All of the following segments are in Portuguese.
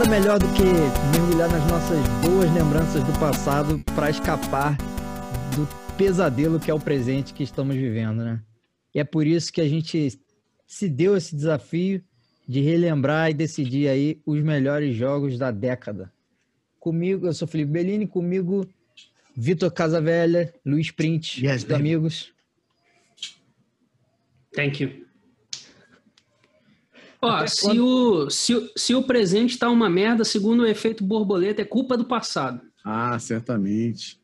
nada melhor do que mergulhar nas nossas boas lembranças do passado para escapar do pesadelo que é o presente que estamos vivendo, né? E é por isso que a gente se deu esse desafio de relembrar e decidir aí os melhores jogos da década. Comigo, eu sou Felipe Bellini, comigo Vitor Casavelha, Luiz Print, Yes, amigos. Thank you. Ó, se o, se, o- se o presente tá uma merda, segundo o efeito borboleta, é culpa do passado. Ah, certamente.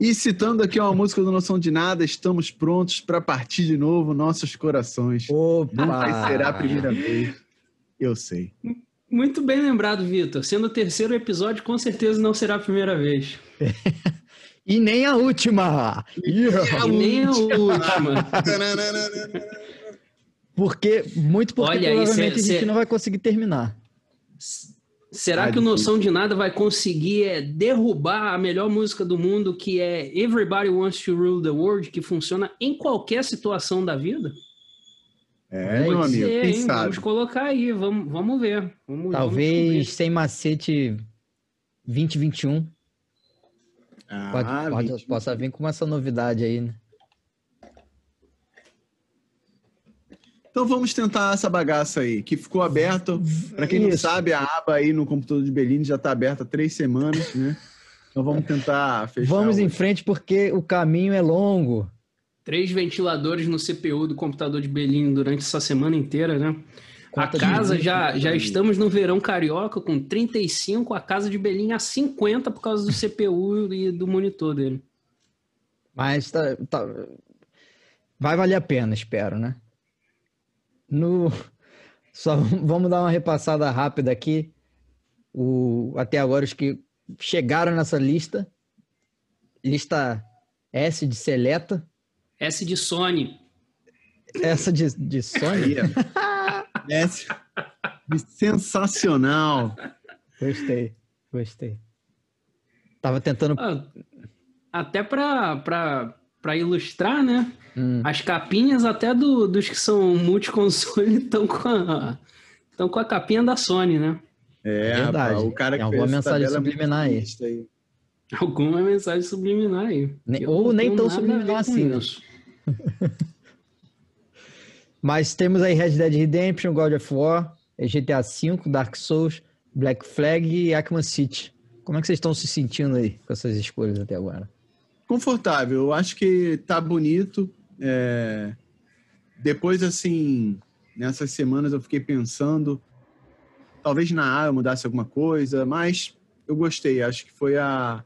E citando aqui uma música do Noção de Nada, estamos prontos para partir de novo nossos corações. Opa! Nunca será a primeira vez. Eu sei. Muito bem lembrado, Vitor. Sendo o terceiro episódio, com certeza não será a primeira vez. E nem a última! E nem a última. Porque, muito porque Olha provavelmente cê- a gente cê- não vai conseguir terminar. Será Ah, que o Noção de Nada vai conseguir é, derrubar a melhor música do mundo, que é Everybody Wants to Rule the World, que funciona em qualquer situação da vida? É, meu Pode amigo, ser, quem hein? sabe? Vamos colocar aí, vamos, vamos ver. Vamos- vamos Talvez descobrir. sem macete 2021 pode, Ah, pode- vídeo. possa vir com essa novidade aí, né? Então vamos tentar essa bagaça aí, que ficou aberto. Para quem não Isso. sabe, a aba aí no computador de Belini já está aberta há três semanas, né? Então vamos tentar fechar. Vamos em hoje. frente porque o caminho é longo. Três ventiladores no CPU do computador de Belinho durante essa semana inteira, né? A casa já, já estamos no verão carioca com 35, a casa de Belinho a 50 por causa do CPU e do monitor dele. Mas tá- tá- vai valer a pena, espero, né? No... Só vamos dar uma repassada rápida aqui. O... Até agora, os que chegaram nessa lista. Lista S de seleta. S de Sony. Essa de, de Sony. Ó. Esse- Sensacional. Gostei, gostei. Tava tentando. Ah, até para para ilustrar, né? Hum, As capinhas até do- dos que são multiconsole estão com a estão com a capinha da Sony, né? É, Verdade. rapaz, o cara Tem que alguma mensagem é subliminar aí. aí. Alguma mensagem subliminar aí. Eu ou nem tão subliminar assim, né? Mas temos aí Red Dead Redemption, God of War, GTA V, Dark Souls, Black Flag e Arkham City. Como é que vocês estão se sentindo aí com essas escolhas até agora? Confortável, eu acho que tá bonito. É, Depois, assim, nessas semanas eu fiquei pensando, talvez na A eu mudasse alguma coisa, mas eu gostei, acho que foi a.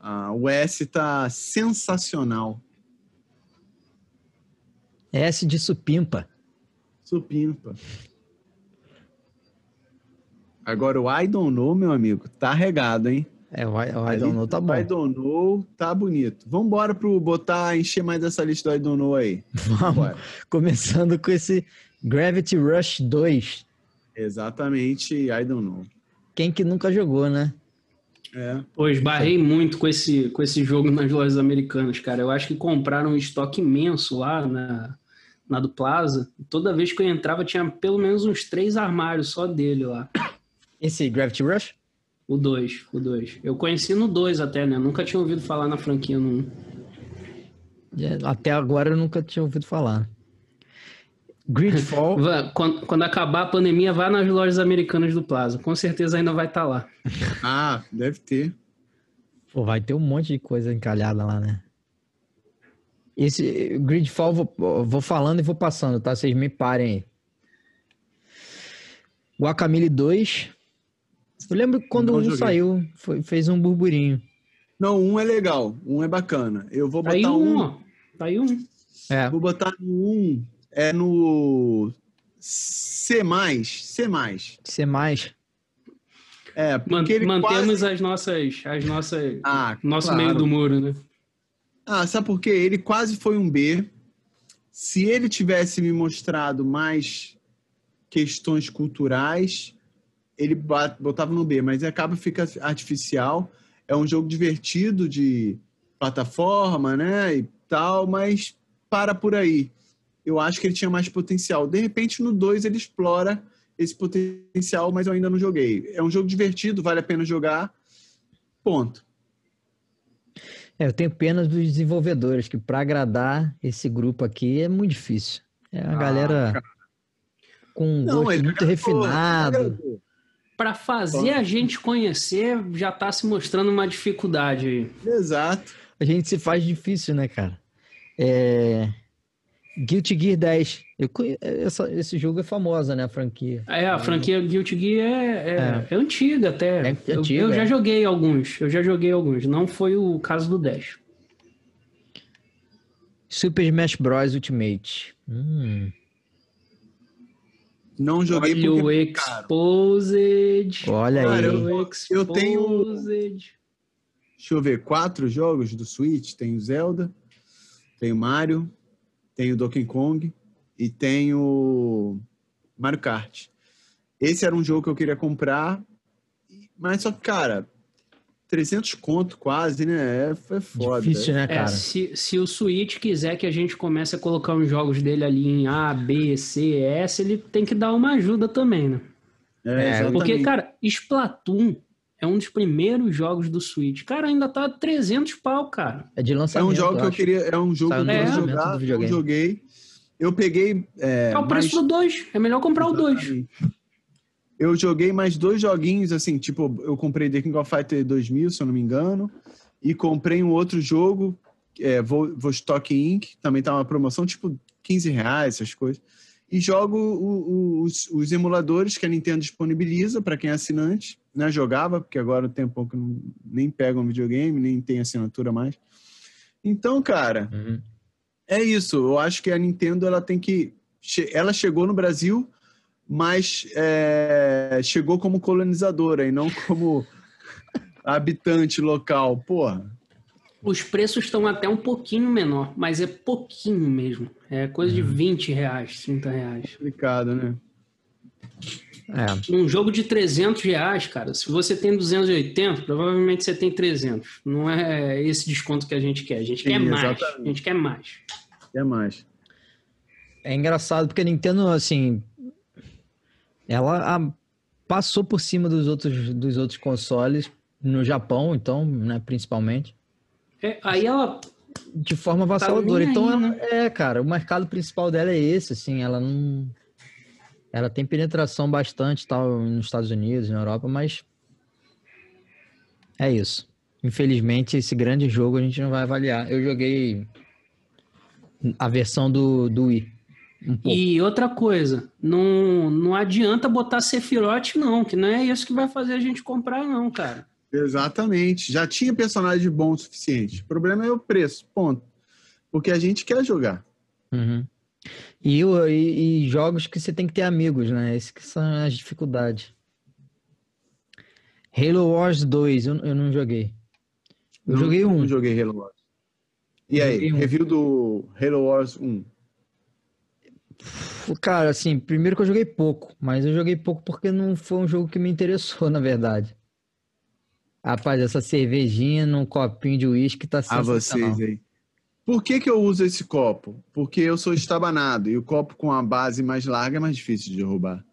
a... O S tá sensacional. S de supimpa. Supimpa. Agora o I don't know, meu amigo, tá regado, hein? É, o I, o I don't know tá bom. I don't know, tá bonito. Vambora pro botar, encher mais essa lista do I don't know aí. Vamos. Começando com esse Gravity Rush 2. Exatamente, I don't know. Quem que nunca jogou, né? É. Pô, esbarrei muito com esse, com esse jogo nas lojas americanas, cara. Eu acho que compraram um estoque imenso lá na, na do Plaza. Toda vez que eu entrava, tinha pelo menos uns três armários só dele lá. Esse Gravity Rush? O 2, o 2. Eu conheci no 2 até, né? Nunca tinha ouvido falar na franquia no 1. É, Até agora eu nunca tinha ouvido falar. Gridfall. Quando, quando acabar a pandemia, vá nas lojas americanas do Plaza. Com certeza ainda vai estar lá. Ah, deve ter. Pô, vai ter um monte de coisa encalhada lá, né? Esse Gridfall, vou, vou falando e vou passando, tá? Vocês me parem aí. Guacamole 2. Eu lembro que quando Não um joguei. saiu, foi- fez um burburinho. Não, um é legal, um é bacana. Eu vou Tá aí botar um, um. Tá aí um. É, Vou botar no um. É no C+, C+. ser mais. É, Man- porque ele mantemos quase... as nossas. As nossas Ah, nosso claro. meio do muro, né? Ah, sabe por quê? Ele quase foi um B. Se ele tivesse me mostrado mais questões culturais, ele botava no B, mas acaba fica artificial. É um jogo divertido de plataforma, né, e tal, mas para por aí. Eu acho que ele tinha mais potencial. De repente, no 2 ele explora esse potencial, mas eu ainda não joguei. É um jogo divertido, vale a pena jogar. Ponto. É, eu tenho pena dos desenvolvedores, que para agradar esse grupo aqui é muito difícil. É uma Ah, galera cara. com um Não, gosto muito agradou, refinado. agradou. Para fazer a gente conhecer, já tá se mostrando uma dificuldade aí. Exato. A gente se faz difícil, né, cara? É... Guilty Gear 10. Eu conhe- essa- esse jogo é famosa, né, a franquia. É, a franquia Guilty Gear é, é, é antiga até. É Eu- antiga, eu, já é. joguei alguns. Eu já joguei alguns. Não foi o caso do 10. Super Smash Bros. Ultimate. Hum. Não joguei Olha o porque é caro. Exposed. Olha Cara, aí. eu- eu tenho- Deixa eu ver, quatro jogos do Switch. Tem o Zelda, tem o Mario, tem o Donkey Kong e tem o Mario Kart. Esse era um jogo que eu queria comprar, mas só que, cara, 300 conto quase, né? É, é foda. Difícil, né, É, cara? se, se o Switch quiser que a gente comece a colocar os jogos dele ali em A, B, C, S, ele tem que dar uma ajuda também, né? É, É, exatamente. Porque, cara, Splatoon é um dos primeiros jogos do Switch. Cara, ainda tá 300 pau, cara. É de é lançamento. um jogo que eu acho. queria, é um jogo que eu jogar, eu joguei. Eu peguei é, É, o preço mais- do 2. É melhor comprar o 2. Eu joguei mais dois joguinhos, assim, tipo, eu comprei The King of Fighter 2000, se eu não me engano, e comprei um outro jogo, é, Vo- Vostok Inc., também tá uma promoção, tipo, 15 reais, essas coisas. E jogo o- o- os, os emuladores que a Nintendo disponibiliza para quem é assinante, né? Jogava, porque agora tem um pouco que não, nem pega um videogame, nem tem assinatura mais. Então, cara, Uhum. é isso. Eu acho que a Nintendo ela tem que. Ela chegou no Brasil, mas é, chegou como colonizadora e não como habitante local. Porra. Os preços estão até um pouquinho menor, mas é pouquinho mesmo. É coisa de 20 reais, 30 reais. Complicado, né? É. Um jogo de 300 reais, cara, se você tem 280, provavelmente você tem 300. Não é esse desconto que a gente quer. A gente Sim, quer mais. exatamente. A gente quer mais. Quer mais? É engraçado porque a Nintendo, assim, ela ah, passou por cima dos outros, dos outros consoles no Japão, então, né, principalmente, É, aí ela. de forma avassaladora. nem então, ela- né? é, cara, o mercado principal dela é esse, assim, ela não ela tem penetração bastante tal nos Estados Unidos, na Europa, mas é isso. Infelizmente, esse grande jogo a gente não vai avaliar. Eu joguei a versão do, do Wii. Um. E outra coisa, não, não adianta botar Sephiroth, não, que não é isso que vai fazer a gente comprar, não, cara. Exatamente. Já tinha personagem bom o suficiente. O problema é o preço, ponto. Porque a gente quer jogar. Uhum. E, o- e- e jogos que você tem que ter amigos, né? Essas que são as dificuldades. Halo Wars 2, eu, eu não joguei. Eu Não- joguei um. Não joguei Halo Wars. E Eu aí, um. review do Halo Wars 1. Cara, assim, primeiro que eu joguei pouco, mas eu joguei pouco porque não foi um jogo que me interessou, na verdade. Rapaz, essa cervejinha num copinho de uísque tá A sensacional. vocês aí. Por que, que eu uso esse copo? Porque eu sou estabanado e o copo com a base mais larga é mais difícil de derrubar.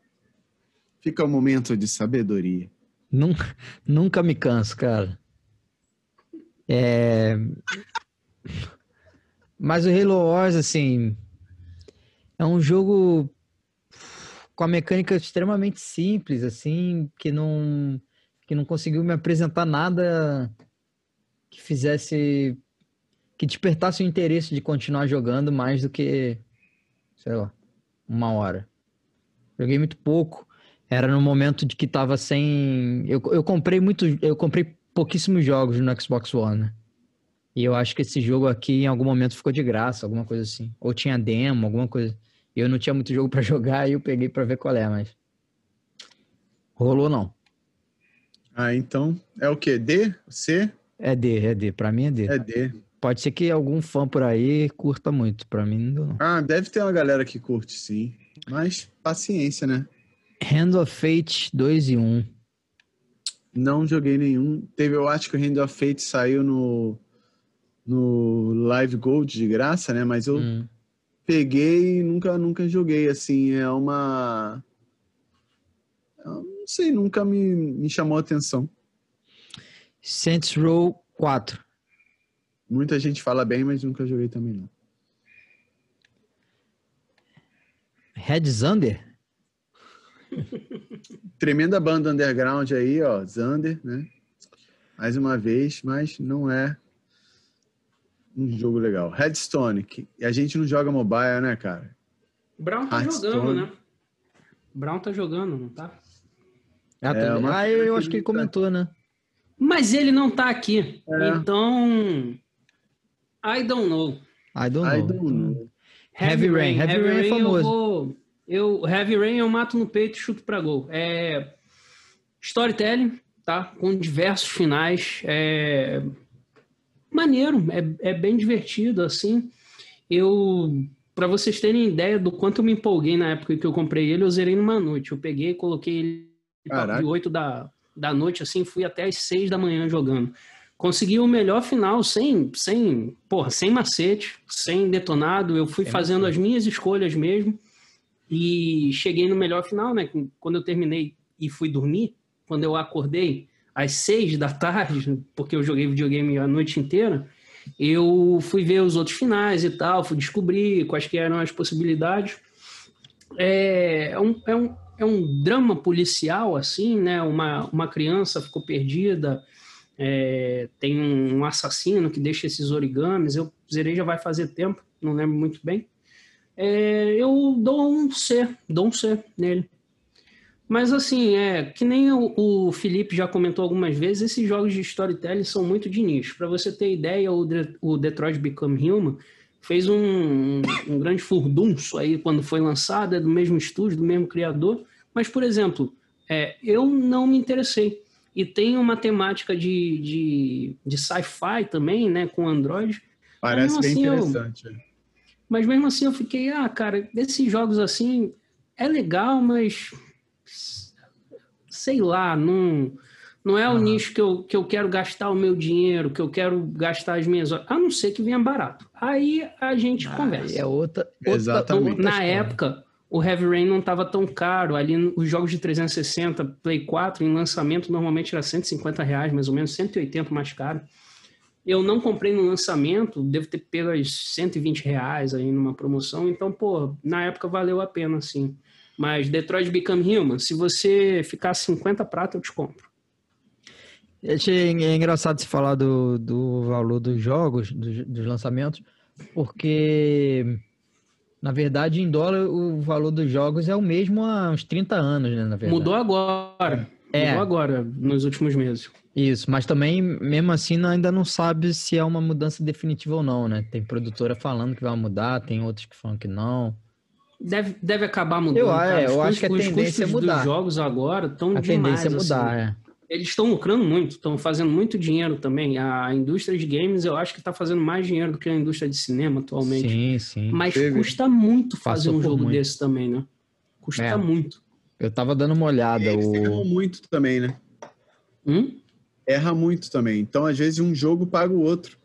Fica um momento de sabedoria. Nunca, nunca me canso, cara. É... Mas o Halo Wars, assim, é um jogo com a mecânica extremamente simples, assim, que não, que não conseguiu me apresentar nada que fizesse, que despertasse o interesse de continuar jogando mais do que, sei lá, uma hora. Joguei muito pouco. Era no momento de que tava sem. Eu, eu comprei muito. Eu comprei pouquíssimos jogos no Xbox One. né? E eu acho que esse jogo aqui em algum momento ficou de graça, alguma coisa assim. Ou tinha demo, alguma coisa. E eu não tinha muito jogo pra jogar e eu peguei pra ver qual é, mas. Rolou não. Ah, então é o quê? D? C? É D, é D. Pra mim é D. É D. Pode ser que algum fã por aí curta muito. Pra mim não deu, não. Ah, deve ter uma galera que curte, sim. Mas paciência, né? Hand of Fate 2 e 1. Não joguei nenhum. Teve, eu acho que o Hand of Fate saiu no, no Live Gold de graça, né? Mas eu Hum. peguei e nunca, nunca joguei, assim. É uma. Eu não sei, nunca me, me chamou a atenção. Saints Row 4. Muita gente fala bem, mas nunca joguei também não. Red Zander? Tremenda banda underground aí, ó, Zander, né? Mais uma vez, mas não é um jogo legal. Redstone, que a gente não joga mobile, né, cara? Brown tá Hearthstone. jogando, né? Brown tá jogando, não tá? Ah, É, tá- uma ah, eu que acho que ele tá- comentou, né? Mas ele não tá aqui. É. Então. I don't know. I don't know. I don't know. Heavy Rain. Heavy Rain é Eu, famoso. vou, eu Heavy Rain eu mato no peito e chuto pra gol. É storytelling, tá? Com diversos finais. É maneiro, é, é bem divertido assim. Eu Pra vocês terem ideia do quanto eu me empolguei na época que eu comprei ele, eu zerei numa noite. Eu peguei, coloquei ele de 8 da, da noite, assim, fui até as 6 da manhã jogando. Consegui o melhor final sem, sem, porra, sem macete, sem detonado. Eu fui Sem fazendo as minhas escolhas mesmo e cheguei no melhor final, né? Quando eu terminei e fui dormir, quando eu acordei às 6 da tarde, porque eu joguei videogame a noite inteira, eu fui ver os outros finais e tal, fui descobrir quais que eram as possibilidades. É, é um, é, um, é um drama policial, assim, né? Uma, uma criança ficou perdida, é, tem um assassino que deixa esses origamis. Eu zerei já vai fazer tempo, não lembro muito bem. É, eu dou um C, dou um C nele. Mas assim, é que nem o, o Felipe já comentou algumas vezes, esses jogos de storytelling são muito de nicho. Para você ter ideia, o, De- o Detroit Become Human fez um, um, um grande furdunço aí quando foi lançado, é do mesmo estúdio, do mesmo criador. Mas, por exemplo, é, eu não me interessei. E tem uma temática de, de, de sci-fi também, né, com Android. Parece bem assim, eu- interessante. é. Mas mesmo assim eu fiquei, ah, cara, desses jogos assim é legal, mas sei lá, não, não é o Aham. nicho que eu, que eu quero gastar o meu dinheiro, que eu quero gastar as minhas horas, a não ser que venha barato. Aí a gente Ah, conversa. É outra, outra, Exatamente. Na história. época, o Heavy Rain não estava tão caro. Ali, os jogos de 360, Play 4, em lançamento, normalmente era 150 reais, mais ou menos, 180 mais caro. Eu não comprei no lançamento, devo ter pego as 120 reais aí numa promoção. Então, pô, na época valeu a pena, sim. Mas Detroit Become Human, se você ficar 50 prata, eu te compro. Eu Achei é engraçado se falar do, do valor dos jogos, dos, dos lançamentos, porque, na verdade, em dólar, o valor dos jogos é o mesmo há uns 30 anos, né? Na verdade. Mudou agora. É. Mudou agora, nos últimos meses. Isso, mas também, mesmo assim, ainda não sabe se é uma mudança definitiva ou não, né? Tem produtora falando que vai mudar, tem outros que falam que não. Deve, deve acabar mudando. Eu- cara. é, eu Os acho que a custos- os tendência é custos mudar. dos jogos agora estão A demais. tendência é mudar, assim. é. Eles estão lucrando muito, estão fazendo muito dinheiro também. A indústria de games, eu acho que está fazendo mais dinheiro do que a indústria de cinema atualmente. Sim, sim. Mas Teve. custa muito fazer Passou um jogo muito. desse também, né? Custa É. muito. Eu tava dando uma olhada. Eles O... erram muito também, né? Hum? Erra muito também. Então, às vezes, um jogo paga o outro.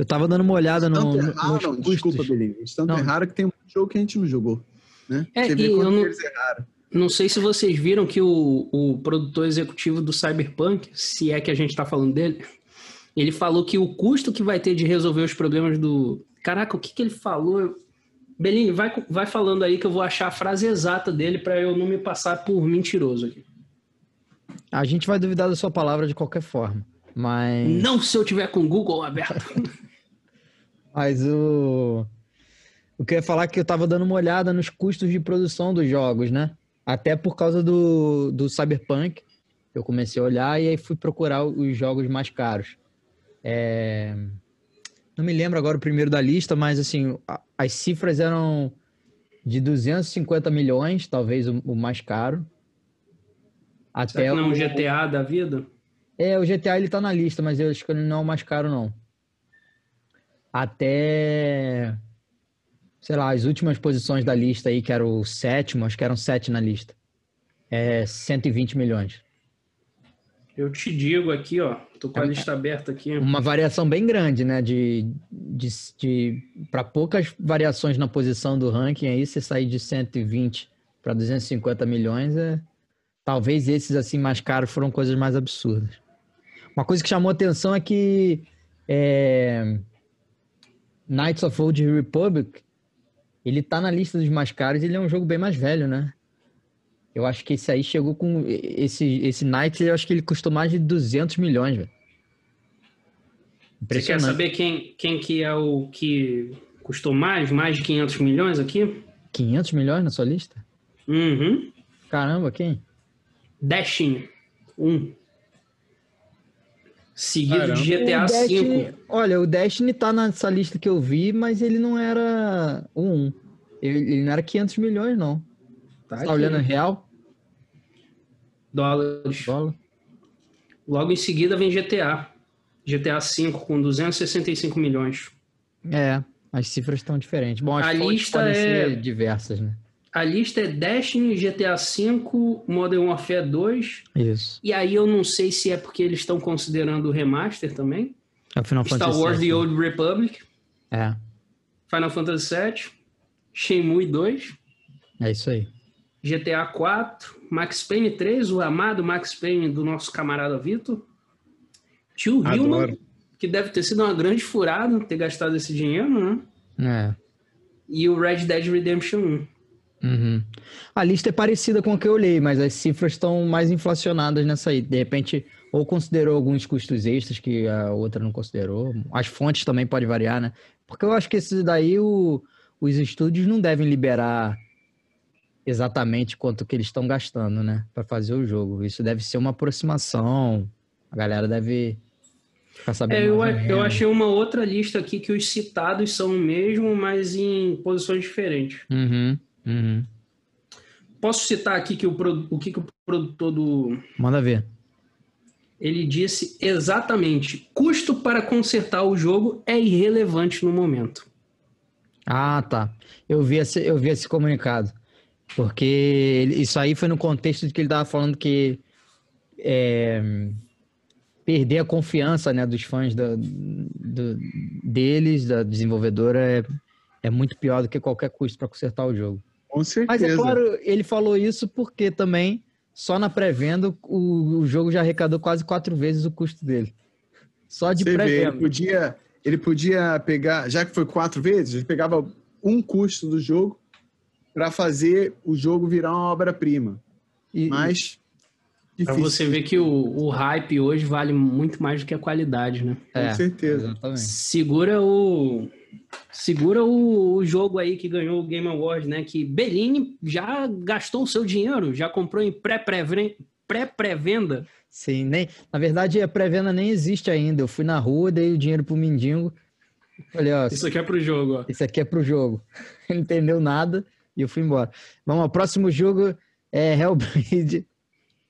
Eu tava dando uma olhada no, nos erraram, custos. desculpa, Belinho. Tanto Não. erraram que tem um jogo que a gente não jogou. Né? É, Você vê eu quanto não- eles erraram. Não sei se vocês viram que o, o produtor executivo do Cyberpunk, se é que a gente está falando dele, ele falou que o custo que vai ter de resolver os problemas do. Caraca, o que, que ele falou? Belinho, vai, vai falando aí que eu vou achar a frase exata dele para eu não me passar por mentiroso aqui. A gente vai duvidar da sua palavra de qualquer forma. Mas, Não se eu tiver com o Google aberto. mas o. O que eu ia falar é que eu tava dando uma olhada nos custos de produção dos jogos, né? Até por causa do, do Cyberpunk. Eu comecei a olhar e aí fui procurar os jogos mais caros. É, Não me lembro agora o primeiro da lista, mas assim, as cifras eram de 250 milhões, talvez o, mais caro. Até Será que não é o- GTA da vida? É, o GTA ele tá na lista, mas eu acho que ele não é o mais caro, não. Até, sei lá, as últimas posições da lista aí, que era o sétimo, acho que eram sete na lista. É 120 milhões. Eu te digo aqui, ó. Tô com a lista aberta aqui. Uma variação bem grande, né? De, de, de para poucas variações na posição do ranking aí, você sair de 120 para 250 milhões é, talvez esses assim mais caros foram coisas mais absurdas. Uma coisa que chamou atenção é que é, Knights of Old Republic ele tá na lista dos mais caros, ele é um jogo bem mais velho, né? Eu acho que esse aí chegou com esse esse Knights, eu acho que ele custou mais de 200 milhões, velho. Você quer saber quem, quem que é o que custou mais, mais de 500 milhões aqui? 500 milhões na sua lista? Uhum. Caramba, quem? Destiny 1. Seguido Caramba. de GTA V. Olha, o Destiny tá nessa lista que eu vi, mas ele não era o 1. Ele, ele não era 500 milhões, não. Tá Você tá olhando em real? Dólares. Dólar? Logo em seguida vem GTA. GTA V com 265 milhões. É, as cifras estão diferentes. Bom, as A lista podem é- ser diversas, né? A lista é Destiny, GTA V, Modern Warfare 2. Isso. E aí eu não sei se é porque eles estão considerando o remaster também. É o Final Star Fantasy Wars VII. The Old Republic, É, Final Fantasy VII, Shenmue 2, é isso aí. GTA 4, Max Payne 3, o amado Max Payne do nosso camarada Vitor. Tio. Hillman, que deve ter sido uma grande furada ter gastado esse dinheiro, né? É. E o Red Dead Redemption 1. Uhum. A lista é parecida com a que eu olhei, mas as cifras estão mais inflacionadas nessa aí. De repente, ou considerou alguns custos extras que a outra não considerou. As fontes também podem variar, né? Porque eu acho que esses daí o- os estúdios não devem liberar exatamente quanto que eles estão gastando, né? Para fazer o jogo. Isso deve ser uma aproximação. A galera deve ficar sabendo. É, eu, eu achei uma outra lista aqui que os citados são o mesmo, mas em posições diferentes. Uhum, uhum. Posso citar aqui que o, o que, que o produtor do, Manda ver. Ele disse exatamente: custo para consertar o jogo é irrelevante no momento. Ah, tá. Eu vi esse, eu vi esse comunicado. Porque ele- isso aí foi no contexto de que ele tava falando que é, perder a confiança né, dos fãs da- do- deles, da desenvolvedora, é, é muito pior do que qualquer custo para consertar o jogo. Com certeza. Mas é claro, ele falou isso porque também, só na pré-venda, o, o jogo já arrecadou quase quatro vezes o custo dele. Só de vê, ele pré-venda. podia, ele podia pegar, já que foi quatro vezes, ele pegava um custo do jogo para fazer o jogo virar uma obra-prima. E- Mas difícil, você ver que o, o hype hoje vale muito mais do que a qualidade, né? com é, certeza. Exatamente. Segura o. Segura o, o jogo aí que ganhou o Game Award, né? Que Bellini já gastou o seu dinheiro, já comprou em pré-pré-venda. Pré-pré-venda. Sim, nem, na verdade a pré-venda nem existe ainda. Eu fui na rua, dei o dinheiro pro mendigo. Falei, ó, Isso aqui é pro jogo, ó. esse aqui é pro jogo. Ele não entendeu nada e eu fui embora. Vamos, o próximo jogo é Hellblade.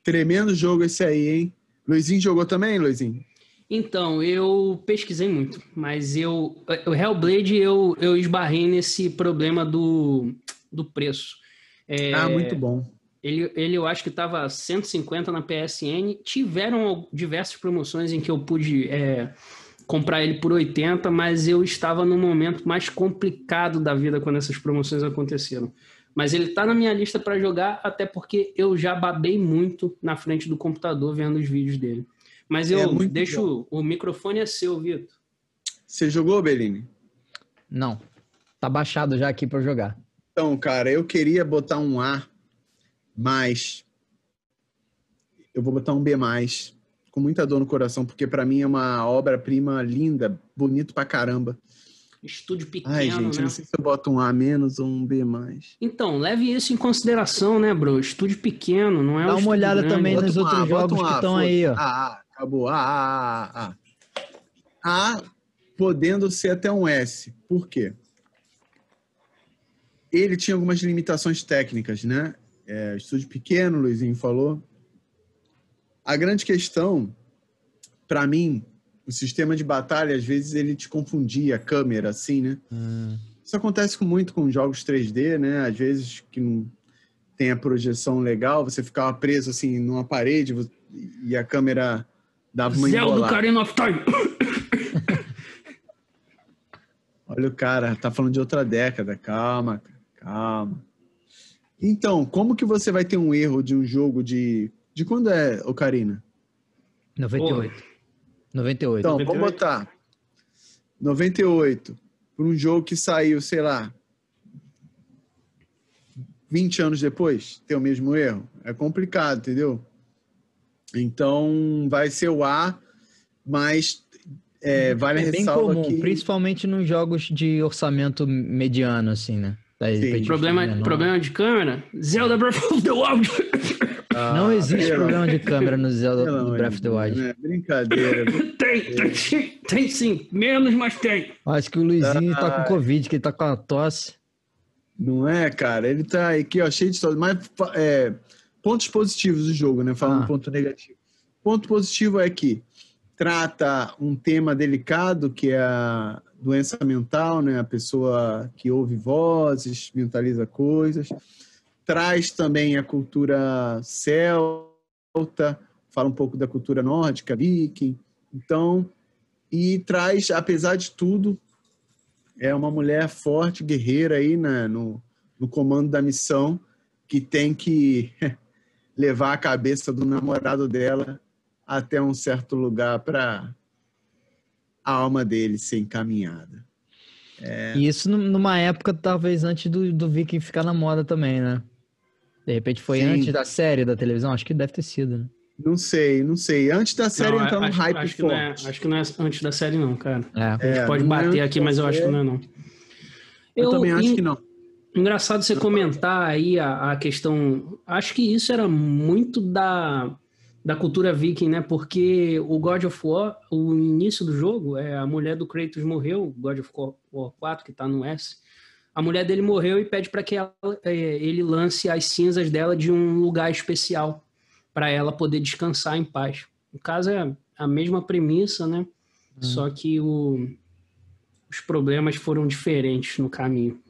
Tremendo jogo esse aí, hein? Luizinho jogou também, Luizinho? Então, eu pesquisei muito, mas eu. O Hellblade eu, eu esbarrei nesse problema do, do preço. É, Ah, muito bom. Ele, ele eu acho que estava 150 na PSN. Tiveram diversas promoções em que eu pude é, comprar ele por 80, mas eu estava no momento mais complicado da vida quando essas promoções aconteceram. Mas ele tá na minha lista para jogar, até porque eu já babei muito na frente do computador vendo os vídeos dele. Mas É eu muito deixo. O microfone é seu, Vitor. Você jogou, Bellini? Não, tá baixado já aqui pra jogar. Então, cara, eu queria botar um A, mas eu vou botar um B+, com muita dor no coração, porque pra mim é uma obra-prima linda, bonito pra caramba. Estúdio pequeno, Ai, gente, né? não sei se eu boto um A menos ou um B+. Então, leve isso em consideração, né, bro? Estúdio pequeno, não é Dá um uma olhada grande. também Bota nos um outros A, jogos um que A, estão aí, ó. A, A, acabou. A, A, A, A. A, podendo ser até um S. Por quê? Ele tinha algumas limitações técnicas, né? É, estúdio pequeno, Luizinho falou. A grande questão, para mim, o sistema de batalha, às vezes, ele te confundia a câmera, assim, né? Hum, Isso acontece muito com jogos 3D, né? Às vezes que não tem a projeção legal, você ficava preso assim numa parede e a câmera dava uma Zelda embolada. Ocarina of Time. Olha o cara, tá falando de outra década. Calma, cara, calma. Então, como que você vai ter um erro de um jogo de. De quando é, Ocarina? 98. 98. Então, 98. vamos botar 98 por um jogo que saiu, sei lá, 20 anos depois, ter o mesmo erro. É complicado, entendeu? Então, vai ser o A, mas é, vale a É bem ressalva comum, que... principalmente nos jogos de orçamento mediano, assim, né? Daí, Problema, filme, não. problema de câmera? Zelda Breath of the Wild. Não existe pelo- problema de câmera no Zelda pelo do Breath of the Deus, Wild. né? Brincadeira. tem, tem sim, tem sim. Menos, mas tem. Acho que o Luizinho tá com Ai. Covid, que ele tá com a tosse. Não é, cara? Ele tá aqui, ó, cheio de história. Mas é, pontos positivos do jogo, né? Falando Ah. ponto negativo. Ponto positivo é que trata um tema delicado, que é a doença mental, né? A pessoa que ouve vozes, mentaliza coisas. Traz também a cultura celta, fala um pouco da cultura nórdica, viking. Então, e traz, apesar de tudo, é uma mulher forte, guerreira aí né, no, no comando da missão, que tem que levar a cabeça do namorado dela até um certo lugar para a alma dele ser encaminhada. E isso num- numa época, talvez, antes do, do Viking ficar na moda também, né? De repente foi Sim. antes da série da televisão? Acho que deve ter sido, né? Não sei, não sei. Antes da série Não, entrar num acho, hype acho que não é, forte. acho que não é antes da série, não, cara. É. A gente É, pode não é bater aqui, mas eu acho que não é, não. Eu, também acho en- que não. Engraçado você comentar aí a, a questão. Acho que isso era muito da, da cultura viking, né? Porque o God of War, o início do jogo, é a mulher do Kratos morreu, God of War 4, que tá no S. A mulher dele morreu e pede para que ela, é, ele lance as cinzas dela de um lugar especial para ela poder descansar em paz. No caso é a mesma premissa, né? Só que o- os problemas foram diferentes no caminho.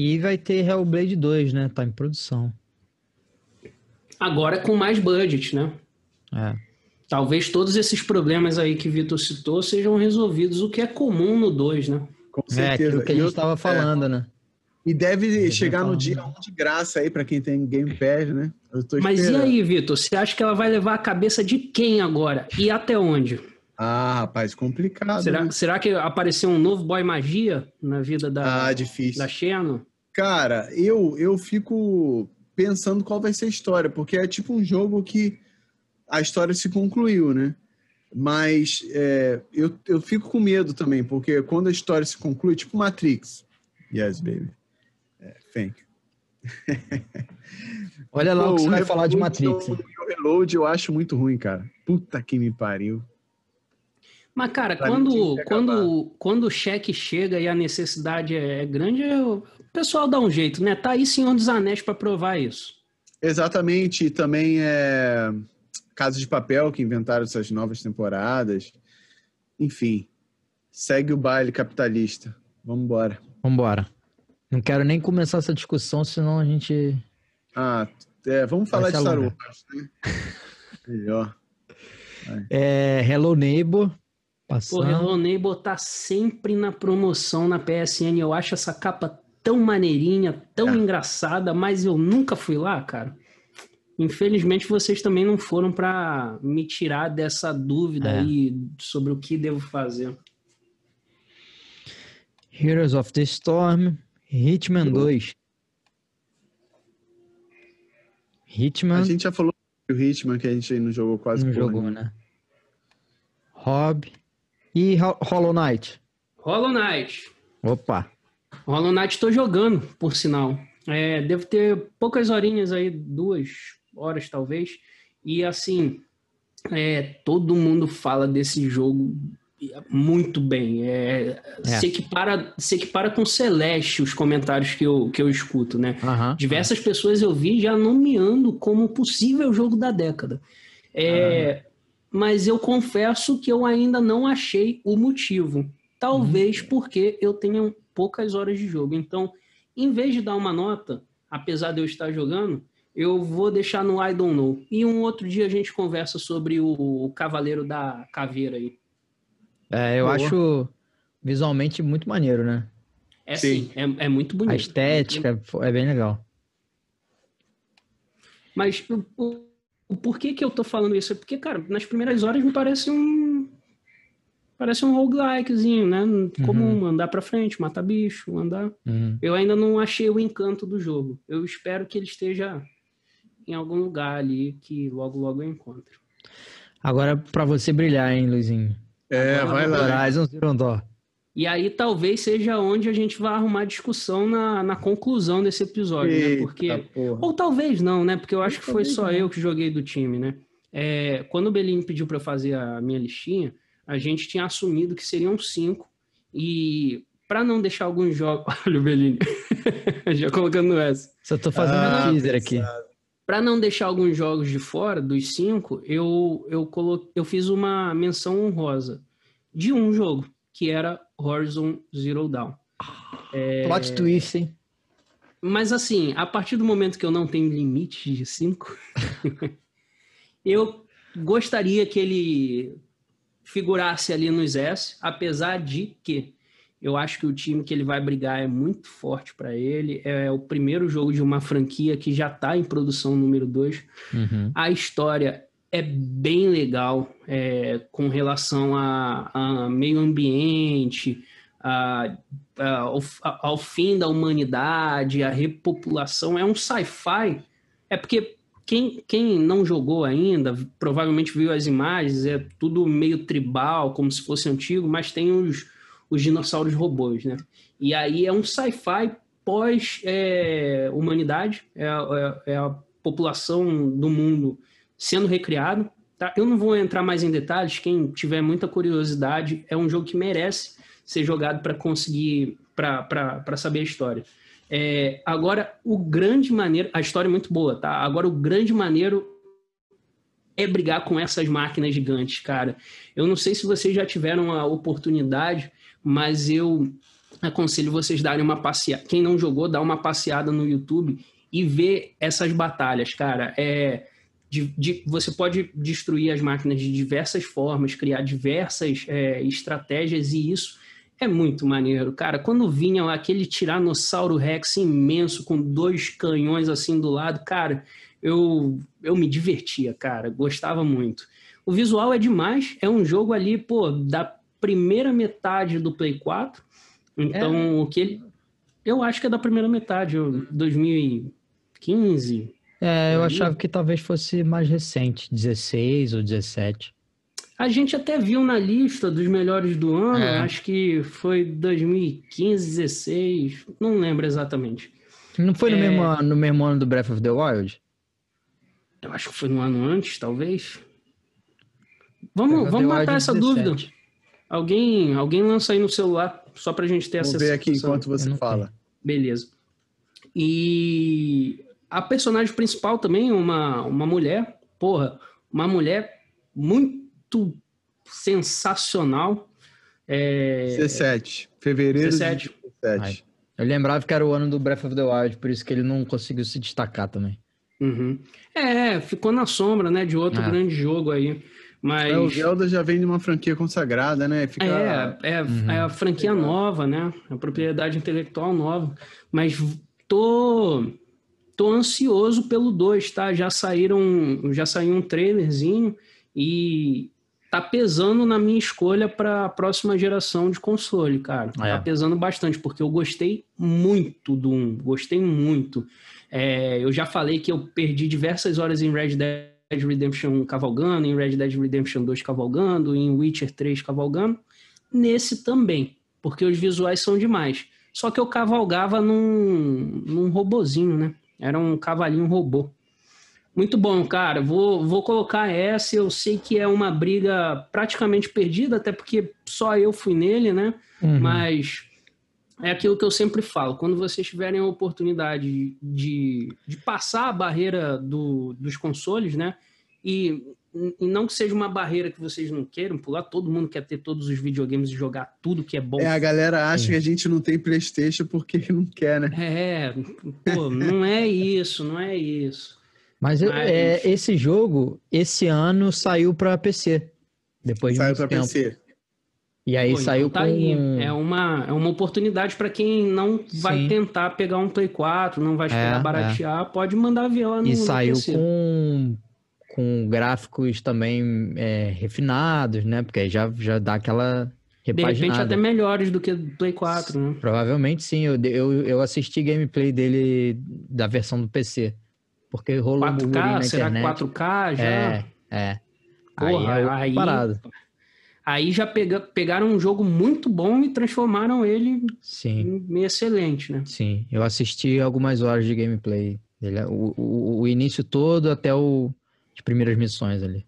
E vai ter Hellblade 2, né? Tá em produção. Agora com mais budget, né? É. Talvez todos esses problemas aí que o Vitor citou sejam resolvidos, o que é comum no 2, né? Com É certeza. aquilo que a gente eu- estava falando, né? E deve Eu chegar no dia 1 de graça aí para quem tem Game Pass, né? Eu tô Mas e aí, Vitor? Você acha que ela vai levar a cabeça de quem agora? E até onde? Ah, rapaz, complicado. será, né? será que apareceu um novo boy magia na vida da, Ah, difícil. da Xeno? Cara, eu, eu fico pensando qual vai ser a história, porque é tipo um jogo que a história se concluiu, né? Mas é, eu, eu fico com medo também, porque quando a história se conclui, tipo Matrix. Yes, baby. É, thank you. Olha lá o que você Pô, vai falar de Matrix. O, o Reload eu acho muito ruim, cara. Puta que me pariu. Mas, cara, Pra quando, quando, quando o cheque chega e a necessidade é grande, é o pessoal dá um jeito, né? Tá aí Senhor dos Anéis pra provar isso. Exatamente, e também é Casa de Papel, que inventaram essas novas temporadas. Enfim, segue o baile capitalista. Vamos embora. Vambora. Não quero nem começar essa discussão, senão a gente. Ah, é, vamos falar de Star. Wars, né? Melhor. É, Hello Neighbor. Pô, Passando. Hello Neighbor tá sempre na promoção na PSN. Eu acho essa capa tão maneirinha, tão É. engraçada, mas eu nunca fui lá, cara. Infelizmente vocês também não foram pra me tirar dessa dúvida É. aí sobre o que devo fazer. Heroes of the Storm. Hitman 2. Hitman A gente já falou do Hitman, que a gente não jogou quase não porra jogou, né? Hob. E Ho- Hollow Knight. Hollow Knight. Opa. Hollow Knight tô jogando, por sinal. É, devo ter poucas horinhas aí, duas horas talvez. E assim, é, todo mundo fala desse jogo muito bem. É, É. Se, equipara, se equipara com Celeste os comentários que eu, que eu escuto, né? Diversas pessoas eu vi já nomeando como possível jogo da década. É, Mas eu confesso que eu ainda não achei o motivo. Talvez porque eu tenha poucas horas de jogo. Então, em vez de dar uma nota, apesar de eu estar jogando, eu vou deixar no I don't know. E um outro dia a gente conversa sobre o, o Cavaleiro da Caveira aí. É, eu Boa. acho visualmente muito maneiro, né? É Sim. sim, é, é muito bonito. A estética é bem legal. Mas o, o, porquê que eu tô falando isso? É porque, cara, nas primeiras horas me parece um. Parece um roguelikezinho, né? Como Uhum. andar pra frente, matar bicho, andar. Uhum. Eu ainda não achei o encanto do jogo. Eu espero que ele esteja em algum lugar ali que logo, logo eu encontre. Agora pra você brilhar, hein, Luizinho? É, Agora vai lá. Horizon Zero Dawn. E aí talvez seja onde a gente vai arrumar discussão na, na conclusão desse episódio, né? Eita, Porque porra. Ou talvez não, né? Porque eu acho que foi só não. eu que joguei do time, né? É, quando o Belini pediu para eu fazer a minha listinha, a gente tinha assumido que seriam cinco. E para não deixar alguns jogos. Olha o Belini. Já colocando essa. Só tô fazendo Ah, teaser aqui. Para não deixar alguns jogos de fora dos cinco, eu, eu, colo... eu fiz uma menção honrosa de um jogo, que era Horizon Zero Dawn. É. Plot twist, hein? Mas assim, a partir do momento que eu não tenho limite de 5, eu gostaria que ele figurasse ali nos S, apesar de que eu acho que o time que ele vai brigar é muito forte para ele. É o primeiro jogo de uma franquia que já está em produção número 2. Uhum. A história é bem legal é, com relação a, a meio ambiente, a, a- ao, ao fim da humanidade, a repopulação. É um sci-fi. É porque quem, quem não jogou ainda provavelmente viu as imagens, é tudo meio tribal, como se fosse antigo, mas tem os, os dinossauros robôs, né? E aí é um sci-fi pós-humanidade, é, a- é- é a população do mundo sendo recriado. Tá? Eu não vou entrar mais em detalhes, quem tiver muita curiosidade, é um jogo que merece ser jogado para conseguir, para saber a história. É, agora, o grande maneiro, a história é muito boa, tá? Agora, o grande maneiro é brigar com essas máquinas gigantes, cara. Eu não sei se vocês já tiveram a oportunidade, mas eu aconselho vocês darem uma passeada. Quem não jogou, dá uma passeada no YouTube e ver essas batalhas, cara. É, de- de- você pode destruir as máquinas de diversas formas, criar diversas é, estratégias e isso é muito maneiro. Cara, quando vinha lá aquele Tiranossauro Rex imenso com dois canhões assim do lado, cara, eu, eu me divertia, cara. Gostava muito. O visual é demais. É um jogo ali, pô, da primeira metade do Play 4. Então, o que ele. Eu acho que é da primeira metade, eu- 2015. É, eu Aí- achava que talvez fosse mais recente, 16 ou 17. A gente até viu na lista dos melhores do ano, É. acho que foi 2015, 16, não lembro exatamente. Não foi no, É. mesmo, ano- no mesmo ano do Breath of the Wild? Eu acho que foi no ano antes, talvez. Vamos, vamos matar essa 17. dúvida. Alguém, alguém lança aí no celular, só pra gente ter Vamos essa ver aqui enquanto você fala. Beleza. E a personagem principal também, uma, uma mulher, porra, uma mulher muito sensacional. É, 17. Fevereiro 17. de 17. Eu lembrava que era o ano do Breath of the Wild, por isso que ele não conseguiu se destacar também. Uhum. É, ficou na sombra, né, de outro É. grande jogo aí. Mas É, o Zelda já vem de uma franquia consagrada, né? Fica... é, é, Uhum. é a franquia nova, né? A propriedade intelectual nova. Mas tô tô ansioso pelo 2, tá? Já saíram, já saiu um trailerzinho e tá pesando na minha escolha para a próxima geração de console, cara. É. Tá pesando bastante porque eu gostei muito do 1, gostei muito. É, eu já falei que eu perdi diversas horas em Red Dead Redemption 1 cavalgando, em Red Dead Redemption 2 cavalgando, em Witcher 3 cavalgando. Nesse também, porque os visuais são demais. Só que eu cavalgava num, num robozinho, né? Era um cavalinho robô. Muito bom, cara. Vou, vou colocar essa. Eu sei que é uma briga praticamente perdida, até porque só eu fui nele, né? Uhum. Mas é aquilo que eu sempre falo: quando vocês tiverem a oportunidade de, de passar a barreira do, dos consoles, né? E, e não que seja uma barreira que vocês não queiram pular, todo mundo quer ter todos os videogames e jogar tudo que é bom. É, a galera acha Sim. que a gente não tem Playstation porque não quer, né? É, pô, não é isso, não é isso. Mas, eu- Mas- é, esse jogo, esse ano, saiu pra PC. Depois de Saiu tempo. PC. E aí Pô, saiu então tá com... aí. É uma, é uma oportunidade para quem não vai Sim. tentar pegar um Play 4, não vai esperar É, baratear, pode mandar ver lá no, E no saiu PC. com, com gráficos também é, refinados, né? Porque aí já, já dá aquela De repente repaginada. até melhores do que do Play 4, né? Provavelmente sim. Eu, eu, eu assisti gameplay dele da versão do PC. Porque rolou um burburinho 4K, na será internet. que 4K já? É, é. Aí Porra, é outra aí- parada. Aí já pega, pegaram um jogo muito bom e transformaram ele Sim, em excelente, né? sim. Eu assisti algumas horas de gameplay dele. O, o, o início todo até o, as primeiras missões ali.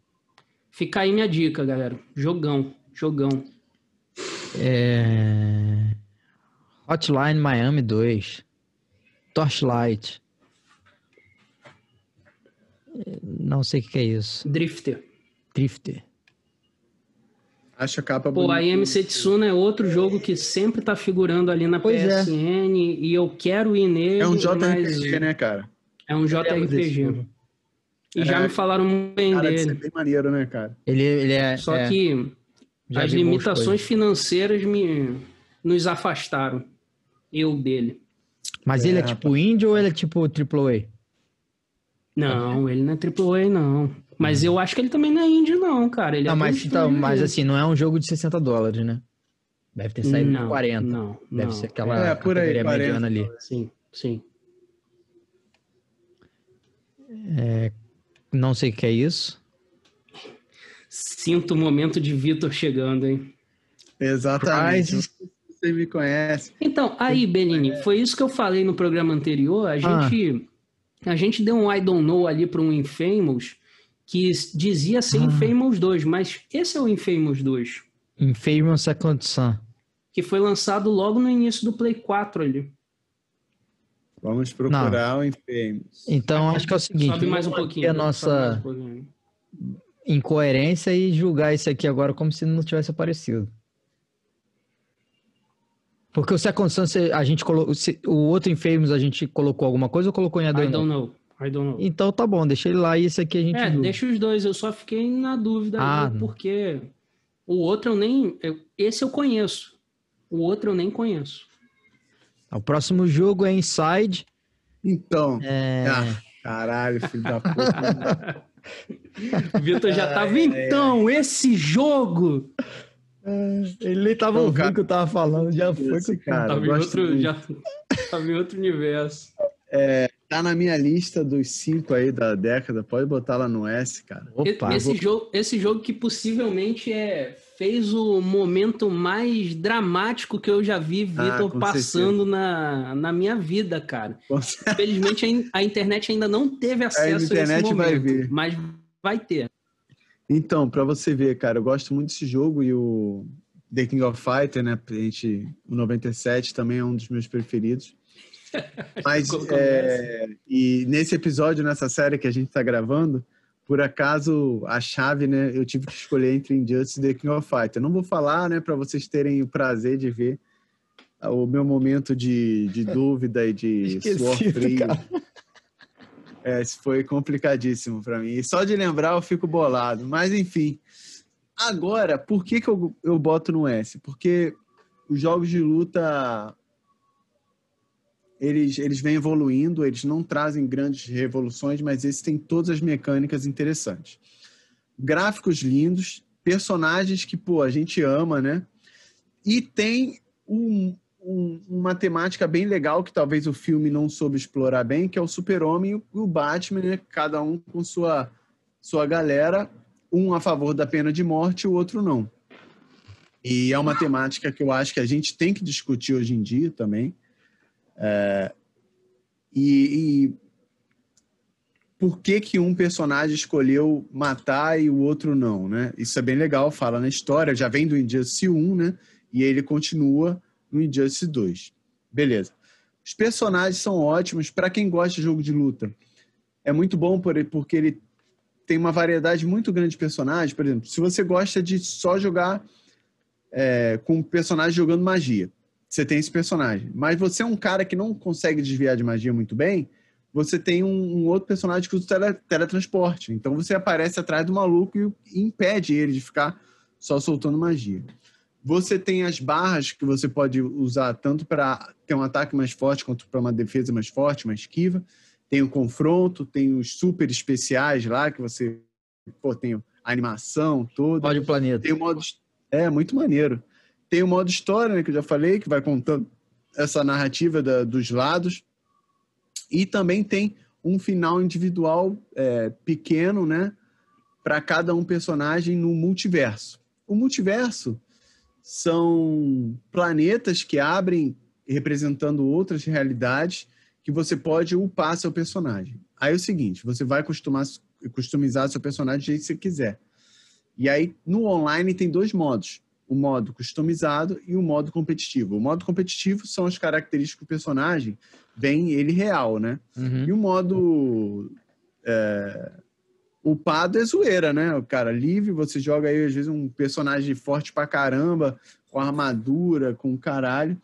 Fica aí minha dica, galera. Jogão, jogão. É... Hotline Miami 2. Torchlight. É, Não sei o que é isso. Drifter. Drifter. Acho a capa Pô, a IMC Tsuna é outro jogo que sempre tá figurando ali na Pois é. PSN e eu quero ir nele. É um mas JRPG, né, cara? É um JRPG. E já É. me falaram muito bem Cara, ser dele. bem maneiro, né, cara? Ele, ele é. Só é, que as limitações financeiras me nos afastaram. Eu dele. Mas ele é É, tipo indie ou ele é tipo AAA? Não, ele não é AAA, não. Mas eu acho que ele também não é indie, não, cara. Ele Não, é mas, então, mas assim, não é um jogo de 60 dólares, né? Deve ter saído não, por 40. Não, Deve não. ser aquela É, por aí, categoria 40. mediana ali. Sim, sim. Não sei o que é isso. Sinto o momento de Vitor chegando, hein? Exatamente. Você me conhece. Então, aí, Benini, foi isso que eu falei no programa anterior. A Ah. gente, a gente deu um I don't know ali para um Infamous que dizia ser Ah. Infamous 2, mas esse é o Infamous 2, Infamous Second Son. que foi lançado logo no início do Play 4 ali. Vamos procurar o Infamous. Então, acho que é o seguinte. Sobe mais um pouquinho. A um nossa pouquinho. incoerência e julgar isso aqui agora como se não tivesse aparecido. Porque o Second você- a gente colocou. O outro Infamous a gente colocou alguma coisa ou colocou em I Adorno? don't know. I don't know. Então tá bom, deixa ele lá e esse aqui a gente É, julga. deixa os dois. Eu só fiquei na dúvida Ah, não. porque o outro eu nem. eu- esse eu conheço. O outro eu nem conheço. O próximo jogo é Inside. Então, É... Ah, caralho, filho da puta. O Vitor já tava, então, esse jogo. Ele nem tava Não, ouvindo cara, o que eu tava falando, já foi esse cara, tava, em outro, já tava em outro universo. Tá na minha lista dos cinco aí da década. Pode botar lá no S, cara. Opa, esse, jogo, esse jogo que possivelmente é, fez o momento mais dramático que eu já vi Vitor Ah, passando na, na minha vida, cara. Infelizmente, a, in- a internet ainda não teve acesso a, internet esse vai momento, ver. mas vai ter. Então, pra você ver, cara, eu gosto muito desse jogo e o The King of Fighter, né? A gente, o 97 também é um dos meus preferidos. Mas, é, e nesse episódio, nessa série que a gente tá gravando, por acaso, a chave, né? Eu tive que escolher entre Injustice e The King of Fighter. Não vou falar, né? Pra vocês terem o prazer de ver o meu momento de, de dúvida e de suor Esquecido, frio. cara. É, foi complicadíssimo para mim. E só de lembrar eu fico bolado. Mas enfim. Agora, por que, que eu, eu boto no S? Porque os jogos de luta eles, eles vêm evoluindo, eles não trazem grandes revoluções, mas esses têm todas as mecânicas interessantes. Gráficos lindos, personagens que, pô, a gente ama, né? E tem um, um- uma temática bem legal que talvez o filme não soube explorar bem, que é o Super-Homem e o- Batman, né? Cada um com sua, sua galera, um a favor da pena de morte o outro não. E é uma temática que eu acho que a gente tem que discutir hoje em dia também. É, e, e por que que um personagem escolheu matar e o outro não, né? Isso é bem legal, fala na história, já vem do Injustice 1, né? E ele continua no Injustice 2. Beleza. Os personagens são ótimos para quem gosta de jogo de luta. É muito bom por- porque ele tem uma variedade muito grande de personagens. Por exemplo, se você gosta de só jogar é, com personagem jogando magia, você tem esse personagem. Mas você é um cara que não consegue desviar de magia muito bem, você tem um, um outro personagem que usa o tele, teletransporte. Então você aparece atrás do maluco e, impede ele de ficar só soltando magia. Você tem as barras que você pode usar tanto para ter um ataque mais forte quanto para uma defesa mais forte, mais esquiva. Tem o confronto, tem os super especiais lá que você pô, tem a animação toda. Pode o planeta. Tem o modo é muito maneiro. Tem o modo história, né, que eu já falei, que vai contando essa narrativa da, dos lados. E também tem um final individual é, pequeno, né, para cada um personagem no multiverso. O multiverso são planetas que abrem representando outras realidades que você pode upar seu personagem. Aí é o seguinte, você vai costumar, customizar seu personagem do jeito que você quiser. E aí, no online, tem dois modos. O modo customizado e o modo competitivo. O modo competitivo são as características do personagem, bem ele real, né? Uhum. E o modo é, upado é zoeira, né? O cara livre, você joga aí, às vezes, um personagem forte pra caramba, com armadura, com caralho.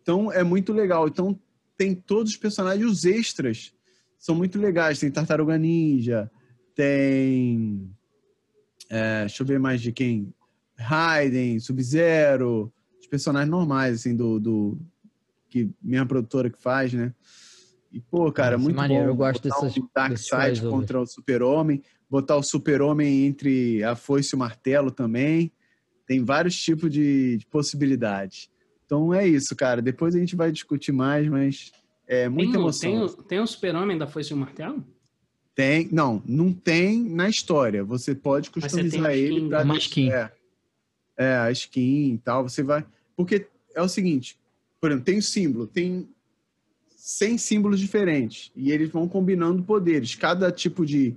Então, é muito legal. Então, tem todos os personagens, os extras são muito legais. Tem Tartaruga Ninja, tem. É, deixa eu ver mais de quem. Raiden, Sub-Zero, os personagens normais, assim, do, do. que minha produtora que faz, né? E, pô, cara, Nossa, muito maneiro, bom. eu gosto botar dessas- um Dark desses Side crossovers. contra o Super-Homem, botar o Super-Homem entre a foice e o martelo também. Tem vários tipos de, de possibilidades. Então é isso, cara. Depois a gente vai discutir mais, mas é muita tem, o- emoção. Tem, o- tem o super-homem da Foice e o Martelo? Tem, não, não tem na história. Você pode Mas você tem customizar ele skin, para uma skin. É, é, a skin e tal. Você vai. Porque é o seguinte, por exemplo, tem o símbolo, tem 100 símbolos diferentes e eles vão combinando poderes. Cada tipo de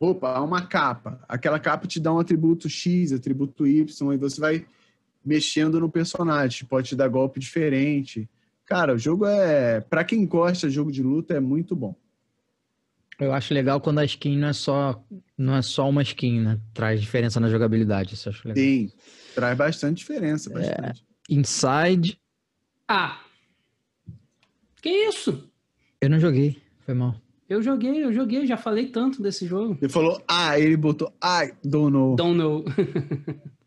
roupa há uma capa. Aquela capa te dá um atributo X, atributo Y, e você vai mexendo no personagem. Pode te dar golpe diferente. Cara, o jogo é. Pra quem gosta de jogo de luta, é muito bom. Eu acho legal quando a skin não é só, não é só uma skin, né? Traz diferença na jogabilidade. Isso eu acho legal. Sim, traz bastante É. diferença. Bastante. Inside, Ah! Que isso? eu não joguei. Foi mal. Eu joguei, eu joguei, já falei tanto desse jogo. Ele falou, ah, ele botou, I don't know. Don't know.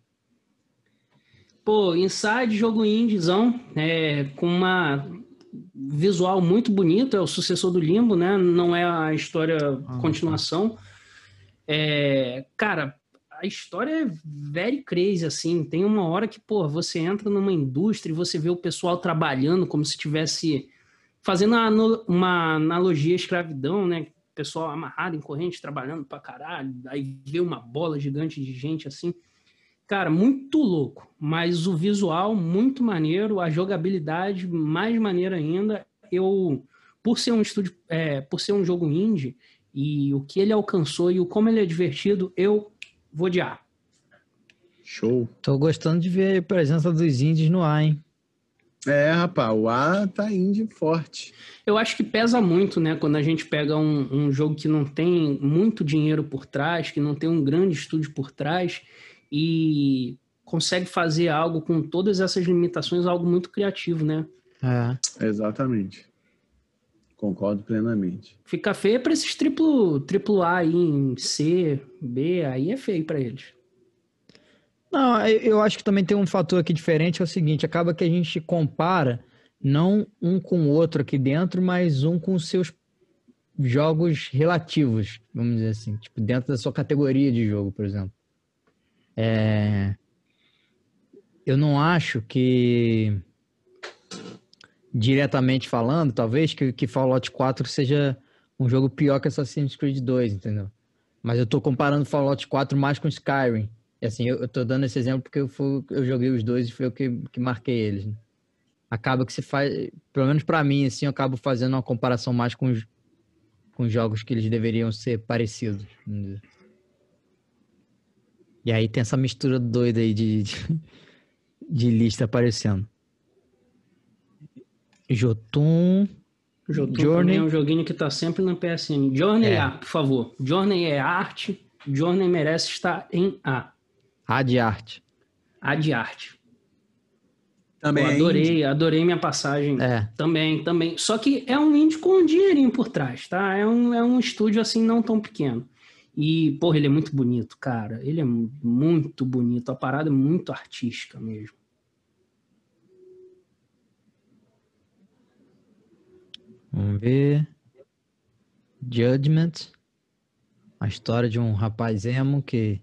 Pô, Inside, jogo indiezão, é, com uma visual muito bonito, é o sucessor do Limbo, né? Não é a história Ah, continuação. É, cara, a história é very crazy, assim. Tem uma hora que, pô, você entra numa indústria e você vê o pessoal trabalhando como se tivesse fazendo uma analogia à escravidão, né? Pessoal amarrado em corrente, trabalhando pra caralho, aí vê uma bola gigante de gente assim. Cara, muito louco, mas o visual muito maneiro, a jogabilidade mais maneira ainda. Eu, por ser um estúdio, é, por ser um jogo indie e o que ele alcançou e o como ele é divertido, eu vou odiar. Show. Tô gostando de ver a presença dos indies no ar, hein? É, rapaz, o A tá indie forte. Eu acho que pesa muito, né, quando a gente pega um, um jogo que não tem muito dinheiro por trás, que não tem um grande estúdio por trás e consegue fazer algo com todas essas limitações, algo muito criativo, né? É. Exatamente. Concordo plenamente. Fica feio para esses triplo, triplo A aí em C, B, aí é feio para eles. Não, eu- acho que também tem um fator aqui diferente, é o seguinte, acaba que a gente compara não um com o outro aqui dentro, mas um com os seus jogos relativos, vamos dizer assim, tipo, dentro da sua categoria de jogo, por exemplo. É, Eu não acho que, diretamente falando, talvez, que, que Fallout 4 seja um jogo pior que Assassin's Creed 2, entendeu? Mas eu tô comparando Fallout 4 mais com Skyrim. E assim, eu, eu tô dando esse exemplo porque eu, fui, eu joguei os dois e foi eu que, que marquei eles. né? Acaba que se faz, pelo menos pra mim, assim, eu acabo fazendo uma comparação mais com os, com os jogos que eles deveriam ser parecidos. E aí tem essa mistura doida aí de, de, de lista aparecendo. Jotun. Jotun Journey. também é um joguinho que tá sempre no PSN. Journey É. A, por favor. Journey é arte. Journey merece estar em A. A de arte. A de arte. Também Pô, é adorei, adorei minha passagem. É. Também, também. Só que é um indie com um dinheirinho por trás, tá? É um, é um estúdio assim não tão pequeno. E, porra, ele é muito bonito, cara. Ele é mu- muito bonito. A parada é muito artística mesmo. Ver. Judgment. A história de um rapaz emo que,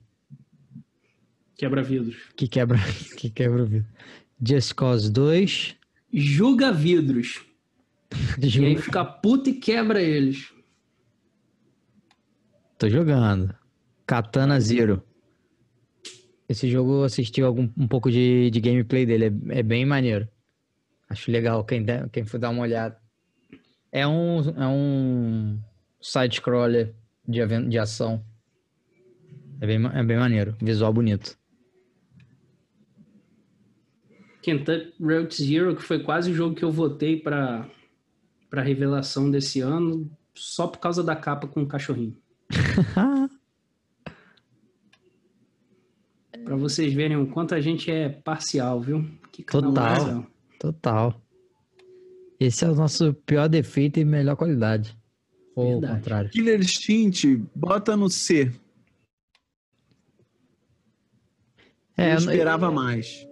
Quebra vidros. que quebra que quebra o vidro. Just Cause 2. Julga vidros. E aí fica puto e quebra eles. Tô jogando. Katana Zero. Esse jogo eu assisti algum, um pouco de, de gameplay dele. É, é bem maneiro. Acho legal quem, der, quem for dar uma olhada. É um, é um side-scroller de, aven- de ação. É bem, é bem maneiro. Visual bonito. Kentucky Road Zero, que foi quase o jogo que eu votei pra, pra revelação desse ano, só por causa da capa com o cachorrinho. Pra vocês verem o quanto a gente é parcial, viu? Que um Total. razão. Total. Esse é o nosso pior defeito e melhor qualidade. Ou o Verdade. contrário. Killer Instinct, bota no C. É, eu eu não- esperava mais.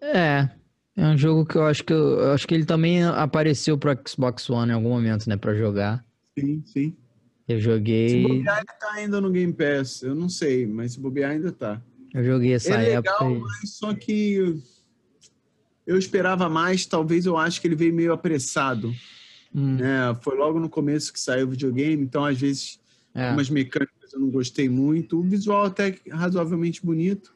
É. É um jogo que eu acho que eu, eu acho que ele também apareceu pro Xbox One em algum momento, né, Pra jogar. Sim, sim. Eu Se joguei, bobear, ele tá ainda no Game Pass. Eu não sei, mas se bobear ainda tá. eu joguei essa é época. legal, e- mas só que eu esperava mais. Talvez eu acho que ele veio meio apressado. Hum, né? Foi logo no começo que saiu o videogame, então às vezes é. umas mecânicas eu não gostei muito. O visual até razoavelmente bonito,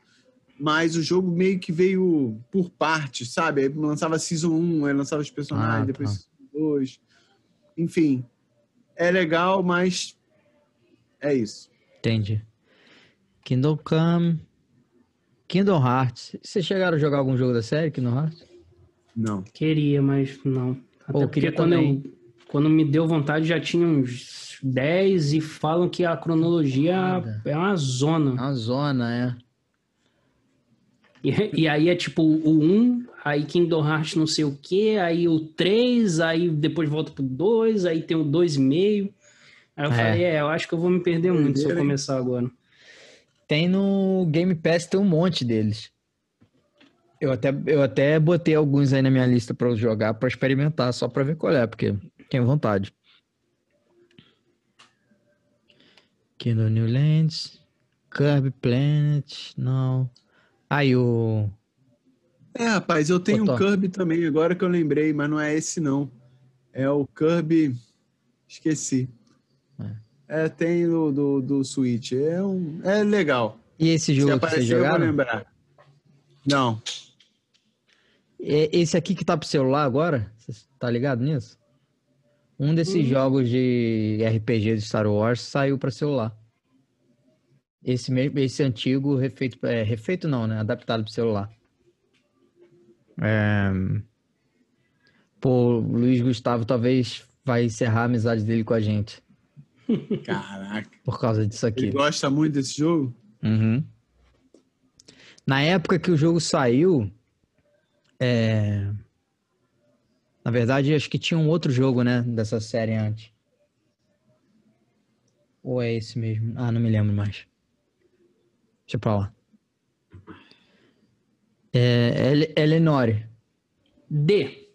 mas o jogo meio que veio por partes, sabe? Aí lançava Season 1, aí lançava os personagens, Ah, depois tá. Season 2. Enfim, é legal, mas é isso. Entendi. Kingdom Come. Kingdom Hearts. Vocês chegaram a jogar algum jogo da série, Kingdom Hearts? Não. Queria, mas não. Até Pô, eu porque queria quando, eu, quando me deu vontade já tinha uns 10 e falam que a cronologia Nada. é uma zona. É uma zona, é. E, e aí é tipo o 1, aí Kingdom Hearts não sei o que, aí o 3, aí depois volta pro 2, aí tem o 2,5. Aí eu É. falei, é, eu acho que eu vou me perder muito se eu começar agora. Tem no Game Pass, tem um monte deles. Eu até, eu até botei alguns aí na minha lista eu jogar, pra experimentar, só pra ver qual é, porque tenho vontade. Kingdom New Lands, Kirby Planet, não. Aí o... É, rapaz, eu tenho Ô, um. Kirby também, agora que eu lembrei, mas não é esse não. É o Kirby. Esqueci. É, tem do, do, do Switch. É, um, é legal. E esse Se jogo que vocês aparecer, eu vou lembrar. Não. É esse aqui que tá pro celular agora? Você tá ligado nisso? Um desses Hum. jogos de RPG de Star Wars saiu pra celular. Esse mesmo, esse antigo refeito, é, refeito não, né? Adaptado pro celular. É... Pô, o Luiz Gustavo talvez vai encerrar a amizade dele com a gente Caraca. por causa disso aqui. Ele gosta muito desse jogo? Uhum. Na época que o jogo saiu, é... na verdade, acho que tinha um outro jogo, né, dessa série antes. Ou é esse mesmo? Ah, não me lembro mais. Deixa pra lá. É, Ele-. D.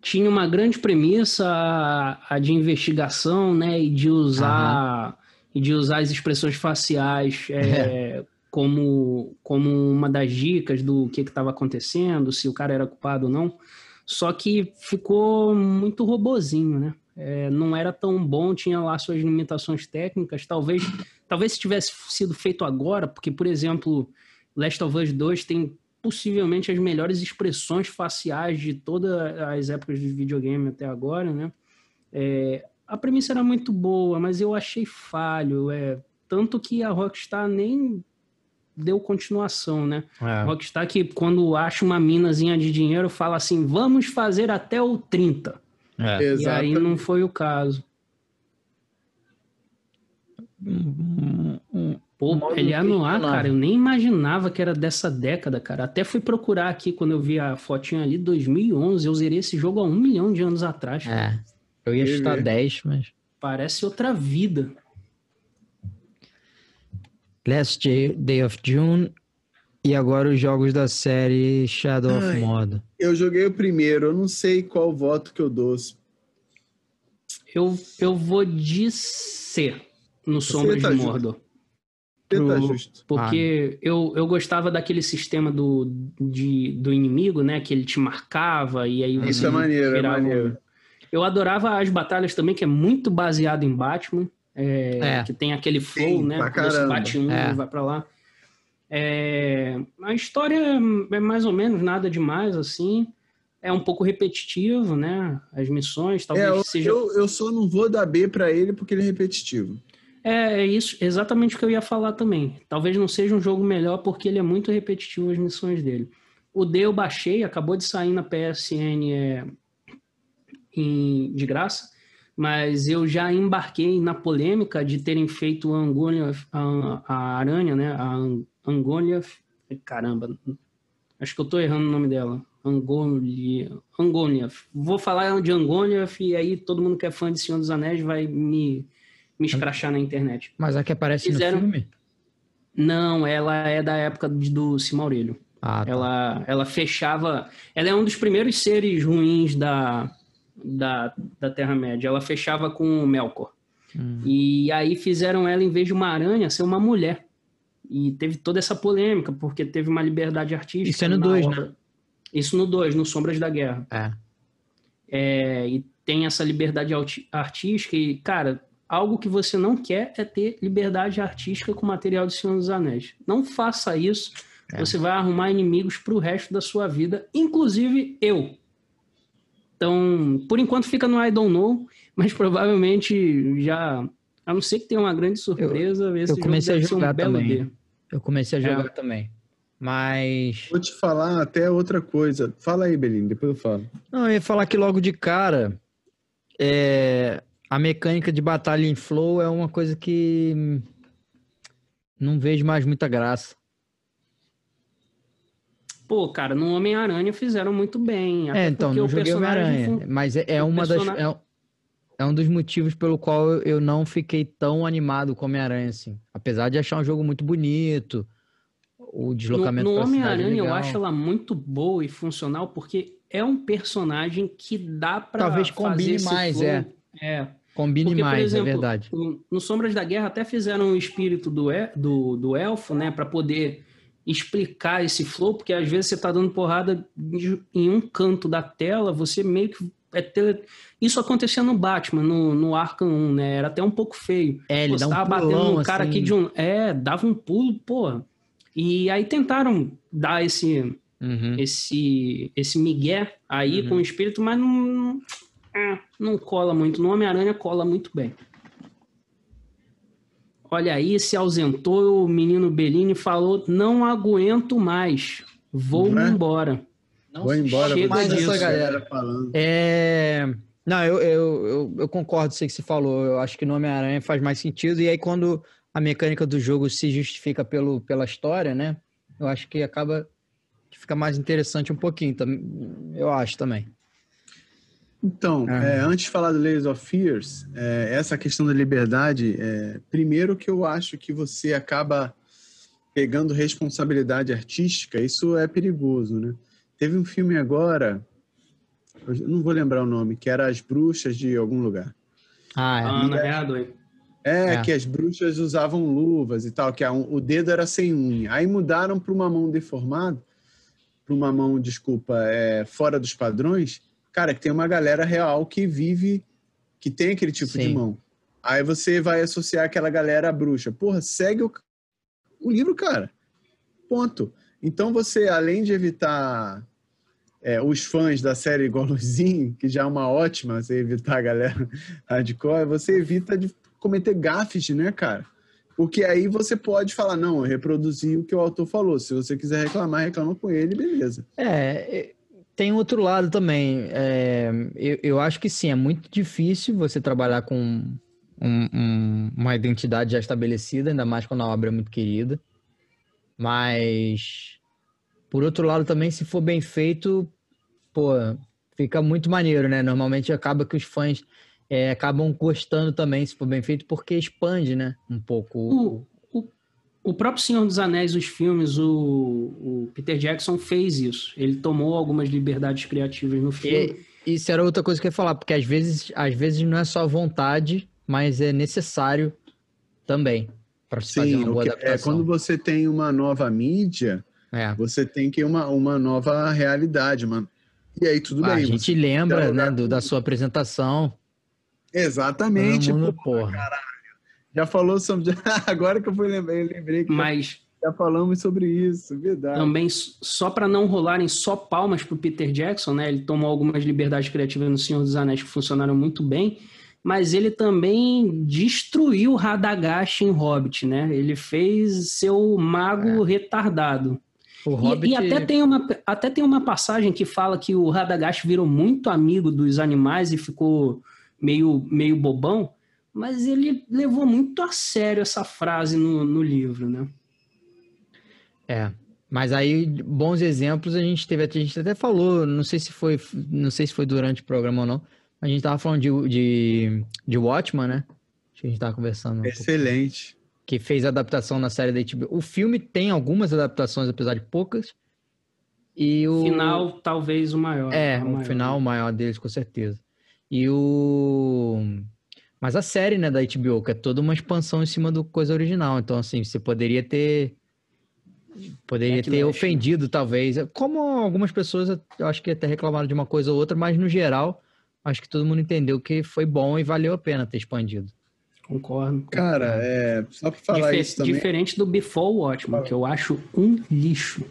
Tinha uma grande premissa a, a de investigação, né, e de usar e de usar as expressões faciais é, como como uma das dicas do que estava acontecendo, se o cara era culpado ou não. Só que ficou muito robozinho, né? É, não era tão bom, tinha lá suas limitações técnicas. Talvez, talvez se tivesse sido feito agora, porque, por exemplo, Last of Us 2 tem possivelmente as melhores expressões faciais de todas as épocas de videogame até agora, né? É, a premissa era muito boa, mas eu achei falho. É, tanto que a Rockstar nem deu continuação, né? É. Rockstar que quando acha uma minazinha de dinheiro fala assim, vamos fazer até o 30. É. E aí não foi o caso. Pô, Modo ele é no ar, cara. Eu nem imaginava que era dessa década, cara. Até fui procurar aqui quando eu vi a fotinha ali, 2011. Eu zerei esse jogo há um milhão de anos atrás. cara. É. Eu ia chutar ver? 10, mas. Parece outra vida. Last Day- of June. E agora os jogos da série Shadow of Ai. Mordor. Eu joguei o primeiro, eu não sei qual voto que eu dou. Eu, eu vou de C no Sombras tá de. Mordor. Você tá Pro- justo. Porque eu, eu gostava daquele sistema do, de, do inimigo, né? Que ele te marcava e aí Isso você é maneiro, é virava maneiro. Eu adorava as batalhas também, que é muito baseado em Batman. é, É. Que tem aquele flow, Sim, né? Você bate um É. e vai pra lá. É, a história é mais ou menos nada demais, assim. É um pouco repetitivo, né? As missões, talvez É, eu, seja. eu, eu só não vou dar B pra ele porque ele é repetitivo. É, é isso, exatamente o que eu ia falar também. Talvez não seja um jogo melhor porque ele é muito repetitivo as missões dele. O D eu baixei, acabou de sair na PSN é, em- de graça, mas eu já embarquei na polêmica de terem feito a Angolia, a, a aranha, né? A An- Angolia, caramba, acho que eu tô errando o nome dela. Angolia, Angolia. Vou falar de Angolia e aí todo mundo que é fã de Senhor dos Anéis vai me me escrachar na internet. Mas a que aparece Fizeram- no filme? Não, ela é da época do Silmarillion. Ah, tá. Ela, ela fechava. Ela é um dos primeiros seres ruins da, da, da Terra-média. Ela fechava com o Melkor. Hum. E aí fizeram ela, em vez de uma aranha, ser uma mulher. E teve toda essa polêmica, porque teve uma liberdade artística. Isso é no na 2, obra. Isso no 2, no Sombras da Guerra. É. É, e tem essa liberdade artística e, cara, algo que você não quer é ter liberdade artística com material de Senhor dos Anéis. Não faça isso, É. você vai arrumar inimigos pro resto da sua vida, inclusive eu. Então, por enquanto fica no I don't know, mas provavelmente já, a não ser que tenha uma grande surpresa, esse jogo comecei a um jogar belo também. Eu comecei a É. jogar também. Mas. Vou te falar até outra coisa. Fala aí, Belinho, depois eu falo. Não, eu ia falar que logo de cara. é, A mecânica de batalha em flow é uma coisa que. Não vejo mais muita graça. Pô, cara, no Homem-Aranha fizeram muito bem. É, então, não joguei personagem Homem-Aranha. fun- Mas é, é uma das. persona- É, é um dos motivos pelo qual eu, não fiquei tão animado com Homem-Aranha, assim. Apesar de achar um jogo muito bonito, o No, deslocamento no cidade é Homem-Aranha eu acho ela muito boa e funcional porque é um personagem que dá pra Talvez combine mais, flow. é. É. Combine Porque, por mais, exemplo, é verdade. No, Sombras da Guerra até fizeram o espírito do, do, do elfo, né, Pra poder explicar esse flow, porque às vezes você tá dando porrada em um canto da tela, você meio que é tele- Isso acontecia no Batman, no, no Arkham 1, né? Era até um pouco feio. É, ele Pô, dá um tava batendo pulão, no cara assim. aqui de um. É, dava um pulo, porra. E aí tentaram dar esse, Uhum. esse, esse migué aí Uhum. com o espírito, mas não, não, não cola muito. No Homem-Aranha cola muito bem. Olha aí, se ausentou o menino Bellini falou: não aguento mais, vou Não é? embora. Não Vou embora, chega vou mais disso. essa galera. falando. É... Não, eu, eu, eu, eu concordo com o que você falou. Eu acho que no Homem-Aranha faz mais sentido. E aí, quando a mecânica do jogo se justifica pelo, pela história, né? Eu acho que acaba que fica mais interessante um pouquinho. Eu acho também. Então, Ah. é, antes de falar do Layers of Fears, é, essa questão da liberdade, é, primeiro que eu acho que você acaba pegando responsabilidade artística, isso é perigoso, né? Teve um filme agora, eu não vou lembrar o nome, que era As Bruxas de algum lugar. Ah, é. A Ana Hathaway. É, É. que as bruxas usavam luvas e tal, que a- o dedo era sem unha. Aí mudaram para uma mão deformada, para uma mão, desculpa, é, fora dos padrões. Cara, que tem uma galera real que vive, que tem aquele tipo de Sim. mão. Aí você vai associar aquela galera à bruxa. Porra, segue o, o livro, cara. Ponto. Então você, além de evitar é, os fãs da série Golozinho, que já é uma ótima você evitar a galera hardcore, você evita de cometer gafes, né, cara? Porque aí você pode falar, não, eu reproduzi o que o autor falou. Se você quiser reclamar, reclama com ele, beleza. É, é, tem outro lado também. É, eu, eu acho que sim, é muito difícil você trabalhar com um- um- uma identidade já estabelecida, ainda mais quando a obra é muito querida. Mas, por outro lado, também, se for bem feito, pô, fica muito maneiro, né? Normalmente acaba que os fãs é, acabam gostando também, se for bem feito, porque expande, né? Um pouco. o- O, próprio Senhor dos Anéis, os filmes, o, o Peter Jackson fez isso. Ele tomou algumas liberdades criativas no filme. isso era outra coisa que eu ia falar, porque às vezes, às vezes não é só vontade, mas é necessário também para se fazer uma boa o que- é adaptação. quando você tem uma nova mídia, É. você tem que uma, uma nova realidade, mano. E aí tudo Ah, bem. a gente lembra né, do- da sua apresentação. Exatamente. Todo mundo, pô, porra. Já falou sobre. Agora que eu fui lembrar, eu lembrei que Mas já falamos sobre isso, verdade. também, só para não rolarem só palmas pro Peter Jackson, né? Ele tomou algumas liberdades criativas no Senhor dos Anéis que funcionaram muito bem, mas ele também destruiu Radagast em Hobbit, né? Ele fez seu mago retardado. O E- Hobbit. E, até, tem uma, até tem uma passagem que fala que o Radagast virou muito amigo dos animais e ficou meio, meio bobão, mas ele levou muito a sério essa frase no, no livro, né? É. Mas aí, bons exemplos, a gente teve, a gente até falou, não sei se foi, não sei se foi durante o programa ou não, a gente tava falando de, de, de Watchman, né? Acho que a gente tava conversando. um pouco. Excelente. que fez adaptação na série da HBO. O filme tem algumas adaptações, apesar de poucas. E o Final, talvez o maior. é, o maior. final o maior deles com certeza. E o mas a série, né, da HBO, que é toda uma expansão em cima do coisa original. Então assim, você poderia ter poderia ter Backlash, né? ofendido talvez, como algumas pessoas eu acho que até reclamaram de uma coisa ou outra, mas no geral, acho que todo mundo entendeu que foi bom e valeu a pena ter expandido. Concordo. Cara, é, só pra falar Difer- isso também. Diferente do Before Watchmen, que eu acho um lixo.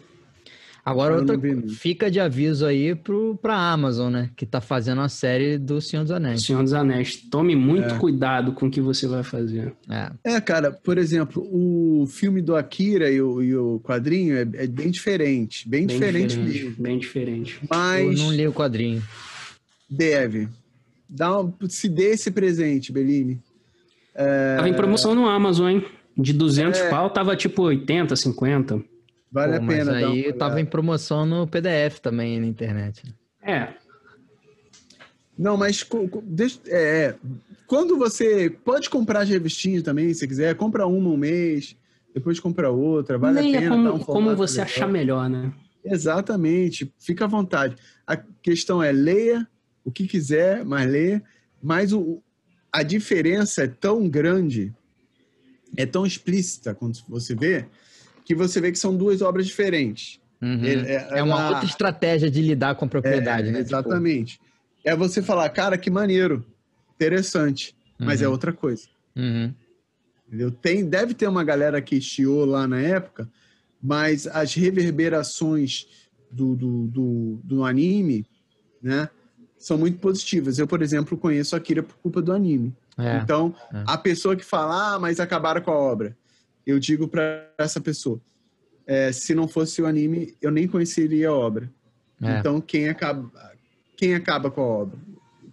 Agora, Eu outra, vi, fica de aviso aí pro, pra Amazon, né? Que tá fazendo a série do Senhor dos Anéis. Senhor dos Anéis, tome muito É. cuidado com o que você vai fazer. É. É, cara, por exemplo, o filme do Akira e o, e o quadrinho é, é bem diferente. Bem, Bem diferente, diferente, mesmo. bem diferente. Eu Mas não li o quadrinho. deve. Dá um, se dê esse presente, Bellini. Tava em promoção no Amazon, hein? De 200 É. pau, tava tipo 80, 50. Vale Pô, a mas pena. dar aí uma tava em promoção no PDF também na internet. É, Não, mas deixa- é, é. quando você pode comprar as revistinhas também, se quiser, compra uma um mês, depois compra outra, vale leia a pena. como, dar um como você legal. achar melhor, né? Exatamente, fica à vontade. A questão é leia o que quiser, mas leia. Mas o, a diferença é tão grande, é tão explícita quando você vê, que você vê que são duas obras diferentes. Uhum. É- É, uma ela- outra estratégia de lidar com a propriedade, É, né? Exatamente. É você falar, cara, que maneiro, interessante, mas é Uhum. outra coisa. Tipo, uhum. Entendeu? Tem, deve ter uma galera que chiou lá na época, mas as reverberações do, do, do, do anime, né, são muito positivas. Eu, por exemplo, conheço a Akira por culpa do anime. É. Então, é. a pessoa que fala, ah, mas acabaram com a obra, eu digo para essa pessoa, é, se não fosse o anime, eu nem conheceria a obra. É. Então, quem acaba, quem acaba com a obra?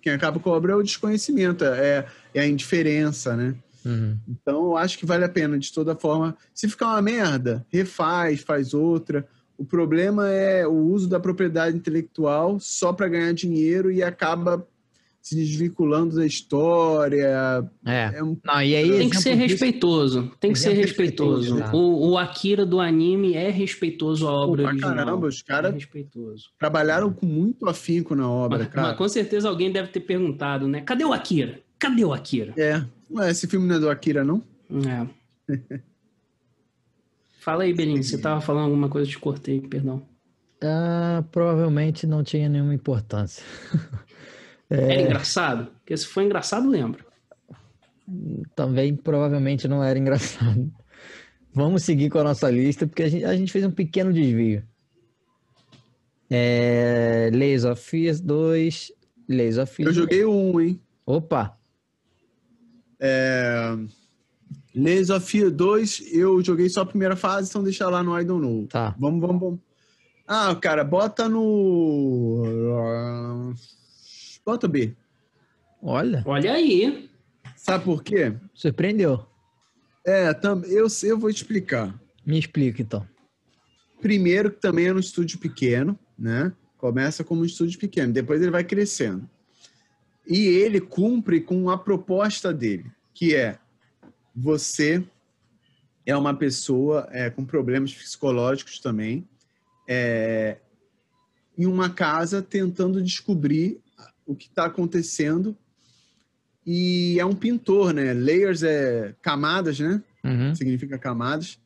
Quem acaba com a obra é o desconhecimento, é, é a indiferença, né? Uhum. Então, eu acho que vale a pena, de toda forma. Se ficar uma merda, refaz, faz outra. O problema é o uso da propriedade intelectual só para ganhar dinheiro e acaba se desvinculando da história. É. É um- Não, e aí, Tem que ser respeitoso. Tem que ser respeitoso. O, o Akira do anime é respeitoso à obra Pô, pra original. caramba, os É caras respeitoso. trabalharam com muito afinco na obra, Mas, cara. mas com certeza alguém deve ter perguntado, né? Cadê o Akira? Cadê o Akira? É. Ué, esse filme não é do Akira, não? É. Fala aí, Belinho. Você tava falando alguma coisa, eu te cortei, perdão. Ah, provavelmente não tinha nenhuma importância. É. Era engraçado? Porque se for engraçado, lembra. Também provavelmente não era engraçado. Vamos seguir com a nossa lista, porque a gente, a gente fez um pequeno desvio. É, Layers of Fear 2. Layers of Fear. Eu joguei um, hein? Opa! Layers of Fear 2, eu joguei só a primeira fase, então deixa lá no I Don't Know. Tá. Vamos, vamos, vamos. Ah, cara, bota no. Bota B. Olha, Olha aí. Sabe por quê? surpreendeu. É, tam, eu, sei, eu vou te explicar. Me explica então. Primeiro, que também é um estúdio pequeno, né? Começa como um estúdio pequeno, depois ele vai crescendo. E ele cumpre com a proposta dele, que é você é uma pessoa é, com problemas psicológicos também, é, em uma casa tentando descobrir o que está acontecendo. E é um pintor, né? Layers é camadas, né? Uhum. Significa camadas.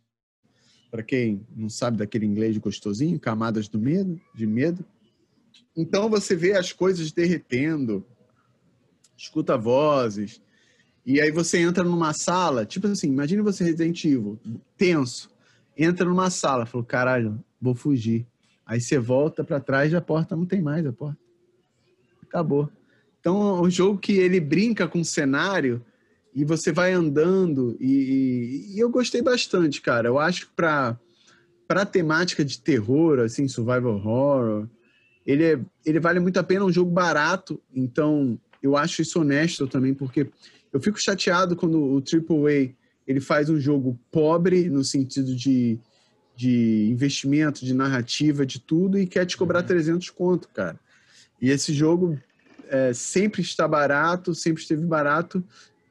Para quem não sabe daquele inglês gostosinho, camadas do medo, de medo. Então você vê as coisas derretendo, escuta vozes, e aí você entra numa sala, tipo assim, imagine você Resident Evil, tenso, entra numa sala, falou, caralho, vou fugir. Aí você volta para trás e a porta não tem mais a porta. Acabou. Então, o jogo que ele brinca com o cenário e você vai andando e, e, e eu gostei bastante, cara. Eu acho que para para temática de terror, assim, survival horror, ele, é, ele vale muito a pena, é um jogo barato, então eu acho isso honesto também, porque eu fico chateado quando o AAA ele faz um jogo pobre no sentido de, de investimento, de narrativa, de tudo, e quer te cobrar 300 uhum. conto, cara. E esse jogo é, sempre está barato, sempre esteve barato.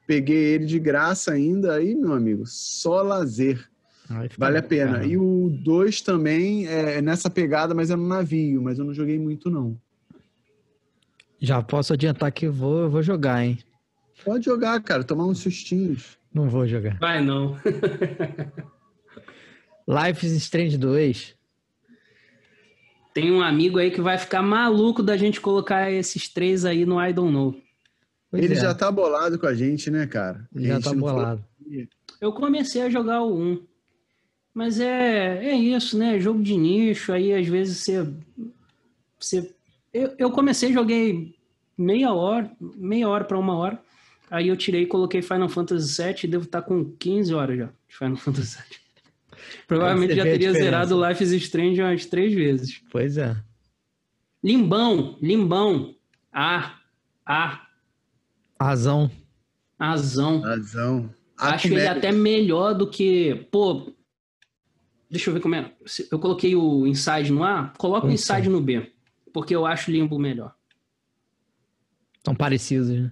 Peguei ele de graça ainda, aí, meu amigo, só lazer. Vale a pena. Cara. E o 2 também é nessa pegada, mas é no navio, mas eu não joguei muito, não. Já posso adiantar que vou, vou jogar, hein? Pode jogar, cara, tomar uns sustinhos. Não vou jogar. Vai não. Life is Strange 2. Tem um amigo aí que vai ficar maluco da gente colocar esses três aí no I Don't Know. Pois Ele é. já tá bolado com a gente, né, cara? já tá bolado. Eu comecei a jogar o 1. Mas é, é isso, né? Jogo de nicho, aí às vezes você. você eu, eu comecei, joguei meia hora, meia hora para uma hora. Aí eu tirei e coloquei Final Fantasy VII e devo estar tá com 15 horas já de Final Fantasy VII. Provavelmente já teria zerado Life is Strange umas três vezes. Pois é. Limbão, limbão. Ah, ah. Razão. Razão. Razão. Acho ele até melhor do que. Pô, Deixa eu ver como é. Eu coloquei o inside no A, coloca o inside no B. Porque eu acho limbo melhor. São parecidos, né?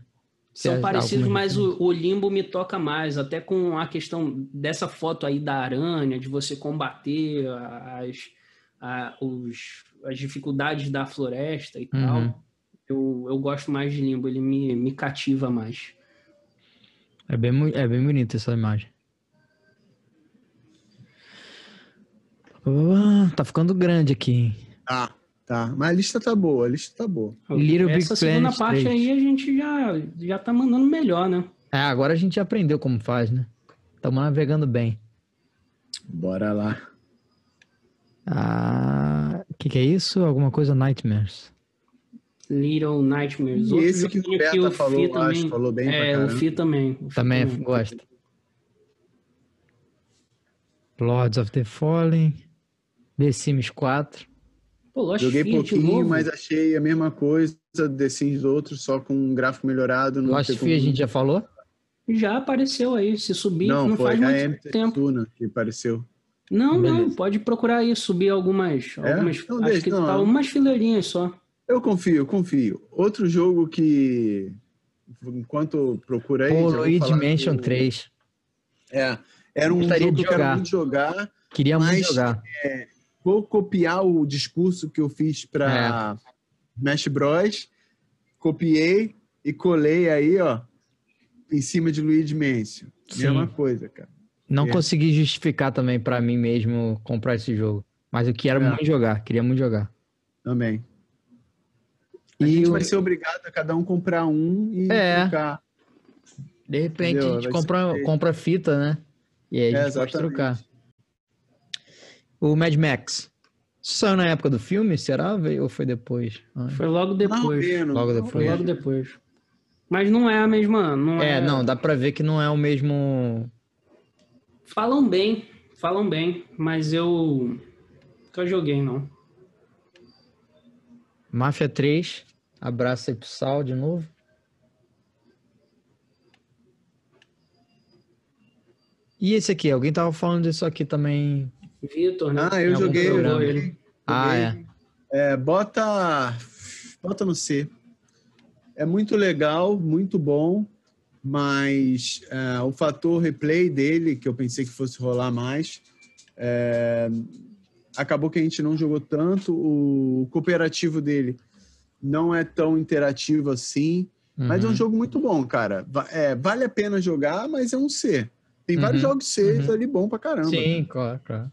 São parecidos, mas o, o, limbo me toca mais. Até com a questão dessa foto aí da aranha, de você combater as, a, os, as dificuldades da floresta e uhum. tal. Eu, eu gosto mais de limbo, ele me, me cativa mais. É bem, é bem bonita essa imagem. Tá ficando grande aqui. Tá, tá. Mas a lista tá boa, a lista tá boa. Little Essa Big segunda Planet parte 3. aí a gente já, já tá mandando melhor, né? É, agora a gente já aprendeu como faz, né? Estamos navegando bem. Bora lá. Ah, o que, que é isso? Alguma coisa Nightmares. Little Nightmares. E Outro esse que o Beta falou, também, acho, falou bem É, o Fi também. O também, também gosta. Lords of the Fallen. The Sims 4. Pô, Lost Joguei pouquinho, mas achei a mesma coisa The Sims outros, só com um gráfico melhorado. Não Lost Fee a gente já falou? Já apareceu aí, se subir não, não faz muito tempo. Tuna que apareceu. Não, Beleza. não, pode procurar aí, subir algumas, é? algumas não, acho deixa, que não. tá umas fileirinhas só. Eu confio, eu confio. Outro jogo que, enquanto procura aí... O Luigi Mansion 3. É, era um jogo que eu quero muito jogar. Queria mas, muito jogar. É, vou copiar o discurso que eu fiz para é. Smash Bros. Copiei e colei aí, ó, em cima de Luigi Mansion. Mesma coisa, cara. Não é. consegui justificar também para mim mesmo comprar esse jogo. Mas eu quero é. muito jogar, queria muito jogar. Também. A e gente vai ser obrigado a cada um comprar um e é. trocar. De repente Entendeu? a gente compra, compra fita, né? E aí a gente é, pode trocar. O Mad Max. Saiu na época do filme, será? Ou foi depois? Ai. Foi logo depois. Não, logo depois. Foi logo depois. Mas não é a mesma. Não é, é, não, dá pra ver que não é o mesmo. Falam bem, falam bem, mas eu. Nunca joguei, não. Máfia 3, abraço aí pro Sal de novo. E esse aqui, alguém tava falando disso aqui também Vitor, né? Ah, eu joguei, eu joguei. Ah, é. é. Bota, bota no C. É muito legal, muito bom, mas é, o fator replay dele, que eu pensei que fosse rolar mais, é, acabou que a gente não jogou tanto. O cooperativo dele não é tão interativo assim. Mas é um Uhum. jogo muito bom, cara. É, vale a pena jogar, mas é um C. Tem vários Uhum, jogos C uhum. ali bom pra caramba. Sim, claro, claro.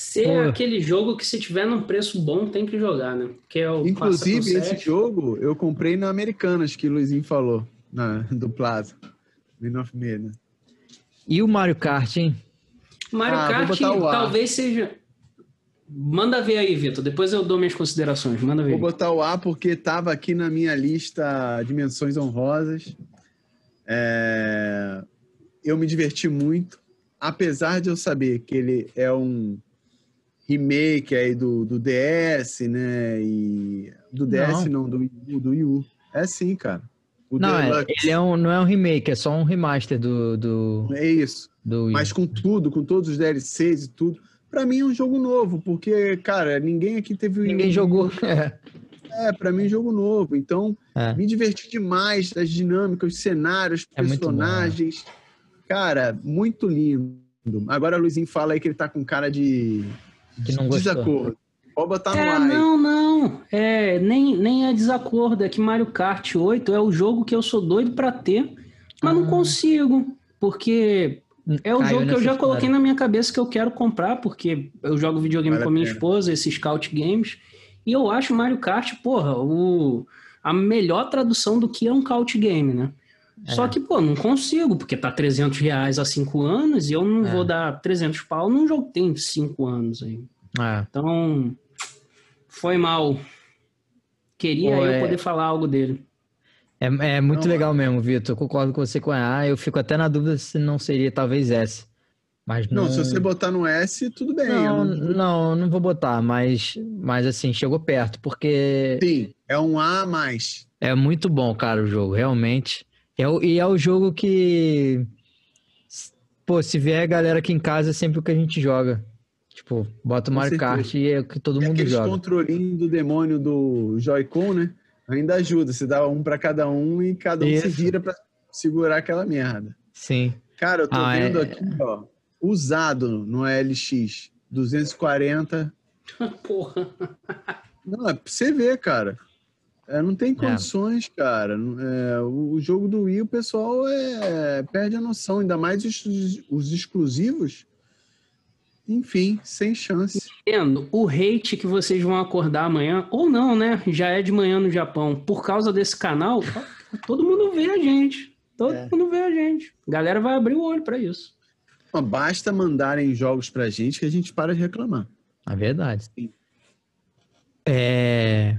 Ser Pô. aquele jogo que se tiver num preço bom tem que jogar, né? Que é o Inclusive, esse jogo eu comprei na Americanas, que o Luizinho falou, na, do Plaza. Men of Medan. E o Mario Kart, hein? Mario Ah, Kart talvez seja. Manda ver aí, Vitor. Depois eu dou minhas considerações. Manda ver. Vou botar o A porque estava aqui na minha lista de menções honrosas. É, Eu me diverti muito, apesar de eu saber que ele é um remake aí do, do DS, né? E do DS não, do, Wii U- do Wii U. É sim, cara. O Não, é, Deluxe. ele é um, não é um remake, é só um remaster do. do, É isso. do. Mas com tudo, com todos os DLCs e tudo. Pra mim é um jogo novo, porque, cara, ninguém aqui teve. Ninguém jogou. É. É, pra mim é um jogo novo. Então, É. me diverti demais das dinâmicas, os cenários, É muito bom, personagens. Cara, muito lindo. Agora o Luizinho fala aí que ele tá com cara de Que não gostou. desacordo. Pode botar no É, ar não, não. É, nem, nem é desacordo. É que Mario Kart 8 é o jogo que eu sou doido pra ter, mas não Ah. consigo. Porque é o Caiu jogo que eu já história. coloquei na minha cabeça que eu quero comprar, porque eu jogo videogame Vale com a minha pena. esposa, esses Scout Games, e eu acho Mario Kart, porra, o, a melhor tradução do que é um Couch Game, né? É. Só que, pô, não consigo, porque tá 300 reais há 5 anos e eu não É. vou dar 300 pau num jogo que tem 5 anos aí. É. Então, foi mal. Queria Pô, eu é- poder falar algo dele. É, é muito Não, legal mesmo, Vitor. Eu concordo com você com a A. Eu fico até na dúvida se não seria talvez S. Mas não. Não, se você botar no S, tudo bem. Não, não- não, não vou botar, mas, mas assim, chegou perto, porque Sim, é um A a mais. é muito bom, cara, o jogo, realmente. É, o- e é o jogo que, pô, se vier a galera aqui em casa, é sempre o que a gente joga. Tipo, bota o Mario. Kart e é o que todo E mundo joga. controlinhos do demônio do Joy-Con, né? Ainda ajuda. Você dá um pra cada um e cada um se Isso. vira pra segurar aquela merda. Sim. Cara, eu tô Ah, vendo é- aqui, ó, usado no LX, 240. Porra. Não, é pra você ver, cara. É, não tem condições, cara. Não- é, o, jogo do Wii, o pessoal é, perde a noção, ainda mais os, os exclusivos. Enfim, sem chance. Entendo o hate que vocês vão acordar amanhã, ou não, né? Já é de manhã no Japão. Por causa desse canal, todo mundo vê a gente. Todo É. mundo vê a gente. A galera vai abrir o olho pra isso. Basta mandarem jogos pra gente que a gente para de reclamar. É verdade. Sim. É...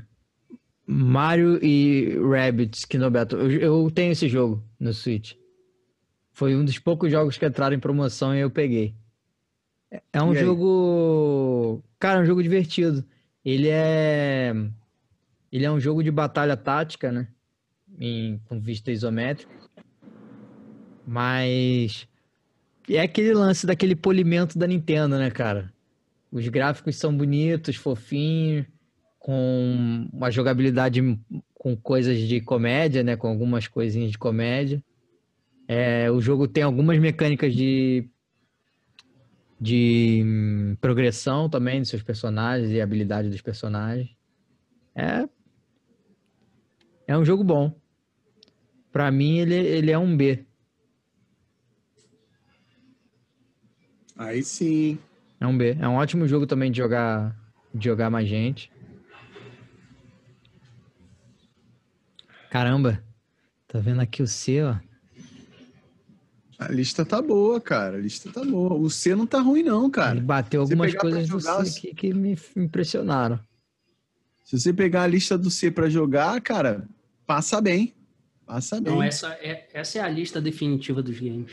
Mario e Rabbids Battle. Eu, eu tenho esse jogo no Switch. Foi um dos poucos jogos que entraram em promoção e eu peguei. É- É um jogo. Cara, é um jogo divertido. Ele é. Ele é um jogo de batalha tática, né? Em... Com vista isométrica. Mas. É aquele lance daquele polimento da Nintendo, né, cara? Os gráficos são bonitos, fofinhos, com uma jogabilidade com coisas de comédia, né? Com algumas coisinhas de comédia. É, o jogo tem algumas mecânicas de, de hum, progressão também dos seus personagens e habilidade dos personagens. É, é um jogo bom. Pra mim, ele, ele é um B. Aí sim. É um B. É um ótimo jogo também de jogar, de jogar mais gente. Caramba. Tá vendo aqui o C, ó. A lista tá boa, cara. A lista tá boa. O C não tá ruim, não, Ele cara. bateu você algumas coisas do jogar, C aqui que me impressionaram. Se você pegar a lista do C pra jogar, cara, passa bem. Passa bem. Então, essa é, essa é a lista definitiva dos games.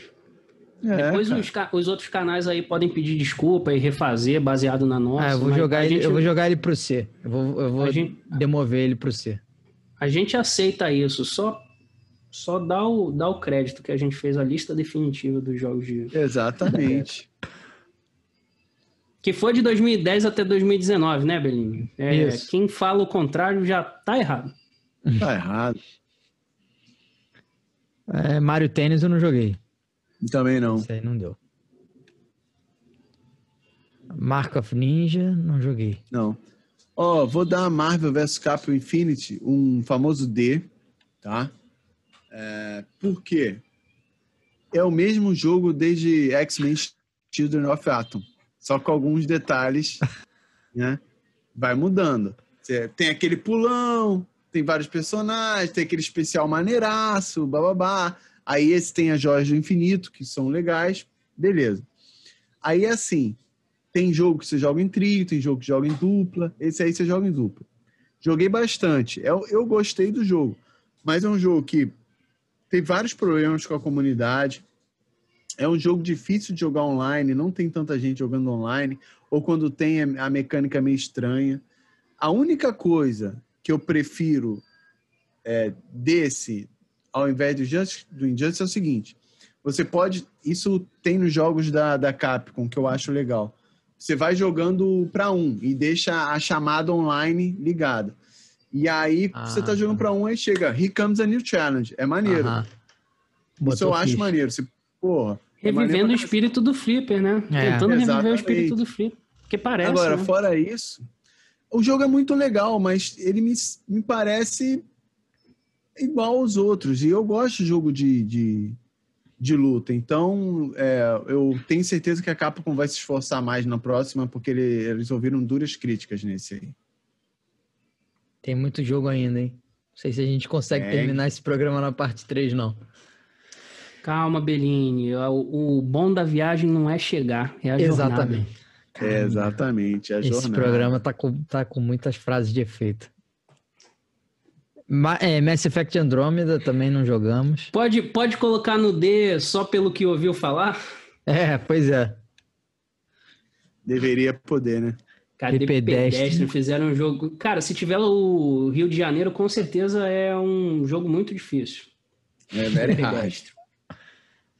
É, Depois os, os outros canais aí podem pedir desculpa e refazer baseado na nossa. ah, eu vou jogar ele, gente, eu vou jogar ele pro C. Eu vou, eu vou gente- demover ele pro C. a gente aceita isso, só, só dá, o, dá o crédito que a gente fez a lista definitiva dos jogos de. Exatamente. Que foi de 2010 até 2019, né, Belinho? É, Isso. quem fala o contrário já tá errado. tá errado. É, Mario Tênis eu não joguei. Também não. Isso aí não deu. Mark of Ninja, não joguei. Não. Ó, vou dar Marvel vs Capcom Infinity um famoso D, tá? É, por quê? É o mesmo jogo desde X-Men Children of Atom, só com alguns detalhes, né? Vai mudando. Tem aquele pulão, tem vários personagens, tem aquele especial maneiraço, bababá. Aí esse tem as joias do infinito, que são legais, beleza. Aí assim, tem jogo que você joga em trio, tem jogo que joga em dupla, esse aí você joga em dupla. Joguei bastante, eu, eu gostei do jogo, mas é um jogo que tem vários problemas com a comunidade, é um jogo difícil de jogar online, não tem tanta gente jogando online, ou quando tem a mecânica meio estranha. A única coisa que eu prefiro é, desse, ao invés do Injustice, do Injustice, é o seguinte: você pode. Isso tem nos jogos da, da Capcom, que eu acho legal. Você vai jogando para um e deixa a chamada online ligada. E aí ah, você tá jogando para um e chega, Here comes a new challenge. É maneiro. -huh. Isso eu acho maneiro. Você, porra. É Revivendo é o espírito do Flipper, né? É. Tentando Exatamente. reviver o espírito do Flipper. Que parece. Agora, né? fora isso, o jogo é muito legal, mas ele me, me parece igual aos outros. E eu gosto de jogo de, de, de luta. Então, é, eu tenho certeza que a Capcom vai se esforçar mais na próxima, porque ele, eles ouviram duras críticas nesse aí. Tem muito jogo ainda, hein? Não sei se a gente consegue é. terminar esse programa na parte 3, não. Calma, Bellini. O, o bom da viagem não é chegar, é a Exatamente. jornada. É, exatamente, a Esse jornada. programa tá com, tá com muitas frases de efeito. Ma é, Mass Effect Andromeda também não jogamos. Pode, pode colocar no D só pelo que ouviu falar? É, pois é. Deveria poder, né? Cara, de pedestre fizeram um jogo. Cara, se tiver o Rio de Janeiro, com certeza é um jogo muito difícil. É very hard.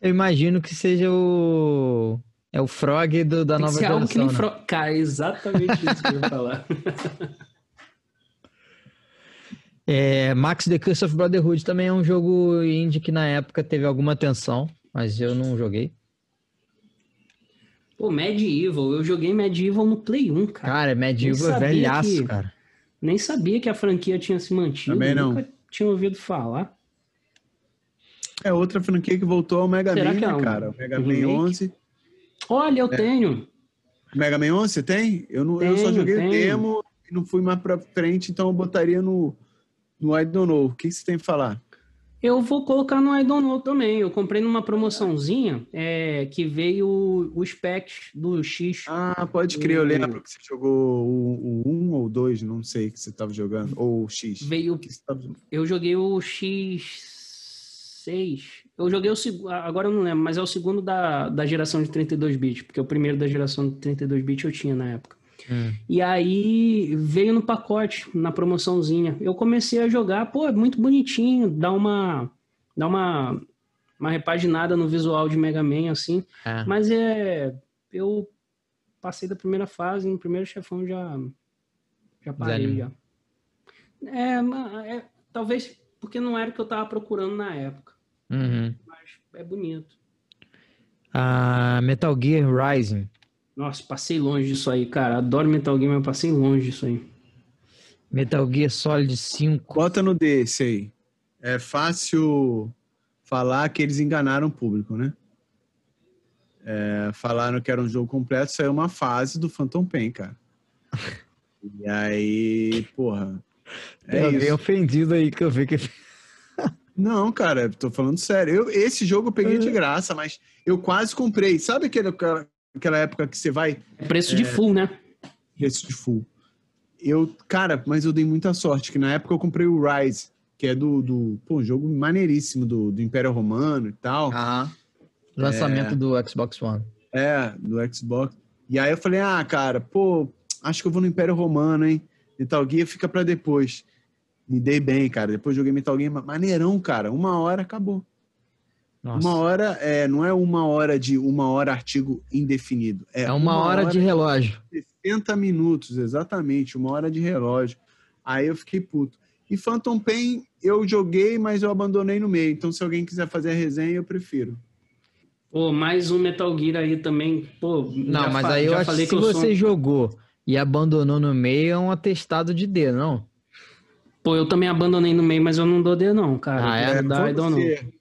Eu imagino que seja o é o Frog do, da Tem nova geração. Algo que nem né? Frog. Cara, é exatamente isso que eu ia falar. É, Max The Curse of Brotherhood também é um jogo indie que na época teve alguma atenção, mas eu não joguei. Pô, Medieval, eu joguei Medieval no Play 1, cara. Cara, Medieval é velhaço, que, cara. Nem sabia que a franquia tinha se mantido. Também não. Nunca tinha ouvido falar. É outra franquia que voltou ao Mega Será Man, é um, cara. O Mega Man 11. Olha, eu é. tenho. Mega Man 11 você tem? Eu, não, tenho, eu só joguei tenho. o demo e não fui mais pra frente, então eu botaria no, no I Don't Know. O que você tem que falar? Eu vou colocar no I Don't Know também. Eu comprei numa promoçãozinha é, que veio o, o Specs do X. Ah, pode crer. O... Eu lembro que você jogou o, o 1 ou o 2, não sei que você estava jogando. Ou o X. Veio. Tava... Eu joguei o X6. Eu joguei o segundo, agora eu não lembro, mas é o segundo da, da geração de 32 bits, porque o primeiro da geração de 32 bits eu tinha na época. Hum. E aí veio no pacote, na promoçãozinha. Eu comecei a jogar, pô, é muito bonitinho, dá uma dá uma uma repaginada no visual de Mega Man assim, é. mas é eu passei da primeira fase, no primeiro chefão já já parei já. É, é, talvez porque não era o que eu tava procurando na época. Uhum. Mas é bonito. A Metal Gear Rising. Nossa, passei longe disso aí, cara. Adoro Metal Gear, mas passei longe disso aí. Metal Gear Solid 5. Bota no desse aí. É fácil falar que eles enganaram o público, né? É, falaram que era um jogo completo, saiu uma fase do Phantom Pain, cara. E aí, porra. É eu isso. ofendido aí que eu vi que. Não, cara, tô falando sério. Eu, esse jogo eu peguei de uhum. graça, mas eu quase comprei. Sabe aquele, aquela época que você vai. Preço é, de full, né? Preço de full. Eu, cara, mas eu dei muita sorte, que na época eu comprei o Rise, que é do. do pô, um jogo maneiríssimo do, do Império Romano e tal. Aham. Lançamento é, do Xbox One. É, do Xbox. E aí eu falei, ah, cara, pô, acho que eu vou no Império Romano, hein? Metal Gear fica pra depois me dei bem, cara. Depois joguei Metal Gear, maneirão, cara. Uma hora acabou. Nossa. Uma hora é, não é uma hora de uma hora artigo indefinido. É, é uma, uma hora, hora, de relógio. 60 minutos, exatamente, uma hora de relógio. Aí eu fiquei puto. E Phantom Pain eu joguei, mas eu abandonei no meio. Então, se alguém quiser fazer a resenha, eu prefiro. Pô, mais um Metal Gear aí também. Pô, não, mas aí eu acho que se você sou... jogou E abandonou no meio é um atestado de D, não? Pô, eu também abandonei no meio, mas eu não dou D, não, cara. Ah, é? Eu dá, I don't know. Você-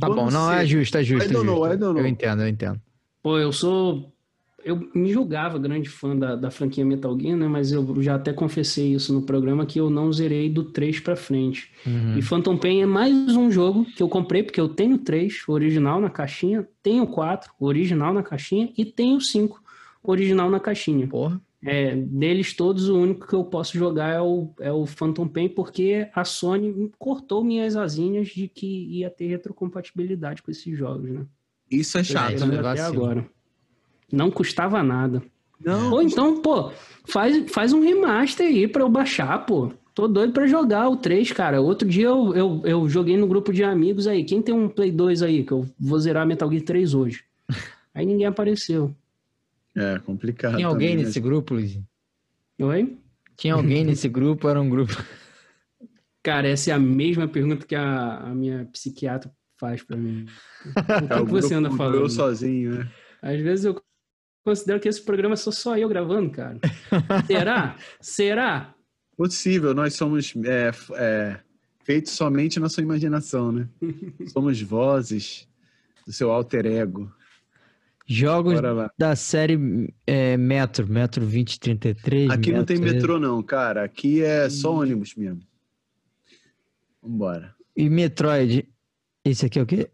Tá bom, não, é justo, é justo. I é justo. I don't know. Eu entendo, eu entendo. Pô, eu sou. Eu me julgava grande fã da, da franquia Metal Gear, né? Mas eu já até confessei isso no programa que eu não zerei do 3 pra frente. Uhum. E Phantom Pain é mais um jogo que eu comprei, porque eu tenho o 3, o original na caixinha, tenho o 4, o original na caixinha, e tenho o 5, o original na caixinha. Porra. É, deles todos, o único que eu posso jogar é o, é o Phantom Pain, porque a Sony cortou minhas asinhas de que ia ter retrocompatibilidade com esses jogos, né? Isso é chato. isso Esperando é até vacilo. agora. Não custava nada. Não, Ou então, pô, faz, faz um remaster aí pra eu baixar, pô. Tô doido pra jogar o 3, cara. Outro dia eu, eu, eu joguei no grupo de amigos aí. Quem tem um Play 2 aí? Que eu vou zerar Metal Gear 3 hoje. Aí ninguém apareceu. É complicado. Tinha alguém também, nesse né? grupo, Luiz? Oi? Tinha alguém nesse grupo? Era um grupo. Cara, essa é a mesma pergunta que a, a minha psiquiatra faz pra mim. O que, É, o que você anda do falando? Eu sozinho, né? Às vezes eu considero que esse programa sou só eu gravando, cara. Será? Será? Possível, nós somos é, é, feitos somente na sua imaginação, né? somos vozes do seu alter ego. Jogos da série é, Metro, Metro 2033. Aqui não tem Metro- metrô, não, cara. Aqui é só ônibus mesmo. Vambora. E Metroid. Esse aqui é o quê?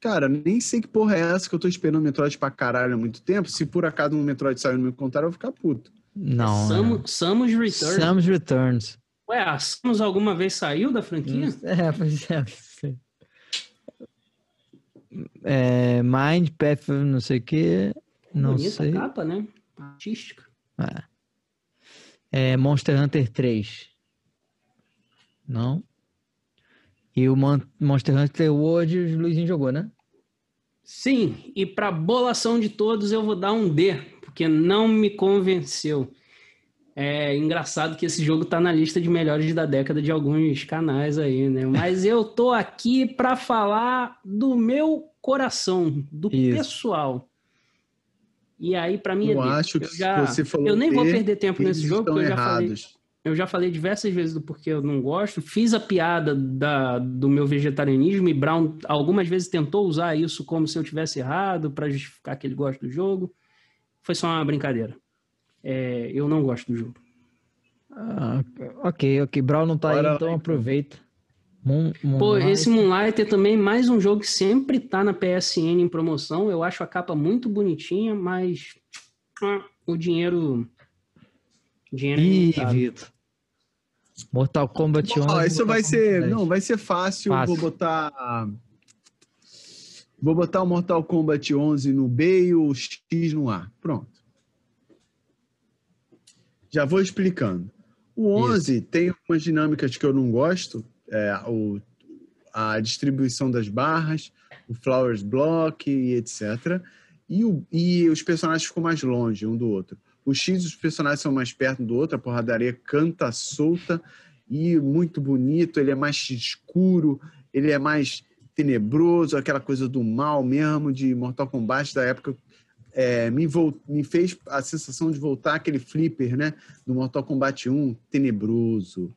Cara, nem sei que porra é essa que eu tô esperando Metroid pra caralho há muito tempo. Se por acaso um Metroid sair no meu contar, eu vou ficar puto. Não. Samu- é. Samus Return. Samus Returns. Ué, a Samus alguma vez saiu da franquia? É, pois é. É, Mind, Path, não sei o que. Não Bonita sei. capa, né? Artística. É Monster Hunter 3. Não. E o Mon- Monster Hunter World o Luizinho jogou, né? Sim, e para bolação de todos eu vou dar um D, porque não me convenceu. É engraçado que esse jogo tá na lista de melhores da década de alguns canais aí, né? Mas eu tô aqui para falar do meu coração, do Isso. pessoal. E aí, para mim, é Eu D. acho que eu, já, se você falou eu nem vou perder tempo nesse jogo, porque eu já falei, eu já falei diversas vezes do porquê eu não gosto. Fiz a piada da, do meu vegetarianismo e Brown algumas vezes tentou usar isso como se eu tivesse errado para justificar que ele gosta do jogo. Foi só uma brincadeira. É, eu não gosto do jogo. Ah, ok, ok. Brawl não tá Bora aí, lá, então então. aproveita. Moon, Pô, Moonlight. esse Moonlighter também, mais um jogo que sempre tá na PSN em promoção. Eu acho a capa muito bonitinha, mas ah, o dinheiro. O dinheiro é Ih. Vitor. Mortal Kombat 11. Ó, isso Mortal vai Kombat ser. 10. Não, vai ser fácil. Fácil. Vou botar. Vou botar o Mortal Kombat 11 no B e o X no A. Pronto. Já vou explicando. O 11 tem algumas dinâmicas que eu não gosto. É, o, a distribuição das barras, o Flowers Block e etc. E, o, e os personagens ficam mais longe um do outro. O X, os personagens são mais perto um do outro, a porradaria canta solta e muito bonito. Ele é mais escuro, ele é mais tenebroso, aquela coisa do mal mesmo de Mortal Kombat da época. É, me, me fez a sensação de voltar aquele flipper, né? Do Mortal Kombat 1, tenebroso.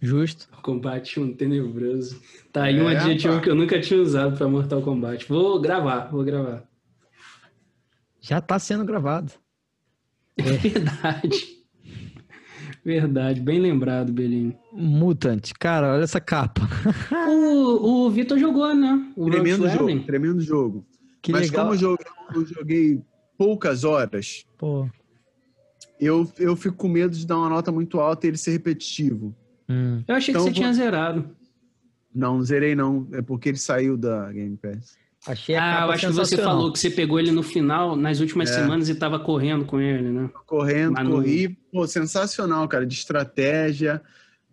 Justo. Combate um tenebroso. Tá aí um É, adjetivo pá. que eu nunca tinha usado pra Mortal Kombat. Vou gravar, vou gravar. Já tá sendo gravado. Verdade. Verdade, bem lembrado, Belinho. Mutant. Cara, olha essa capa. O, o Vitor jogou, né? O Tremendo jogo, tremendo jogo. Que Mas legal. como eu joguei, eu joguei poucas horas, Pô. eu, eu fico com medo de dar uma nota muito alta e ele ser repetitivo. Hum. Eu achei Então que você vou- tinha zerado. Não, não zerei não. É porque ele saiu da Game Pass. Achei a Ah, eu acho que você falou que você pegou ele no final, nas últimas É. semanas, e tava correndo com ele, né? Correndo, Mas não- corri. Pô, sensacional, cara, de estratégia.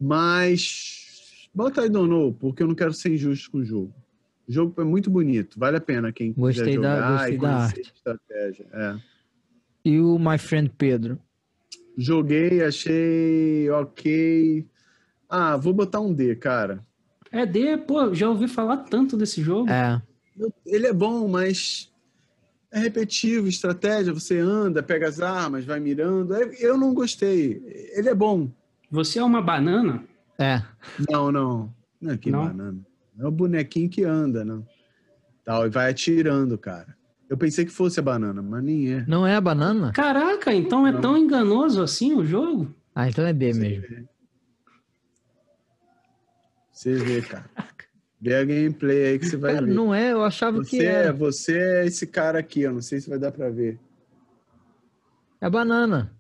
Mas bota aí Donou, porque eu não quero ser injusto com o jogo. O jogo é muito bonito, vale a pena quem Gostei quiser da- jogar gostei e da arte. estratégia. É. E o My Friend Pedro. Joguei, achei ok. Ah, vou botar um D, cara. É D, pô, já ouvi falar tanto desse jogo. É. Ele é bom, mas É repetitivo, estratégia, você anda, pega as armas, vai mirando. É- Eu não gostei. Ele é bom. Você é uma banana? É. Não, não. Não é que Não? banana. É o bonequinho que anda, não. Tal, e vai atirando, cara. Eu pensei que fosse a banana, mas nem é. Não é a banana? Caraca, então é Não. tão enganoso assim o jogo? Ah, então é B mesmo. Você vê, cara. Vê a gameplay aí que você vai Cara, ver. não é, eu achava que Você é, era. você é esse cara aqui, eu não sei se vai dar pra ver. É banana.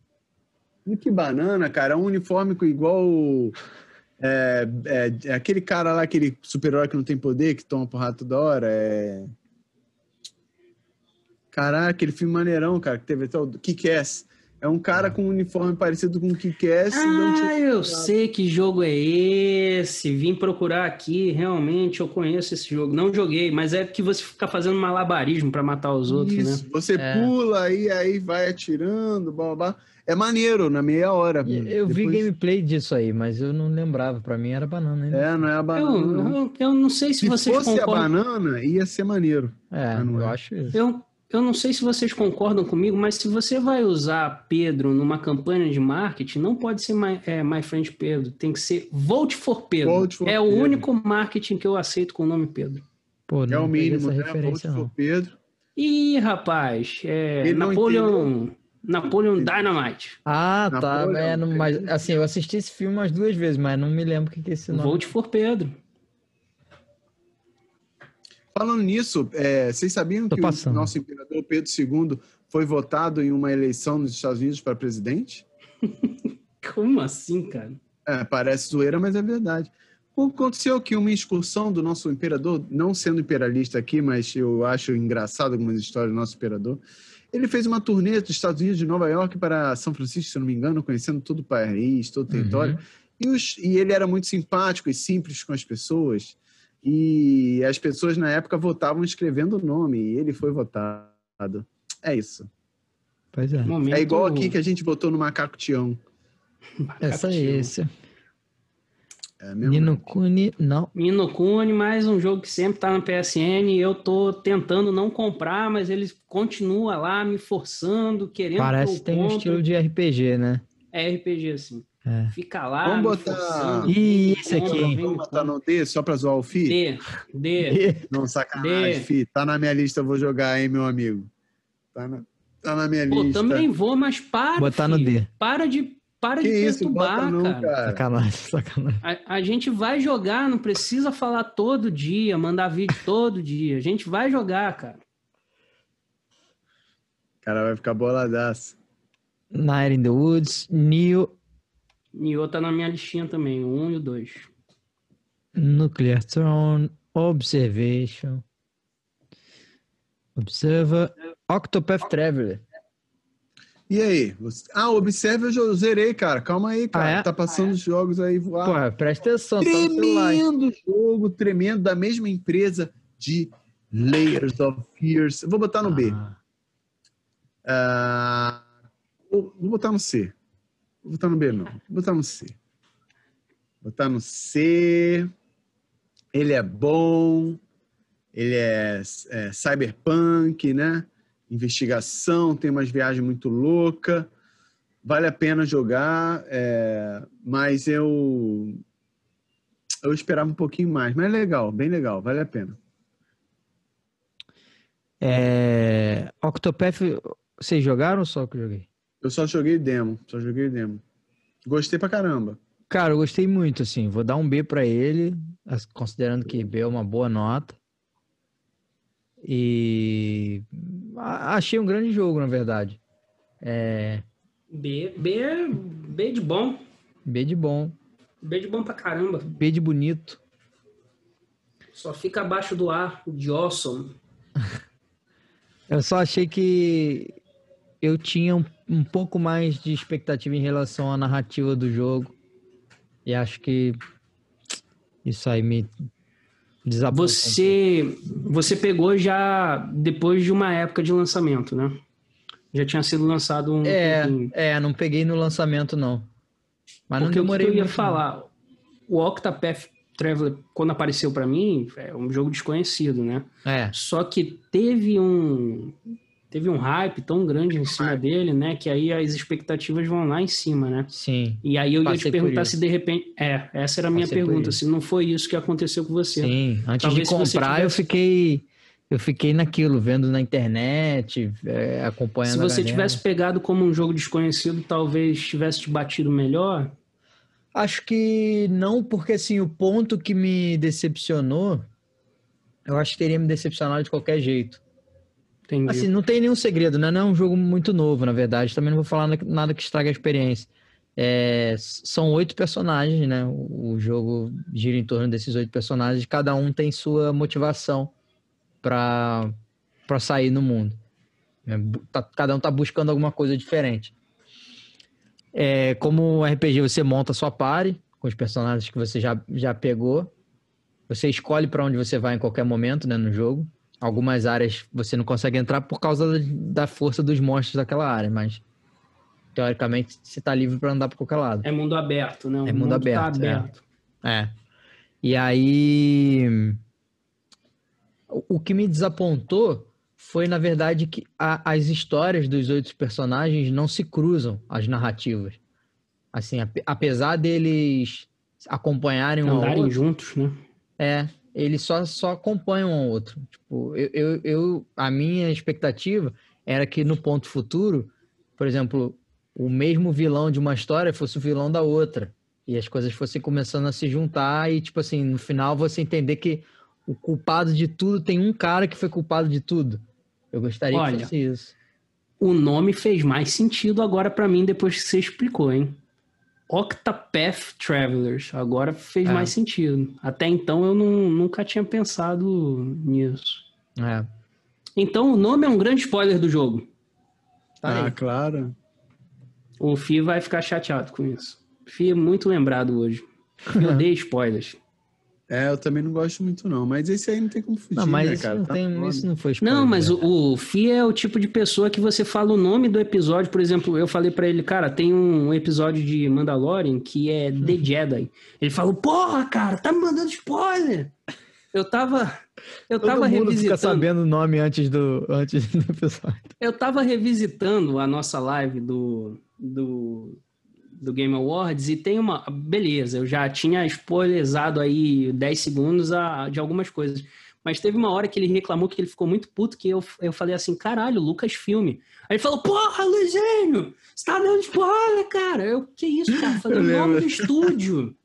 E que banana, cara. É um uniforme com igual. É, é, é aquele cara lá, aquele super-herói que não tem poder, que toma porrada toda hora. É... Caraca, aquele filme maneirão, cara, que teve até o Kick-Ass. É um cara com um uniforme parecido com o Kick-Ass. e não tinha- Ah, eu sei que jogo é esse. Vim procurar aqui, realmente eu conheço esse jogo. Não joguei, mas é que você fica fazendo malabarismo pra matar os outros, Isso, né? Você É. pula e aí vai atirando, blá, blá, blá. É maneiro, na meia hora. E Eu vi Depois- gameplay disso aí, mas eu não lembrava. Pra mim era banana ainda. É, não é a Eu, banana. não. eu, eu não sei se, Se vocês fosse a banana, ia ser maneiro. É, não eu é. acho isso. Eu, eu não sei se vocês concordam comigo, mas se você vai usar Pedro numa campanha de marketing, não pode ser My, é, my Friend Pedro, tem que ser Vote for Pedro. Vote for é o Pedro. único marketing que eu aceito com o nome Pedro. Pô, É o mínimo, né? referência, Volte não. for Pedro. Ih, rapaz, é, Napoleon, Napoleon Dynamite. Ah, tá. Napoleão, É, não- mas assim, eu assisti esse filme umas duas vezes, mas não me lembro o que, que é esse nome. Vote for Pedro. Falando nisso, é, vocês sabiam Tô que passando. o nosso imperador Pedro II foi votado em uma eleição nos Estados Unidos para presidente? Como assim, cara? É, parece zoeira, mas é verdade. Aconteceu que uma excursão do nosso imperador, não sendo imperialista aqui, mas eu acho engraçado algumas histórias do nosso imperador, ele fez uma turnê dos Estados Unidos de Nova York para São Francisco, se não me engano, conhecendo todo o país, todo o território. E, os- e ele era muito simpático e simples com as pessoas. E as pessoas na época votavam escrevendo o nome, e ele foi votado. É isso. Pois é. Momento... É igual aqui que a gente votou no Macaco Tião. Essa é esse. É? Nino Kuni, não. Nino Kuni, mais um jogo que sempre tá no PSN e eu tô tentando não comprar, mas ele continua lá me forçando, querendo Parece que tem um compre. estilo de RPG, né? É RPG, assim. É. Fica lá, Vamos botar-. Ih, esse aqui, Vamos botar no D só pra zoar o Fi? D, D. Não, sacanagem, D. Fi. Tá na minha lista, eu vou jogar, hein, meu amigo. Tá na, tá na minha Pô, lista. também vou, mas para, Botar no filho. D. Para de, para Que de isso, perturbar, bota não, cara. cara. Sacanagem, sacanagem. A, a gente vai jogar, não precisa falar todo dia, mandar vídeo todo dia. A gente vai jogar, cara. O cara vai ficar boladaço. Night in the Woods, Neo Nioh tá na minha listinha também, o 1 e o 2. Nuclear Throne, Observation, Observer, Octopath Traveler. E aí? Você- Ah, observe, eu já zerei, cara. Calma aí, cara. Ah, é? Tá passando os jogos aí voar. Porra, presta atenção, tá. Tremendo jogo, tremendo, da mesma empresa de Layers of Fears. Vou botar no B. Ah, Ah, vou botar no C. Vou botar no B, não. Vou botar no C. Vou botar no C. Ele é bom. Ele é, é cyberpunk, né? Investigação, tem umas viagens muito loucas. Vale a pena jogar, é, mas eu eu esperava um pouquinho mais. Mas é legal, bem legal, vale a pena. É, Octopath, vocês jogaram ou só que eu joguei? Eu só joguei demo, só joguei demo. Gostei pra caramba. Cara, eu gostei muito, assim. Vou dar um B pra ele, considerando que B é uma boa nota. E achei um grande jogo, na verdade. É, B, B, B de bom. B de bom, B de bom pra caramba. B de bonito. Só fica abaixo do A, de awesome. Eu só achei que eu tinha um, um pouco mais de expectativa em relação à narrativa do jogo. E acho que isso aí me desapontou. um Você, você pegou já depois de uma época de lançamento, né? Já tinha sido lançado um É, é, não peguei no lançamento, não. Mas não Porque o que demorei eu ia muito, não. falar, o Octopath Traveler, quando apareceu pra mim, é um jogo desconhecido, né? É, Só que teve um teve um hype tão grande em cima dele, né? Que aí as expectativas vão lá em cima, né? Sim. E aí eu ia te perguntar se de repente. É, essa era a minha Passei pergunta, se não foi isso que aconteceu com você. Sim, antes Talvez de se você comprar eu tivesse- fiquei eu fiquei naquilo, vendo na internet, é, acompanhando Se você tivesse pegado como um jogo desconhecido, talvez tivesse te batido melhor. Acho que não, porque assim, o ponto que me decepcionou, eu acho que teria me decepcionado de qualquer jeito. Entendi. Assim, não tem nenhum segredo, né? Não é um jogo muito novo, na verdade. Também não vou falar na- nada que estrague a experiência. É, são oito personagens, né? O, jogo gira em torno desses oito personagens. Cada um tem sua motivação para para sair no mundo. É, tá- cada um tá buscando alguma coisa diferente. É, como RPG, você monta sua party com os personagens que você já, já pegou. Você escolhe para onde você vai em qualquer momento né, no jogo. Algumas áreas você não consegue entrar por causa da- força dos monstros daquela área, mas teoricamente você tá livre para andar por qualquer lado. É mundo aberto, né? O É mundo tá aberto, é. aberto. É. E aí. O que me desapontou foi, na verdade, que a- as histórias dos oito personagens não se cruzam, as narrativas. Assim, ape- apesar deles acompanharem um Andarem outro, juntos, né? é, eles só, só acompanham um ao outro. Tipo, eu, eu, eu- a minha expectativa era que no ponto futuro, por exemplo, o mesmo vilão de uma história fosse o vilão da outra. E as coisas fossem começando a se juntar e, tipo assim, no final você entender que o culpado de tudo tem um cara que foi culpado de tudo. Eu gostaria Olha, que fosse isso. O nome fez mais sentido agora pra mim depois que você explicou, hein? Octapath Travelers. Agora fez É. mais sentido. Até então eu não- nunca tinha pensado nisso. É. Então o nome é um grande spoiler do jogo. Tá ah, aí. claro. O Fih vai ficar chateado com isso. Fih é muito lembrado hoje. Fih odeia spoilers. É, eu também não gosto muito, não. Mas esse aí não tem como fugir, Não, mas né, cara? não Tá tem, isso não foi spoiler, Não, mas né? o, o Fih é o tipo de pessoa que você fala o nome do episódio. Por exemplo, eu falei pra ele, cara, tem um episódio de Mandalorian que é The Jedi. Ele falou, porra, cara, tá me mandando spoiler. Eu tava. Eu Todo tava mundo fica revisitando. sabendo o nome antes do, antes do episódio. Eu tava revisitando a nossa live do, do, do Game Awards e tem uma. Beleza, eu já tinha spoilerizado aí 10 segundos a- de algumas coisas. Mas teve uma hora que ele reclamou que ele ficou muito puto, que eu, eu falei assim, caralho, Lucas Filme. Aí ele falou, porra, Luizinho, você tá dando spoiler, cara. Eu, que isso, cara? Eu Falei, Eu o nome do estúdio.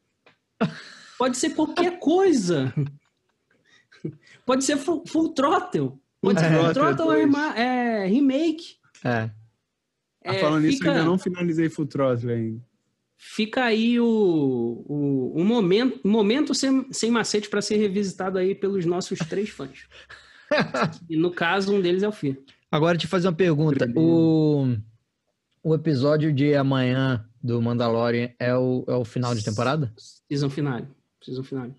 Pode ser qualquer coisa. Pode ser Full, full Throttle. Pode ser Full Full Throttle é, 2. rema- é remake. É. Ah, É, falando nisso, fica, eu ainda não finalizei Full Throttle ainda. fica aí o, o, o momento, momento sem, sem macete para ser revisitado aí pelos nossos três fãs. e no caso, um deles é o Fih. Agora, te fazer uma pergunta. O, o episódio de amanhã do Mandalorian é o, é o final de temporada? Season finale. Season finale.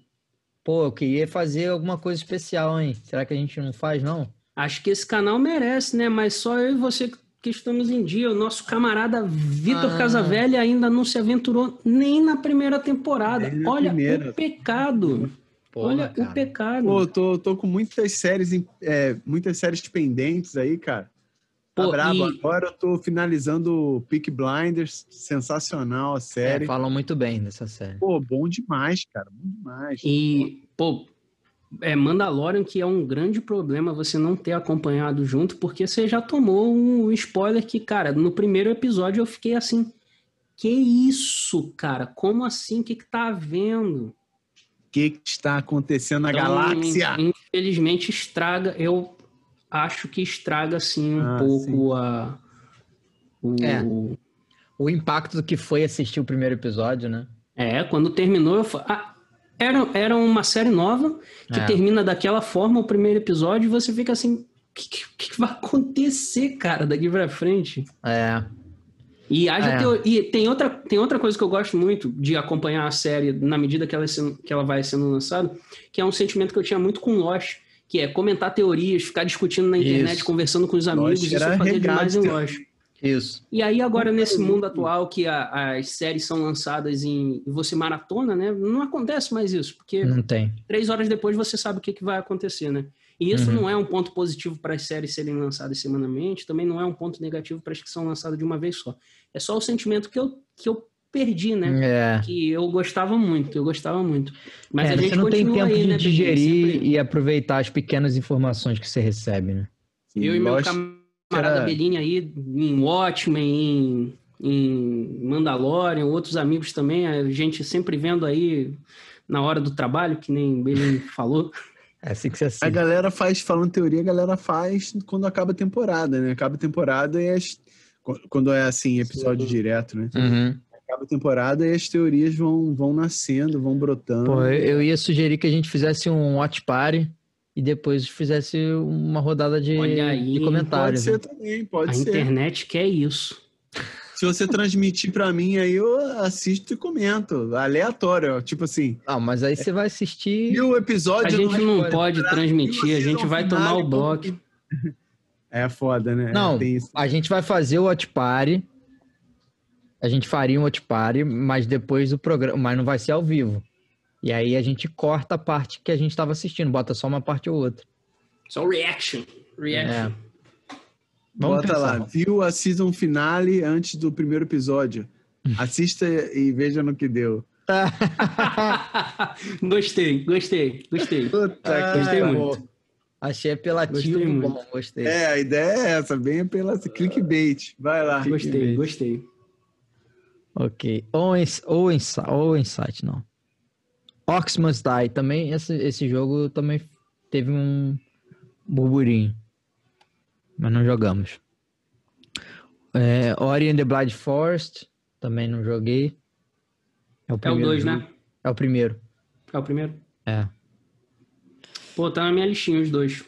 Pô, eu queria fazer alguma coisa especial, hein? Será que a gente não faz, não? Acho que esse canal merece, né? Mas só eu e você que estamos em dia. O nosso camarada Vitor Ah. Casavelli ainda não se aventurou nem na primeira temporada. Na Olha primeira. o pecado. Olha o pecado. Pô, eu tô, tô com muitas séries, em- é, muitas séries pendentes aí, cara. Tá Pô, brabo. e- Agora eu tô finalizando Peak Blinders. Sensacional a É, série. falam muito bem dessa série. Pô, bom demais, cara. Bom demais. E, pô, é Mandalorian que é um grande problema você não ter acompanhado junto, porque você já tomou um spoiler que, cara, no primeiro episódio eu fiquei assim, que isso, cara? Como assim? O que que tá havendo? O que, que está acontecendo na Então, galáxia? in- Infelizmente estraga, eu acho que estraga, assim, um Ah, pouco sim. a... O, É. O impacto do que foi assistir o primeiro episódio, né? É, quando terminou, eu falei. Ah, era, era uma série nova que É. termina daquela forma o primeiro episódio e você fica assim. O que, que- que vai acontecer, cara, daqui pra frente? É. E, haja É. teo- e tem, outra, tem outra coisa que eu gosto muito de acompanhar a série na medida que ela, é sendo- que ela vai sendo lançada, que é um sentimento que eu tinha muito com Lost, que é comentar teorias, ficar discutindo na internet, Isso. conversando com os amigos, isso era eu fazia demais em Lost. Isso. E aí agora nesse bom. mundo atual que a- as séries são lançadas em e você maratona, né? Não acontece mais isso, porque Não tem. três horas depois você sabe o que, que vai acontecer, né? E isso uhum. não é um ponto positivo para as séries serem lançadas semanalmente, também não é um ponto negativo para as que são lançadas de uma vez só. É só o sentimento que eu, que eu perdi, né? É. Que eu gostava muito, eu gostava muito. Mas é, a gente você não tem tempo aí, de né, digerir e aproveitar as pequenas informações que você recebe, né? Eu e meu camarada era... Bellini aí, em Watchmen, em, em Mandalorian, outros amigos também, a gente sempre vendo aí na hora do trabalho, que nem Bellini falou. É assim que você assiste. A galera faz, falando teoria, a galera faz quando acaba a temporada, né? Acaba a temporada e as... quando é assim, episódio Sim. direto, né? Uhum. Acaba a temporada e as teorias vão, vão nascendo, vão brotando. Pô, eu ia sugerir que a gente fizesse um watch party e depois fizesse uma rodada de, aí, de comentários. Pode ser né? também, pode a ser. A internet quer isso. Se você transmitir para mim, aí eu assisto e comento. Aleatório, tipo assim. Ah, mas aí você vai assistir. E o episódio. A gente não, não pode transmitir, a gente vai tomar o bloco. É foda, né? Não, a gente vai fazer o Watch Party. A gente faria um Watch Party, mas depois do programa. Mas não vai ser ao vivo. E aí a gente corta a parte que a gente estava assistindo, bota só uma parte ou outra. Só reaction. Reaction. É. Vamos Bota pensar. lá, viu a season finale antes do primeiro episódio. Assista e veja no que deu. gostei, gostei, gostei. Puta, ah, gostei muito. Achei apelativo, gostei bom, gostei. É, a ideia é essa, bem apelativo. Clickbait. Vai lá. Gostei, gostei. Ok. Ou, ou, ou Insight, não. Ox Must Die. Também, esse, esse jogo também teve um burburinho mas não jogamos. É, Ori and the Blind Forest, também não joguei. É o 2, é né? É o primeiro. É o primeiro? É. Pô, tá na minha listinha os dois.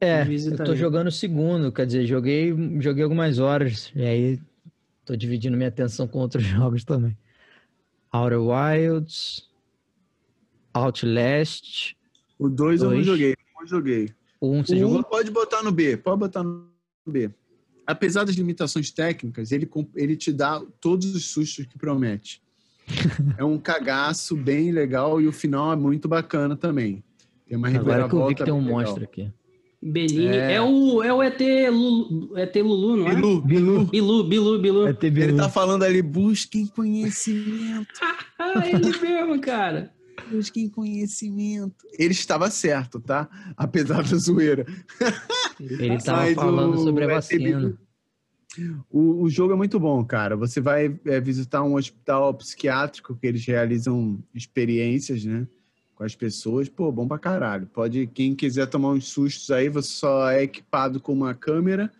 É, eu tô jogando o segundo, quer dizer, joguei, joguei algumas horas, e aí tô dividindo minha atenção com outros jogos também. Outer Wilds, Outlast. O 2 eu não joguei, não joguei. O 1 um, você o um pode botar no B, pode botar no B. Apesar das limitações técnicas, ele, ele te dá todos os sustos que promete. é um cagaço bem legal e o final é muito bacana também. Tem uma Agora que eu vi que tem um legal. monstro aqui. Bellini. É... é, o, é o ET Lulu, ET Lulu, não é? Bilu, Bilu. Bilu, Bilu, Bilu. ET Bilu. Ele tá falando ali, busquem conhecimento. ele mesmo, cara busquem conhecimento. Ele estava certo, tá? Apesar da zoeira. Ele estava falando o, sobre a vacina. O, o jogo é muito bom, cara. Você vai é, visitar um hospital psiquiátrico que eles realizam experiências, né? Com as pessoas. Pô, bom pra caralho. Pode, quem quiser tomar uns sustos aí, você só é equipado com uma câmera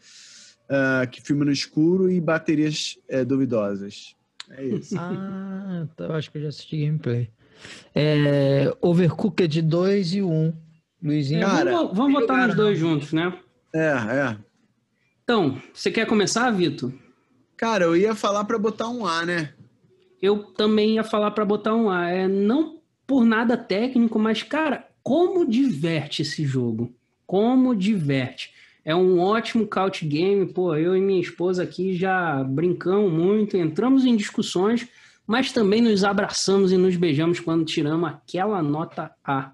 uh, que filma no escuro e baterias é, duvidosas. É isso. Ah, então eu acho que eu já assisti gameplay. É, Overcooked 2 e 1. Luizinho. Cara, vamos, vamos botar os dois juntos, né? É, é. Então, você quer começar, Vitor? Cara, eu ia falar para botar um A, né? Eu também ia falar para botar um A. É não por nada técnico, mas cara, como diverte esse jogo? Como diverte? É um ótimo couch game, pô. Eu e minha esposa aqui já brincamos muito, entramos em discussões mas também nos abraçamos e nos beijamos quando tiramos aquela nota A.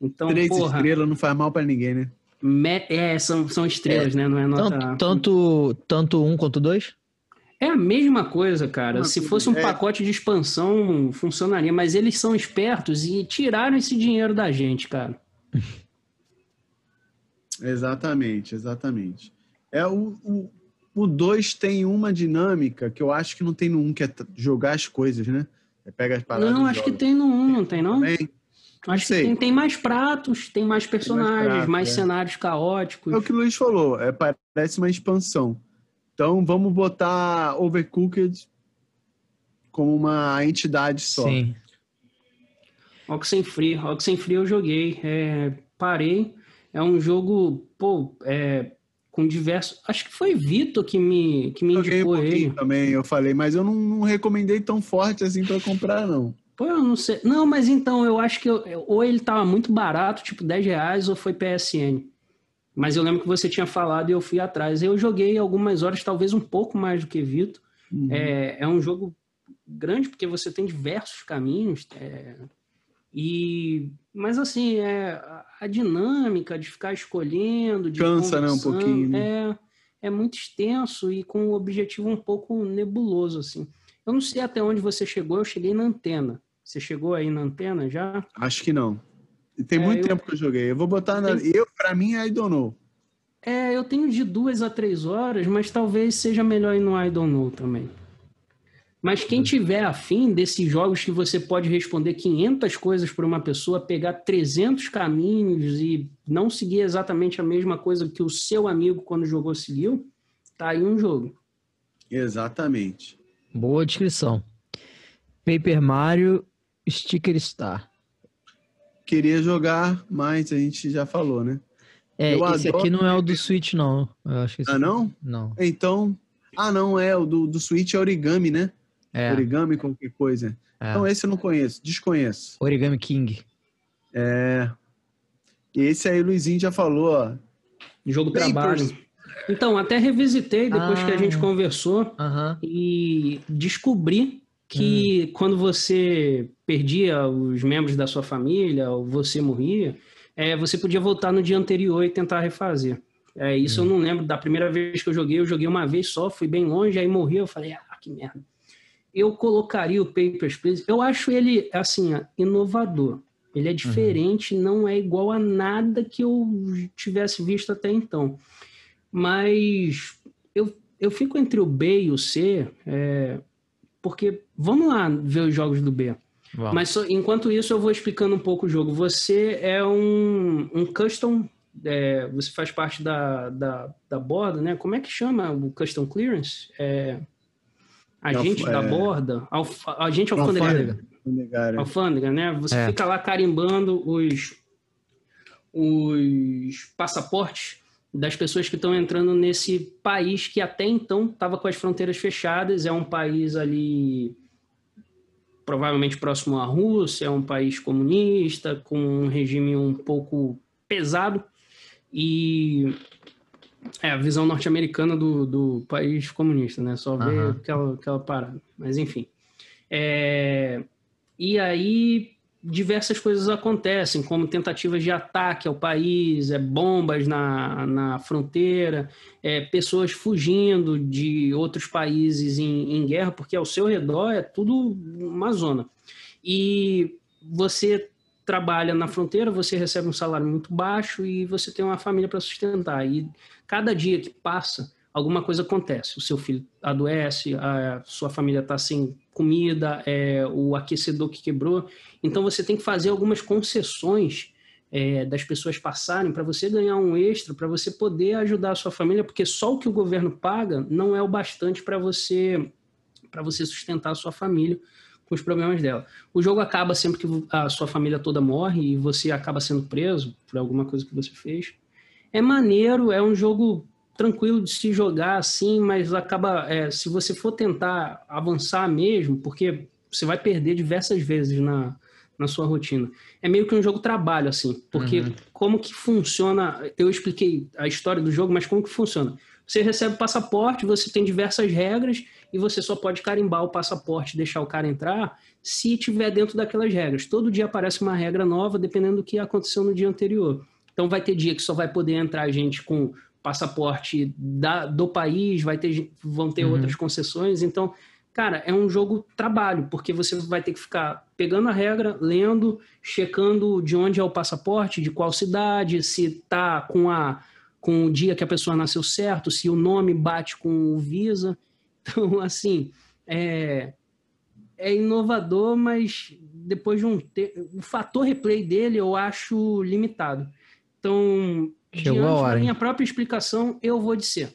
Então, Três porra, estrelas não faz mal para ninguém, né? Me, é, são, são estrelas, é, né? Não é nota tanto, A. Tanto, tanto um quanto dois? É a mesma coisa, cara. Uma Se fosse um é... pacote de expansão, funcionaria. Mas eles são espertos e tiraram esse dinheiro da gente, cara. exatamente, exatamente. É o, o, o 2 tem uma dinâmica que eu acho que não tem no 1, um, que é jogar as coisas, né? É pega as paradas. Não, acho que tem no 1, um, não tem, não? Também. Acho que tem, tem, mais pratos, tem mais personagens, tem mais, prato, mais é. cenários caóticos. É o que o Luiz falou, é, parece uma expansão. Então vamos botar Overcooked como uma entidade só. Sim. Oxenfree. Oxenfree eu joguei. É, parei. É um jogo, pô, é, com diversos. Acho que foi Vitor que me, que me indicou um ele. também, eu falei, mas eu não, não recomendei tão forte assim para comprar, não. Pô, eu não sei. Não, mas então, eu acho que eu, ou ele tava muito barato, tipo 10 reais, ou foi PSN. Mas eu lembro que você tinha falado e eu fui atrás. Eu joguei algumas horas, talvez um pouco mais do que Vitor. Uhum. É, é um jogo grande, porque você tem diversos caminhos. É, E, mas assim, é, a dinâmica de ficar escolhendo, de Cansa, né, um pouquinho. É, é muito extenso e com um objetivo um pouco nebuloso, assim. Eu não sei até onde você chegou, eu cheguei na antena. Você chegou aí na antena já? Acho que não. Tem É, muito eu- tempo que eu joguei. Eu vou botar na. Eu, pra mim, I don't know. É, eu tenho de duas a três horas, mas talvez seja melhor ir no I don't know também. Mas quem tiver afim desses jogos que você pode responder 500 coisas por uma pessoa, pegar 300 caminhos e não seguir exatamente a mesma coisa que o seu amigo quando jogou seguiu, tá aí um jogo. Exatamente. Boa descrição. Paper Mario Sticker Star. Queria jogar, mas a gente já falou, né? É, Eu esse adoro aqui não é o do Switch, não. Eu acho que Ah, não? Não. Então. Ah, não, é. O do, do Switch é origami, né? É, Origami, qualquer coisa. é. Então, esse eu não conheço, desconheço. Origami King. É. Esse aí o Luizinho já falou, ó. Jogo Papers. trabalho. Então, até revisitei depois que a Ah. gente conversou Aham. e descobri que quando você perdia os membros da sua família ou você morria, é, você podia voltar no dia anterior e tentar refazer. É, isso eu não lembro. Da primeira vez que eu joguei, eu joguei uma vez só, fui bem longe, aí morri, eu falei, ah, que merda. Eu colocaria o Papers, Please. Eu acho ele, assim, inovador. Ele é diferente, não é igual a nada que eu tivesse visto até então. Mas eu, eu fico entre o B e o C, é, porque vamos lá ver os jogos do B. Vamos. Mas só- enquanto isso, eu vou explicando um pouco o jogo. Você é um, um custom, é, você faz parte da, da, da borda, né? Como é que chama o custom clearance? É, agente Alf- da é. borda? Alf, agente alfandegário. Alfândega. Alfândega, né? Você É. fica lá carimbando os, os passaportes das pessoas que estão entrando nesse país que até então estava com as fronteiras fechadas. É um país ali provavelmente próximo à Rússia, é um país comunista, com um regime um pouco pesado. E é a visão norte-americana do, do país comunista, né? Só ver Aham. aquela, aquela parada. Mas enfim. É, e aí diversas coisas acontecem, como tentativas de ataque ao país, é, bombas na, na fronteira, é, pessoas fugindo de outros países em, em guerra, porque ao seu redor é tudo uma zona. E você trabalha na fronteira, você recebe um salário muito baixo e você tem uma família para sustentar. E cada dia que passa, alguma coisa acontece. O seu filho adoece, a sua família está sem comida, é, o aquecedor que quebrou. Então você tem que fazer algumas concessões é, das pessoas passarem para você ganhar um extra, para você poder ajudar a sua família, porque só o que o governo paga não é o bastante para você para você sustentar a sua família com os problemas dela. O jogo acaba sempre que a sua família toda morre e você acaba sendo preso por alguma coisa que você fez. É maneiro, é um jogo tranquilo de se jogar assim, mas acaba é, se você for tentar avançar mesmo, porque você vai perder diversas vezes na, na sua rotina. É meio que um jogo trabalho assim, porque Uhum. como que funciona? Eu expliquei a história do jogo, mas como que funciona? Você recebe o passaporte, você tem diversas regras e você só pode carimbar o passaporte, deixar o cara entrar, se tiver dentro daquelas regras. Todo dia aparece uma regra nova, dependendo do que aconteceu no dia anterior. Então vai ter dia que só vai poder entrar gente com passaporte da, do país, vai ter, vão ter Uhum. outras concessões. Então, cara, é um jogo trabalho, porque você vai ter que ficar pegando a regra, lendo, checando de onde é o passaporte, de qual cidade, se tá com a com o dia que a pessoa nasceu certo, se o nome bate com o Visa. Então, assim, é, é inovador, mas depois de um. O fator replay dele eu acho limitado. Então, Chegou diante a hora, da hein? minha própria explicação, eu vou de C.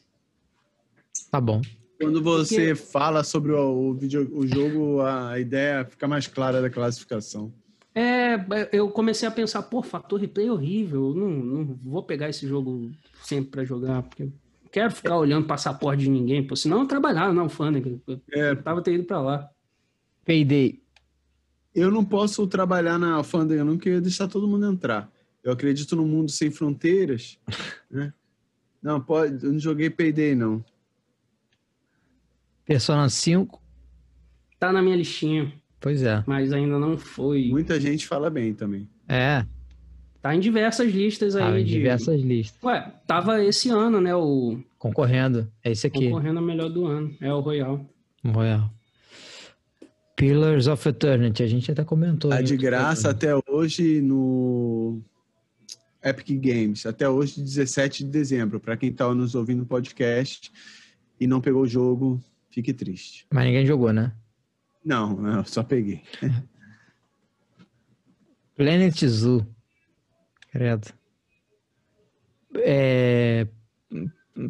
Tá bom. Quando você fala sobre o, o, vídeo, o jogo, a ideia fica mais clara da classificação. É, eu comecei a pensar, pô, fator replay é horrível, não, não vou pegar esse jogo sempre pra jogar, porque eu quero ficar olhando passaporte de ninguém, pô, senão eu trabalhava na alfândega, eu É, tava ter ido pra lá. Payday. eu não posso trabalhar na alfândega, não, porque eu ia deixar todo mundo entrar. Eu acredito num mundo sem fronteiras. né? Não, pode, eu não joguei Payday, não. Persona 5. Tá na minha listinha. Pois é. mas ainda não foi. Muita gente fala bem também. É, Tá em diversas listas aí tá em de. diversas listas. Ué, tava esse ano, né? O Concorrendo. É esse aqui. concorrendo a melhor do ano. É o Royal. Royal. Pillars of Eternity. A gente até comentou. Tá de graça até hoje no Epic Games. Até hoje, 17 de dezembro. Para quem tá nos ouvindo no podcast e não pegou o jogo, fique triste. Mas ninguém jogou, né? Não, não, só peguei. Planet Zoo. Credo. É...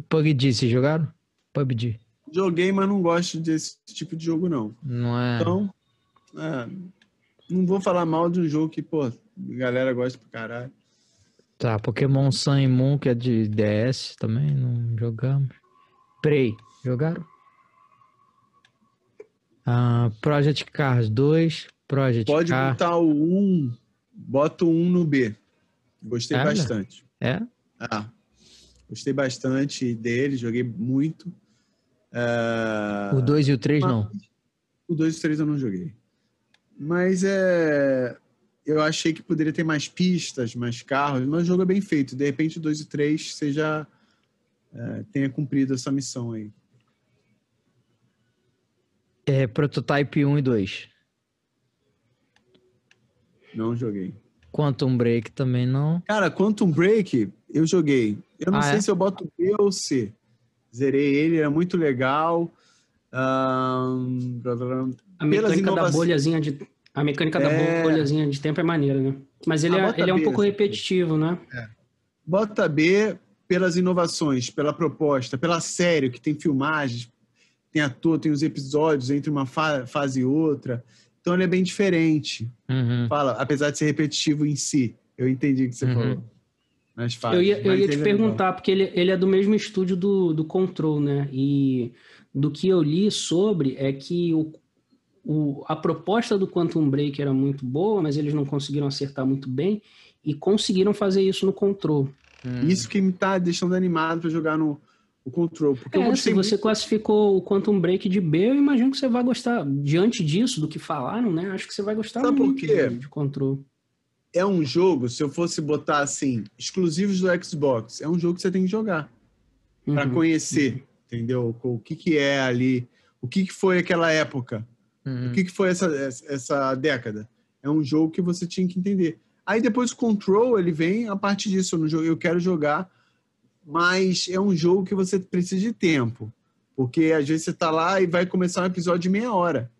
PUBG, vocês jogaram? PUBG. Joguei, mas não gosto desse tipo de jogo, não. Não é... Então, é, não vou falar mal de um jogo que, pô, a galera gosta pra caralho. Tá, Pokémon Sun e Moon, que é de DS também, não jogamos. Prey, jogaram? Ah, Project Cars 2, Project Pode Car... botar o 1, bota o 1 no B. Gostei Olha. bastante. É? Ah, gostei bastante dele, joguei muito. É, O 2 e o 3 não. O 2 e o 3 eu não joguei. Mas é. Eu achei que poderia ter mais pistas, mais carros, mas o jogo é bem feito. De repente, o 2 e o 3 você já é, tenha cumprido essa missão aí. É Prototype 1 e 2. Não joguei. Quantum Break também não. Cara, Quantum Break, eu joguei. Eu não Ah, sei é? se eu boto B ou C. Zerei ele, era muito legal. Blá. A mecânica da inovações- bolhazinha de. A mecânica É. da bolhazinha de tempo é maneira, né? Mas ele, Ah, é, ele é um B, pouco assim. repetitivo, né? Bota B pelas inovações, pela proposta, pela série, que tem filmagens, tem ator, tem os episódios entre uma fa- fase e outra. Então ele é bem diferente. Uhum. Fala, apesar de ser repetitivo em si. Eu entendi o que você Uhum. falou. Nas fases, Eu ia, eu mas ia te é legal. perguntar, porque ele, ele é do mesmo estúdio do, do Control, né? E do que eu li sobre é que o, o, a proposta do Quantum Break era muito boa, mas eles não conseguiram acertar muito bem e conseguiram fazer isso no Control. Isso que me tá deixando animado para jogar no o Control. Porque eu É, se você muito. classificou o Quantum Break de B, eu imagino que você vai gostar. Diante disso, do que falaram, né? Acho que você vai gostar Sabe por muito quê? de, de Control. É um jogo, se eu fosse botar assim, exclusivos do Xbox, é um jogo que você tem que jogar. para Uhum. conhecer, entendeu? O que que é ali, o que que foi aquela época, Uhum. o que que foi essa, essa década. É um jogo que você tinha que entender. Aí depois o Control, ele vem a partir disso, no jogo, eu quero jogar, mas é um jogo que você precisa de tempo, porque às vezes você tá lá e vai começar um episódio de meia hora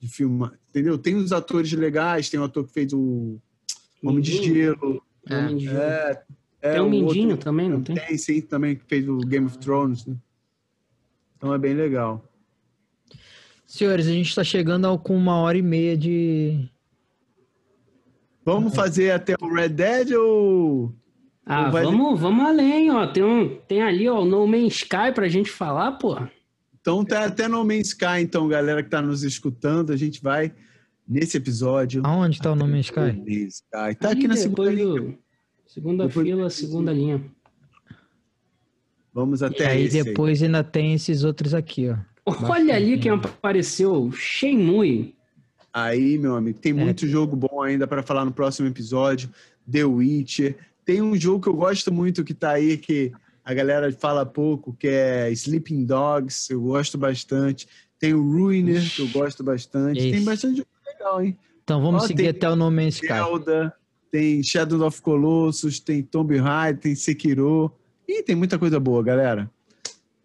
de filme, entendeu? Tem os atores legais, tem o ator que fez o Homem de. Gelo, É. Gelo. é, é, Tem um o Mindinho outro- também, não tem? tem, sim, também que fez o Game of Thrones, né? Então é bem legal. Senhores, a gente está chegando ao- com uma hora e meia de. Vamos fazer até o Red Dead ou. Ah, ou vai- vamos, vamos além, ó. Tem, um, tem ali, ó, o No Man's Sky pra gente falar, pô. Então tá até No Man's Sky, então, galera que tá nos escutando, a gente vai nesse episódio. Aonde está o No Sky? Man's Sky. Tá Ali aqui na segunda linha. do- Segunda Depois- fila, segunda linha. Vamos E até aí esse aí. depois ainda tem esses outros aqui, ó. Olha ali quem apareceu, Shenmue. Aí, meu amigo, tem É. muito jogo bom ainda para falar no próximo episódio. The Witcher. Tem um jogo que eu gosto muito que tá aí, que a galera fala pouco, que é Sleeping Dogs. Eu gosto bastante. Tem o Ruiner, que eu gosto bastante. Tem bastante jogo legal, hein? Então vamos Ó, seguir até o No Man's Sky. Zelda, tem Shadow of Colossus, tem Tomb Raider, tem Sekiro. Ih, tem muita coisa boa, galera.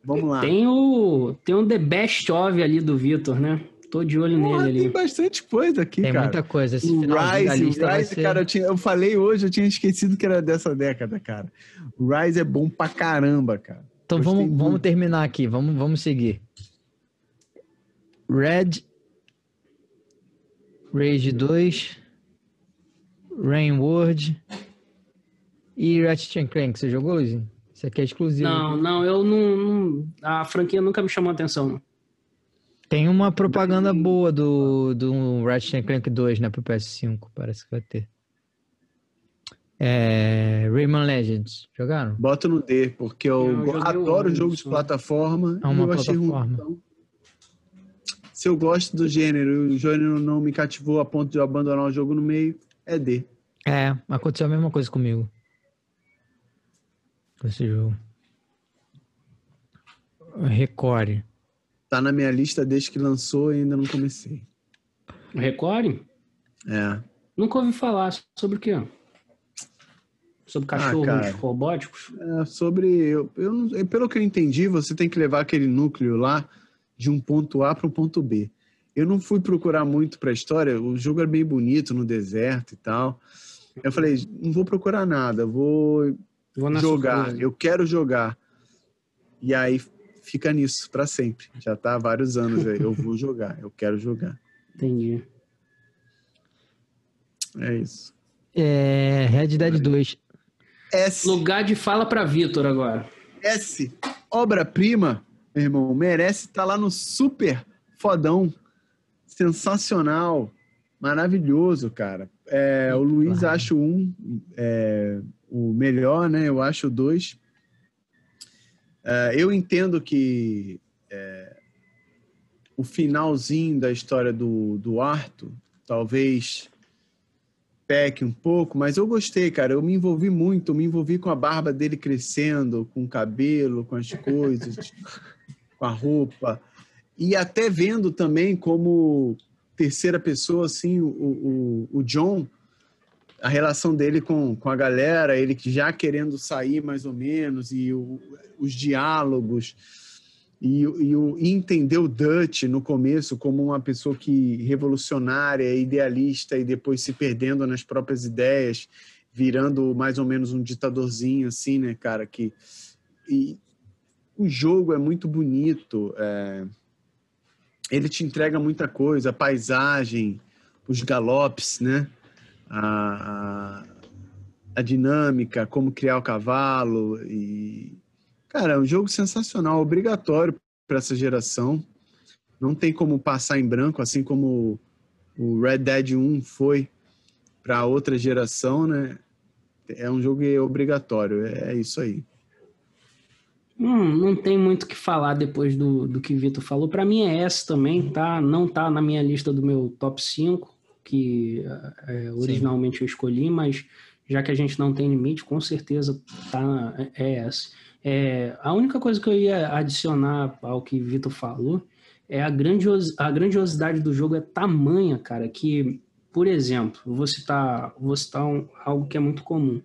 Vamos lá. Tem o, tem o The Best of ali do Vitor, né? Tô de olho Porra, nele tem ali. bastante coisa aqui, Tem cara. muita coisa. Esse O Rise, lista o vai Rise, ser... cara, eu, tinha- eu falei hoje, eu tinha esquecido que era dessa década, cara. O Rise é bom pra caramba, cara. Então Gostei vamos, vamos terminar aqui, vamos, vamos seguir. Red, Rage 2, Rain World e Ratchet Clank. Você jogou, Luizinho? Isso aqui é exclusivo. Não, não, eu não, não- A franquia nunca me chamou a atenção. não. Tem uma propaganda boa do, do Ratchet Clank 2, né, pro PS5, parece que vai ter. É, Rayman Legends, jogaram? Bota no D, porque eu, Eu adoro o jogo de plataforma. É uma ruim, plataforma. então. Se eu gosto do gênero e o gênero não me cativou a ponto de eu abandonar o jogo no meio, é D. É, aconteceu a mesma coisa comigo. Esse jogo. Recore. Tá na minha lista desde que lançou e ainda não comecei. Recore? É. Nunca ouvi falar sobre o quê? Sobre cachorros cara. robóticos? É, sobre. Eu, eu, pelo que eu entendi, você tem que levar aquele núcleo lá de um ponto A para um ponto B. Eu não fui procurar muito para a história, o jogo era bem bonito no deserto e tal. Eu falei, não vou procurar nada, vou jogar, surpresa. eu quero jogar. E aí fica nisso para sempre. Já tá há vários anos aí, eu vou jogar, eu quero jogar. Entendi. É isso. É, Red Dead 2. S, Lugar de fala pra Vitor agora. S, obra-prima, meu irmão, merece estar lá no super fodão. Sensacional, maravilhoso, cara. É, o Luiz Claro. acha o um é, o melhor, né? Eu acho o dois. É, eu entendo que é, o finalzinho da história do, do Arthur talvez peque um pouco, mas eu gostei, cara. Eu me envolvi muito, me envolvi com a barba dele crescendo, com o cabelo, com as coisas, com a roupa. E até vendo também como terceira pessoa, assim, o, o, o John, a relação dele com, com a galera, ele já querendo sair mais ou menos, e o- os diálogos, e, e, o, e entender o Dutch no começo como uma pessoa que revolucionária, idealista, e depois se perdendo nas próprias ideias, virando mais ou menos um ditadorzinho, assim, né, cara, que... E o jogo é muito bonito, é, ele te entrega muita coisa, a paisagem, os galopes, né? A, a, dinâmica, como criar o cavalo e cara, é um jogo sensacional, obrigatório para essa geração. Não tem como passar em branco, assim como o Red Dead 1 foi para outra geração, né? É um jogo obrigatório, é isso aí. Hum, não tem muito o que falar depois do, do que o Vitor falou. Pra mim é essa também, tá? Não tá na minha lista do meu top 5, que é, originalmente eu escolhi, mas já que a gente não tem limite, com certeza tá, é essa. É, a única coisa que eu ia adicionar ao que o Vitor falou é a, grandios, a grandiosidade do jogo é tamanha, cara, que, por exemplo, vou citar, vou citar um, algo que é muito comum.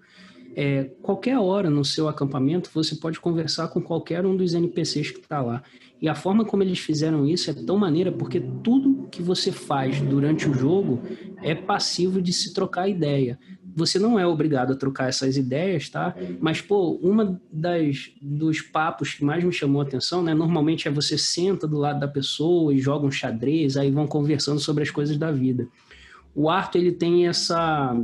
É, qualquer hora no seu acampamento você pode conversar com qualquer um dos NPCs que está lá. E a forma como eles fizeram isso é tão maneira porque tudo que você faz durante o jogo é passivo de se trocar ideia. Você não é obrigado a trocar essas ideias, tá? Mas, pô, uma das dos papos que mais me chamou a atenção, né? Normalmente é você senta do lado da pessoa e joga um xadrez, aí vão conversando sobre as coisas da vida. O Arthur, ele tem essa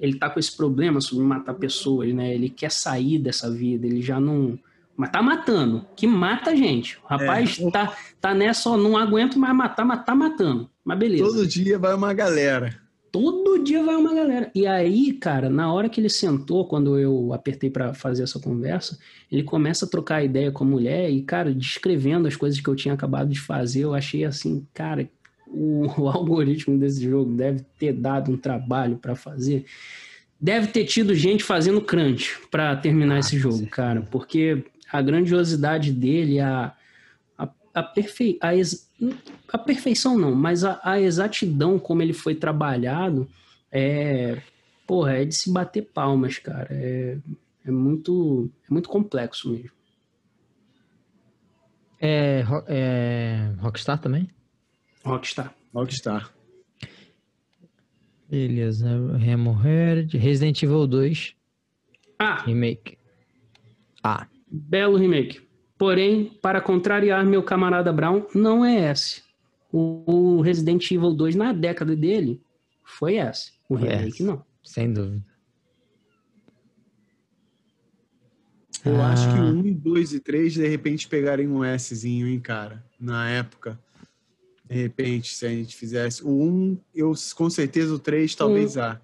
ele tá com esse problema sobre matar pessoas, né? Ele quer sair dessa vida, ele já não. Mas tá matando, que mata a gente. O rapaz É. tá, tá nessa, ó, não aguento mais matar, mas tá matando. Mas beleza. Todo dia vai uma galera. Todo dia vai uma galera. E aí, cara, na hora que ele sentou, quando eu apertei pra fazer essa conversa, ele começa a trocar ideia com a mulher e, cara, descrevendo as coisas que eu tinha acabado de fazer, eu achei assim, cara, o, o algoritmo desse jogo deve ter dado um trabalho pra fazer. Deve ter tido gente fazendo crunch pra terminar Ah, esse jogo, certeza. cara, porque a grandiosidade dele, a, a, a, perfe... a, ex- a perfeição não, mas a, a exatidão como ele foi trabalhado é, porra, é de se bater palmas, cara. É, é muito, é muito complexo mesmo. É, é Rockstar também? Rockstar. Rockstar. Beleza. Remo Herd. Resident Evil 2 Ah, Remake. Ah, belo remake. Porém, para contrariar meu camarada Brown, não é esse. O, o Resident Evil 2 na década dele foi esse. O Foi remake esse. não. sem dúvida. Eu Ah. acho que o 1, 2 e 3 de repente pegarem um Szinho, hein, cara? Na época. De repente, se a gente fizesse. O 1, eu com certeza o 3 talvez A.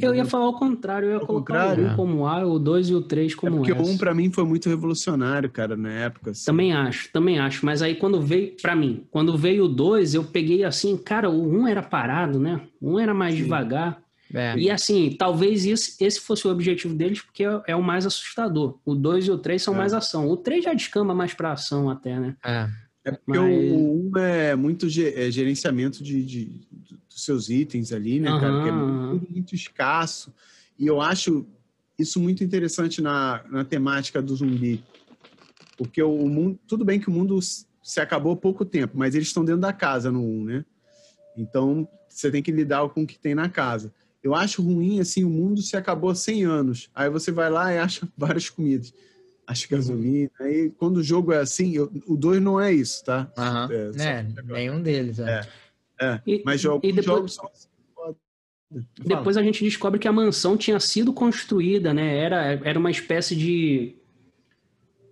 Eu ia falar o contrário, eu ia Ao colocar contrário? o 1 como A, o 2 e o 3 É como porque S. o 1 pra mim foi muito revolucionário, cara, na época. assim. Também acho, também acho. Mas aí quando veio, pra mim, quando veio o 2, eu peguei assim, cara, o 1 era parado, né? O 1 era mais Sim. devagar. É. E assim, talvez esse, esse fosse o objetivo deles, porque é, é o mais assustador. O 2 e o 3 são É. mais ação. O 3 já descamba mais pra ação até, né? É. É porque Mas- o 1 é muito é gerenciamento de, de- dos seus itens ali, né, cara? Que é muito, muito escasso. E eu acho isso muito interessante na, na temática do zumbi. Porque o mundo. Tudo bem que o mundo se acabou há pouco tempo, mas eles estão dentro da casa no 1, né? Então você tem que lidar com o que tem na casa. Eu acho ruim, assim, o mundo se acabou há 100 anos. Aí você vai lá e acha várias comidas. Acha gasolina. Aí quando o jogo é assim, eu- o 2 não é isso, tá? Aham. É, só- É, nenhum deles. É. É, E, mas jogos, e depois- jogos assim. depois a gente descobre que a mansão tinha sido construída, né? Era, era uma espécie de.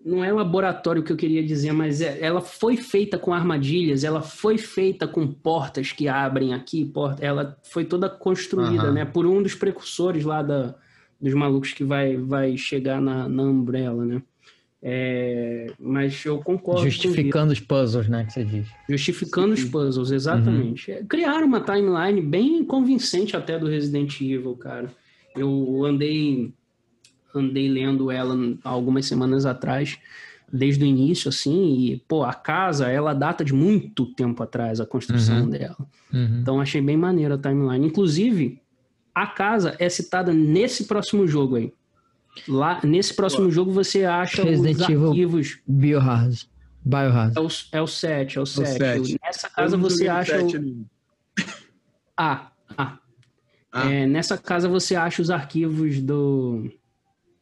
Não é laboratório que eu queria dizer, mas é- ela foi feita com armadilhas, ela foi feita com portas que abrem aqui, porta, ela foi toda construída, Aham. né? Por um dos precursores lá da, dos malucos que vai, vai chegar na, na Umbrella, né? É, mas eu concordo. Justificando os puzzles, né, que você diz. Justificando os puzzles, exatamente. É, Criaram uma timeline bem convincente até do Resident Evil, cara. Eu andei andei lendo ela algumas semanas atrás, desde o início, assim, e, pô, a casa, ela data de muito tempo atrás, a construção Uhum. dela. Uhum. Então, achei bem maneira a timeline. Inclusive, a casa é citada nesse próximo jogo aí. Lá, nesse próximo jogo, você acha Resident os Evil. arquivos. Biohazard. Biohazard. É o, é o 7, é o 7. sete. Nessa casa você joguei acha. O... Ah, ah. Ah. É, nessa casa você acha os arquivos do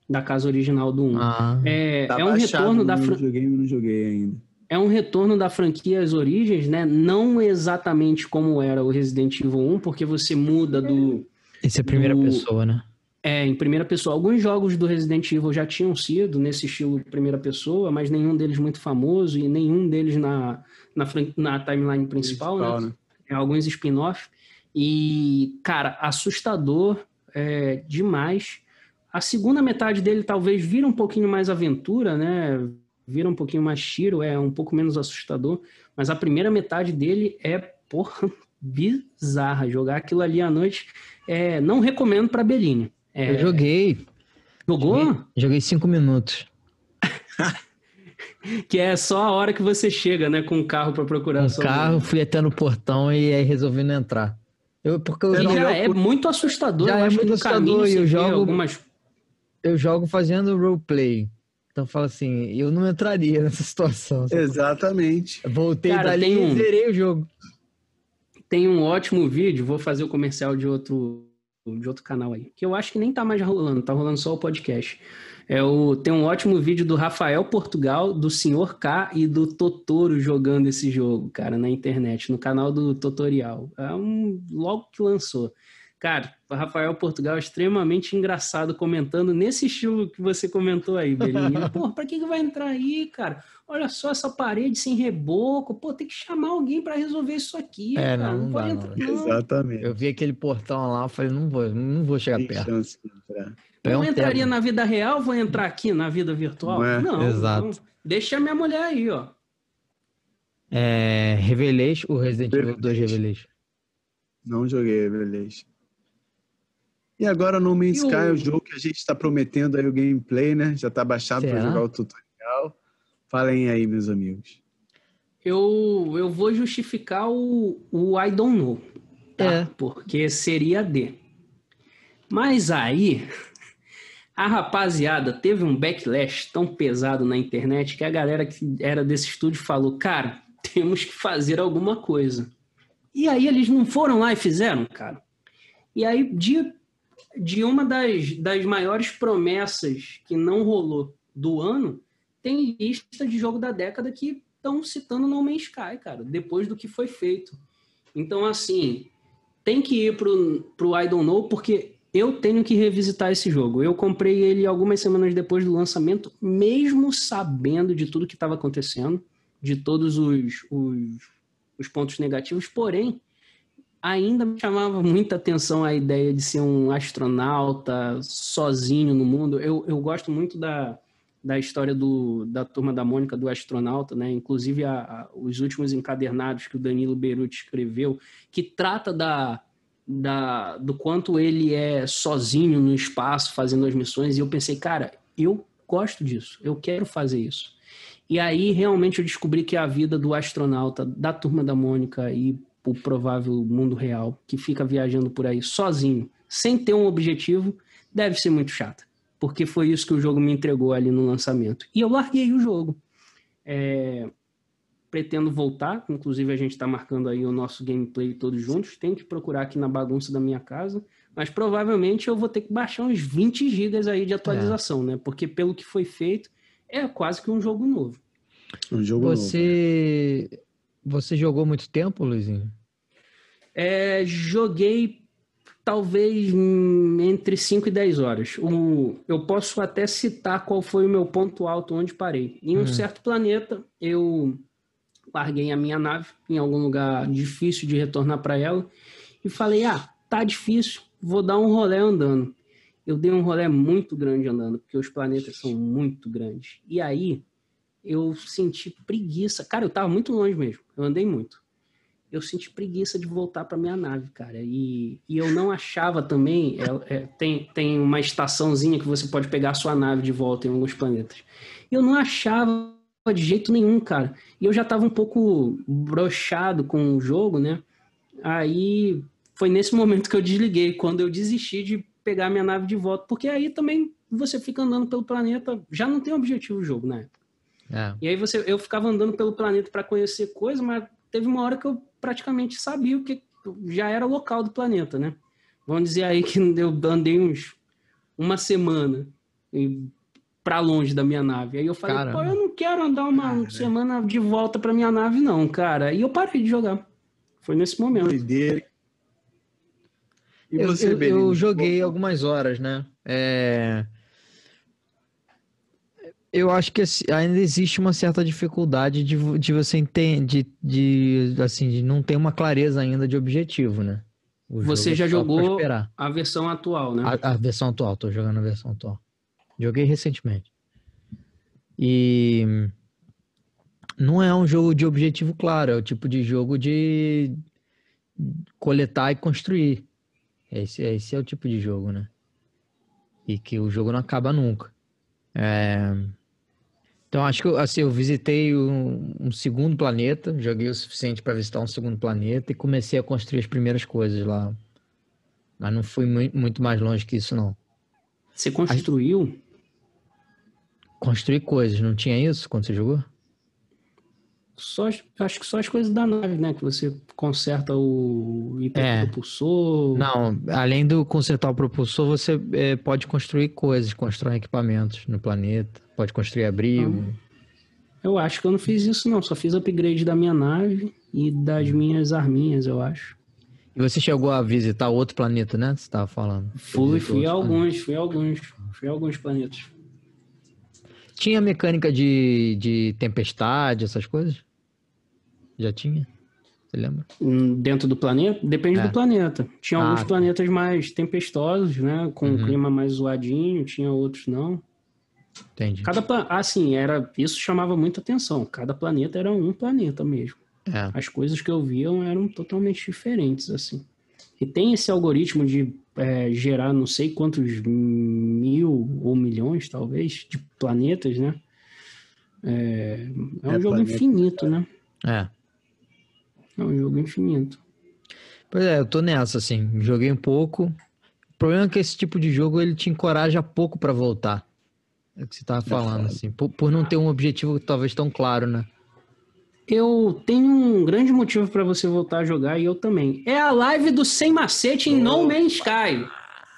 da casa original do 1. Ah. É, Tá é um retorno da fran- eu não joguei ainda. é um retorno da franquia às origens, né? Não exatamente como era o Resident Evil 1, porque você muda do Esse é a primeira do- pessoa, né? É, em primeira pessoa. Alguns jogos do Resident Evil já tinham sido nesse estilo primeira pessoa, mas nenhum deles muito famoso e nenhum deles na, na, na timeline principal, né? Principal, né? é, alguns spin-off. E, cara, assustador é, demais. A segunda metade dele talvez vira um pouquinho mais aventura, né? Vira um pouquinho mais tiro, é um pouco menos assustador. Mas a primeira metade dele é, porra, bizarra. Jogar aquilo ali à noite, é, não recomendo pra Belinha. É, Eu joguei. Jogou? Joguei, joguei cinco minutos. Que é só a hora que você chega, né? Com o carro pra procurar Com o carro, fui até no portão e aí resolvi não entrar. Eu, porque eu, E já é muito assustador. Já eu é acho que muito no assustador, e eu jogo- algumas eu jogo fazendo roleplay. Então fala assim, eu não entraria nessa situação. Exatamente. Voltei Cara, dali um- e zerei o jogo. Tem um ótimo vídeo, vou fazer o comercial de outro, de outro canal aí, que eu acho que nem tá mais rolando, tá rolando só o podcast. É o, tem um ótimo vídeo do Rafael Portugal, do Sr. K e do Totoro jogando esse jogo, cara, na internet, no canal do Tutorial. É um, logo que lançou. Cara, o Rafael Portugal é extremamente engraçado comentando nesse estilo que você comentou aí, Belinha. Porra, pra que, que vai entrar aí, cara? Olha só essa parede sem reboco. Pô, tem que chamar alguém pra resolver isso aqui. É, cara. não, não dá, entrar, não. Exatamente. Eu vi aquele portão lá, eu falei, não vou, não vou chegar Tem perto. chance de entrar. É não um entraria tema. na vida real, vou entrar aqui na vida virtual? Não é? Não, Exato. não. Deixa a minha mulher aí, ó. É, Revelation, o Resident Evil 2 Revelation. Revelation. Não joguei, beleza. E agora No Man's o- Sky é o jogo que a gente está prometendo aí o gameplay, né? Já tá baixado para jogar o tutorial. Falem aí, meus amigos. Eu, eu vou justificar o, o I don't know. Tá? É. Porque seria D. Mas aí, a rapaziada teve um backlash tão pesado na internet que a galera que era desse estúdio falou: cara, temos que fazer alguma coisa. E aí eles não foram lá e fizeram, cara. E aí, de, de uma das, das maiores promessas que não rolou do ano, tem lista de jogo da década que estão citando No Man's Sky, cara, depois do que foi feito. Então, assim, tem que ir pro, pro I Don't Know, porque eu tenho que revisitar esse jogo. Eu comprei ele algumas semanas depois do lançamento, mesmo sabendo de tudo que estava acontecendo, de todos os, os, os pontos negativos, porém, ainda me chamava muita atenção a ideia de ser um astronauta sozinho no mundo. Eu, eu gosto muito da, da história do, da turma da Mônica, do astronauta, né? Inclusive a, a, os últimos encadernados que o Danilo Beruti escreveu, que trata da, da, do quanto ele é sozinho no espaço fazendo as missões. E eu pensei, cara, eu gosto disso, eu quero fazer isso. E aí realmente eu descobri que a vida do astronauta, da turma da Mônica e o provável mundo real, que fica viajando por aí sozinho, sem ter um objetivo, deve ser muito chata. Porque foi isso que o jogo me entregou ali no lançamento. E eu larguei o jogo. É... Pretendo voltar, inclusive a gente está marcando aí o nosso gameplay todos juntos. Tem que procurar aqui na bagunça da minha casa. Mas provavelmente eu vou ter que baixar uns 20 gigas aí de atualização, é. né? Porque pelo que foi feito, é quase que um jogo novo. Um jogo Você... novo. Você jogou muito tempo, Luizinho? É, joguei talvez entre 5 e 10 horas. O, eu posso até citar qual foi o meu ponto alto onde parei. Em um hum. certo planeta, eu larguei a minha nave em algum lugar difícil de retornar para ela e falei: ah, tá difícil, vou dar um rolê andando. Eu dei um rolê muito grande andando, porque os planetas são muito grandes. E aí, eu senti preguiça. Cara, eu tava muito longe mesmo. Eu andei muito. Eu senti preguiça de voltar para minha nave, cara. E, e eu não achava também. É, é, tem, tem uma estaçãozinha que você pode pegar a sua nave de volta em alguns planetas. Eu não achava de jeito nenhum, cara. E eu já tava um pouco brochado com o jogo, né? Aí foi nesse momento que eu desliguei, quando eu desisti de pegar minha nave de volta, porque aí também você fica andando pelo planeta, já não tem objetivo o jogo na época. É. E aí você, eu ficava andando pelo planeta para conhecer coisas, mas teve uma hora que eu praticamente sabia o que já era o local do planeta, né? Vamos dizer aí que eu andei uns uma semana para longe da minha nave. Aí eu falei, Caramba. pô, eu não quero andar uma Caramba. semana de volta para minha nave não, cara. E eu parei de jogar. Foi nesse momento. E você, eu, eu, eu joguei algumas horas, né? É eu acho que assim, ainda existe uma certa dificuldade de, de você entender, de, de, assim, de não ter uma clareza ainda de objetivo, né? O você é já jogou a versão atual, né? A, a, versão atual, tô jogando a versão atual. Joguei recentemente. E não é um jogo de objetivo claro, é o tipo de jogo de coletar e construir. Esse, esse é o tipo de jogo, né? E que o jogo não acaba nunca. É... Então acho que assim, eu visitei um, um segundo planeta, joguei o suficiente para visitar um segundo planeta e comecei a construir as primeiras coisas lá. Mas não fui muito mais longe que isso, não. Você construiu? Construir coisas, não tinha isso quando você jogou? Só, acho que só as coisas da nave, né? Que você conserta o hiperpropulsor. É. Não, além do consertar o propulsor, você é, pode construir coisas, constrói equipamentos no planeta. Pode construir abrigo. Eu acho que eu não fiz isso, não. Só fiz upgrade da minha nave e das minhas arminhas, eu acho. E você chegou a visitar outro planeta, né? Você estava falando. Fui, fui alguns, fui alguns. Fui alguns planetas. Tinha mecânica de, de tempestade, essas coisas? Já tinha? Você lembra? Hum, dentro do planeta? Depende é. do planeta. Tinha ah, alguns tá. planetas mais tempestosos, né? Com uhum. um clima mais zoadinho, tinha outros não. Entendi. Cada assim, era isso chamava muita atenção. Cada planeta era um planeta mesmo. É. As coisas que eu via eram totalmente diferentes assim. E tem esse algoritmo de é, gerar não sei quantos mil ou milhões, talvez, de planetas, né? É, é um é jogo planeta. infinito, né? É. É um jogo infinito. Pois é, eu tô nessa, assim. Joguei um pouco. O problema é que esse tipo de jogo ele te encoraja pouco para voltar. É o que você tava falando, assim. Por, por não ter um objetivo talvez tão claro, né? Eu tenho um grande motivo para você voltar a jogar e eu também. É a live do Sem Macete em oh. No Man's Sky.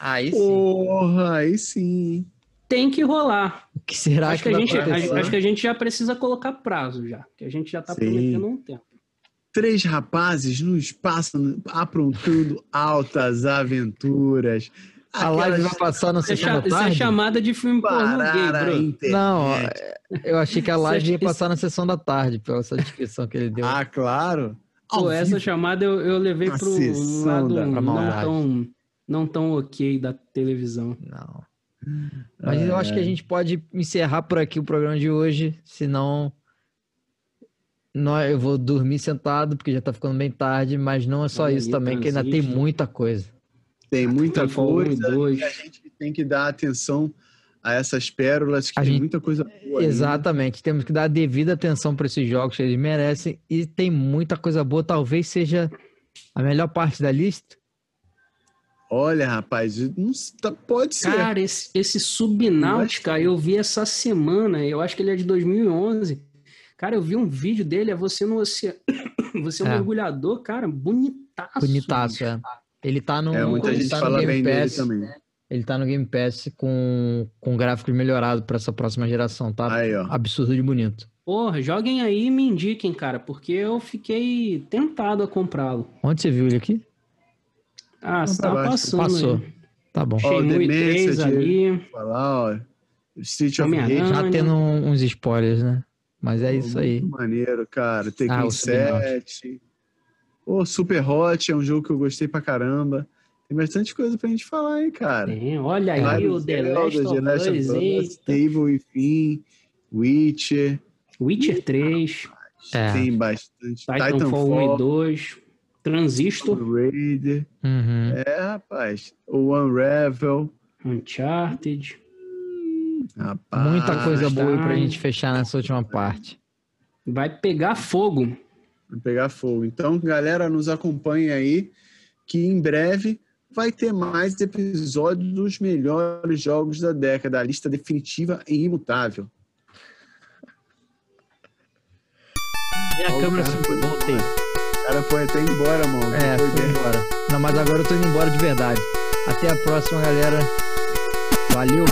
Aí sim. Porra, aí sim. Tem que rolar. O que será acho que, que a gente, Acho que a gente já precisa colocar prazo já. Que a gente já tá sim. prometendo um tempo. Três rapazes no espaço aprontando altas aventuras a live vai passar na sessão da tarde? Isso é chamada de filme pornô gay, bro. Não, eu achei que a live ia passar na sessão da tarde, pela essa descrição que ele deu. Ah, claro. Pô, essa chamada eu, eu levei Uma pro sessão lado da- não tão, não tão ok da televisão. Não. Mas eu acho que a gente pode encerrar por aqui o programa de hoje, senão nós, eu vou dormir sentado, porque já tá ficando bem tarde, mas não é só Olha isso também, que ainda tem muita coisa. Tem muita Titanfall 1 e coisa 2. e a gente tem que dar atenção a essas pérolas, que A tem gente- muita coisa boa. ainda. Exatamente, temos que dar a devida atenção para esses jogos que eles merecem, e tem muita coisa boa, talvez seja a melhor parte da lista. Olha, rapaz, não tá- pode ser. Cara, esse, esse Subnáutica eu vi essa semana, eu acho que ele é de 2011. Cara, eu vi um vídeo dele, é você no oceano. Você é um É. mergulhador, cara, bonitaço. Bonitaço, é. Ele tá no, é, muita ele gente tá no fala Game bem dele Pass, também. Ele tá no Game Pass com, com gráficos melhorados para essa próxima geração, tá? Aí, ó. Absurdo de bonito. Porra, joguem aí e me indiquem, cara, porque eu fiquei tentado a comprá-lo. Onde você viu ele aqui? Ah, você tá tá passando. Passou. aí. Tá bom. Ó, Demência 3 de- ali. Falar, ó. Street of. Rage. Já tendo uns spoilers, né? Mas é isso aí. Muito maneiro, cara. Ah, Tekken o Subnautica. 7. Ô, Super Hot é um jogo que eu gostei pra caramba. Tem bastante coisa pra gente falar, hein, cara. Tem, olha aí Vários o The Zelda, Last of Us. Stable Within, Witcher. Witcher 3, É. Tem bastante. Titanfall 1 e Titanfall, 2, Transistor, Raider. Uhum. É, rapaz. O Unravel. Uncharted. Rapaz. Muita coisa boa aí pra tá. gente fechar nessa última parte. Vai pegar fogo. Vai pegar fogo. Então, galera, nos acompanhe aí, que em breve vai ter mais episódios dos melhores jogos da década, a lista definitiva e imutável. Minha Ó, o câmera se foi- voltei. O cara foi até embora, mano. É, Foi foi embora. Não, mas agora eu tô indo embora de verdade. Até a próxima, galera. Valeu!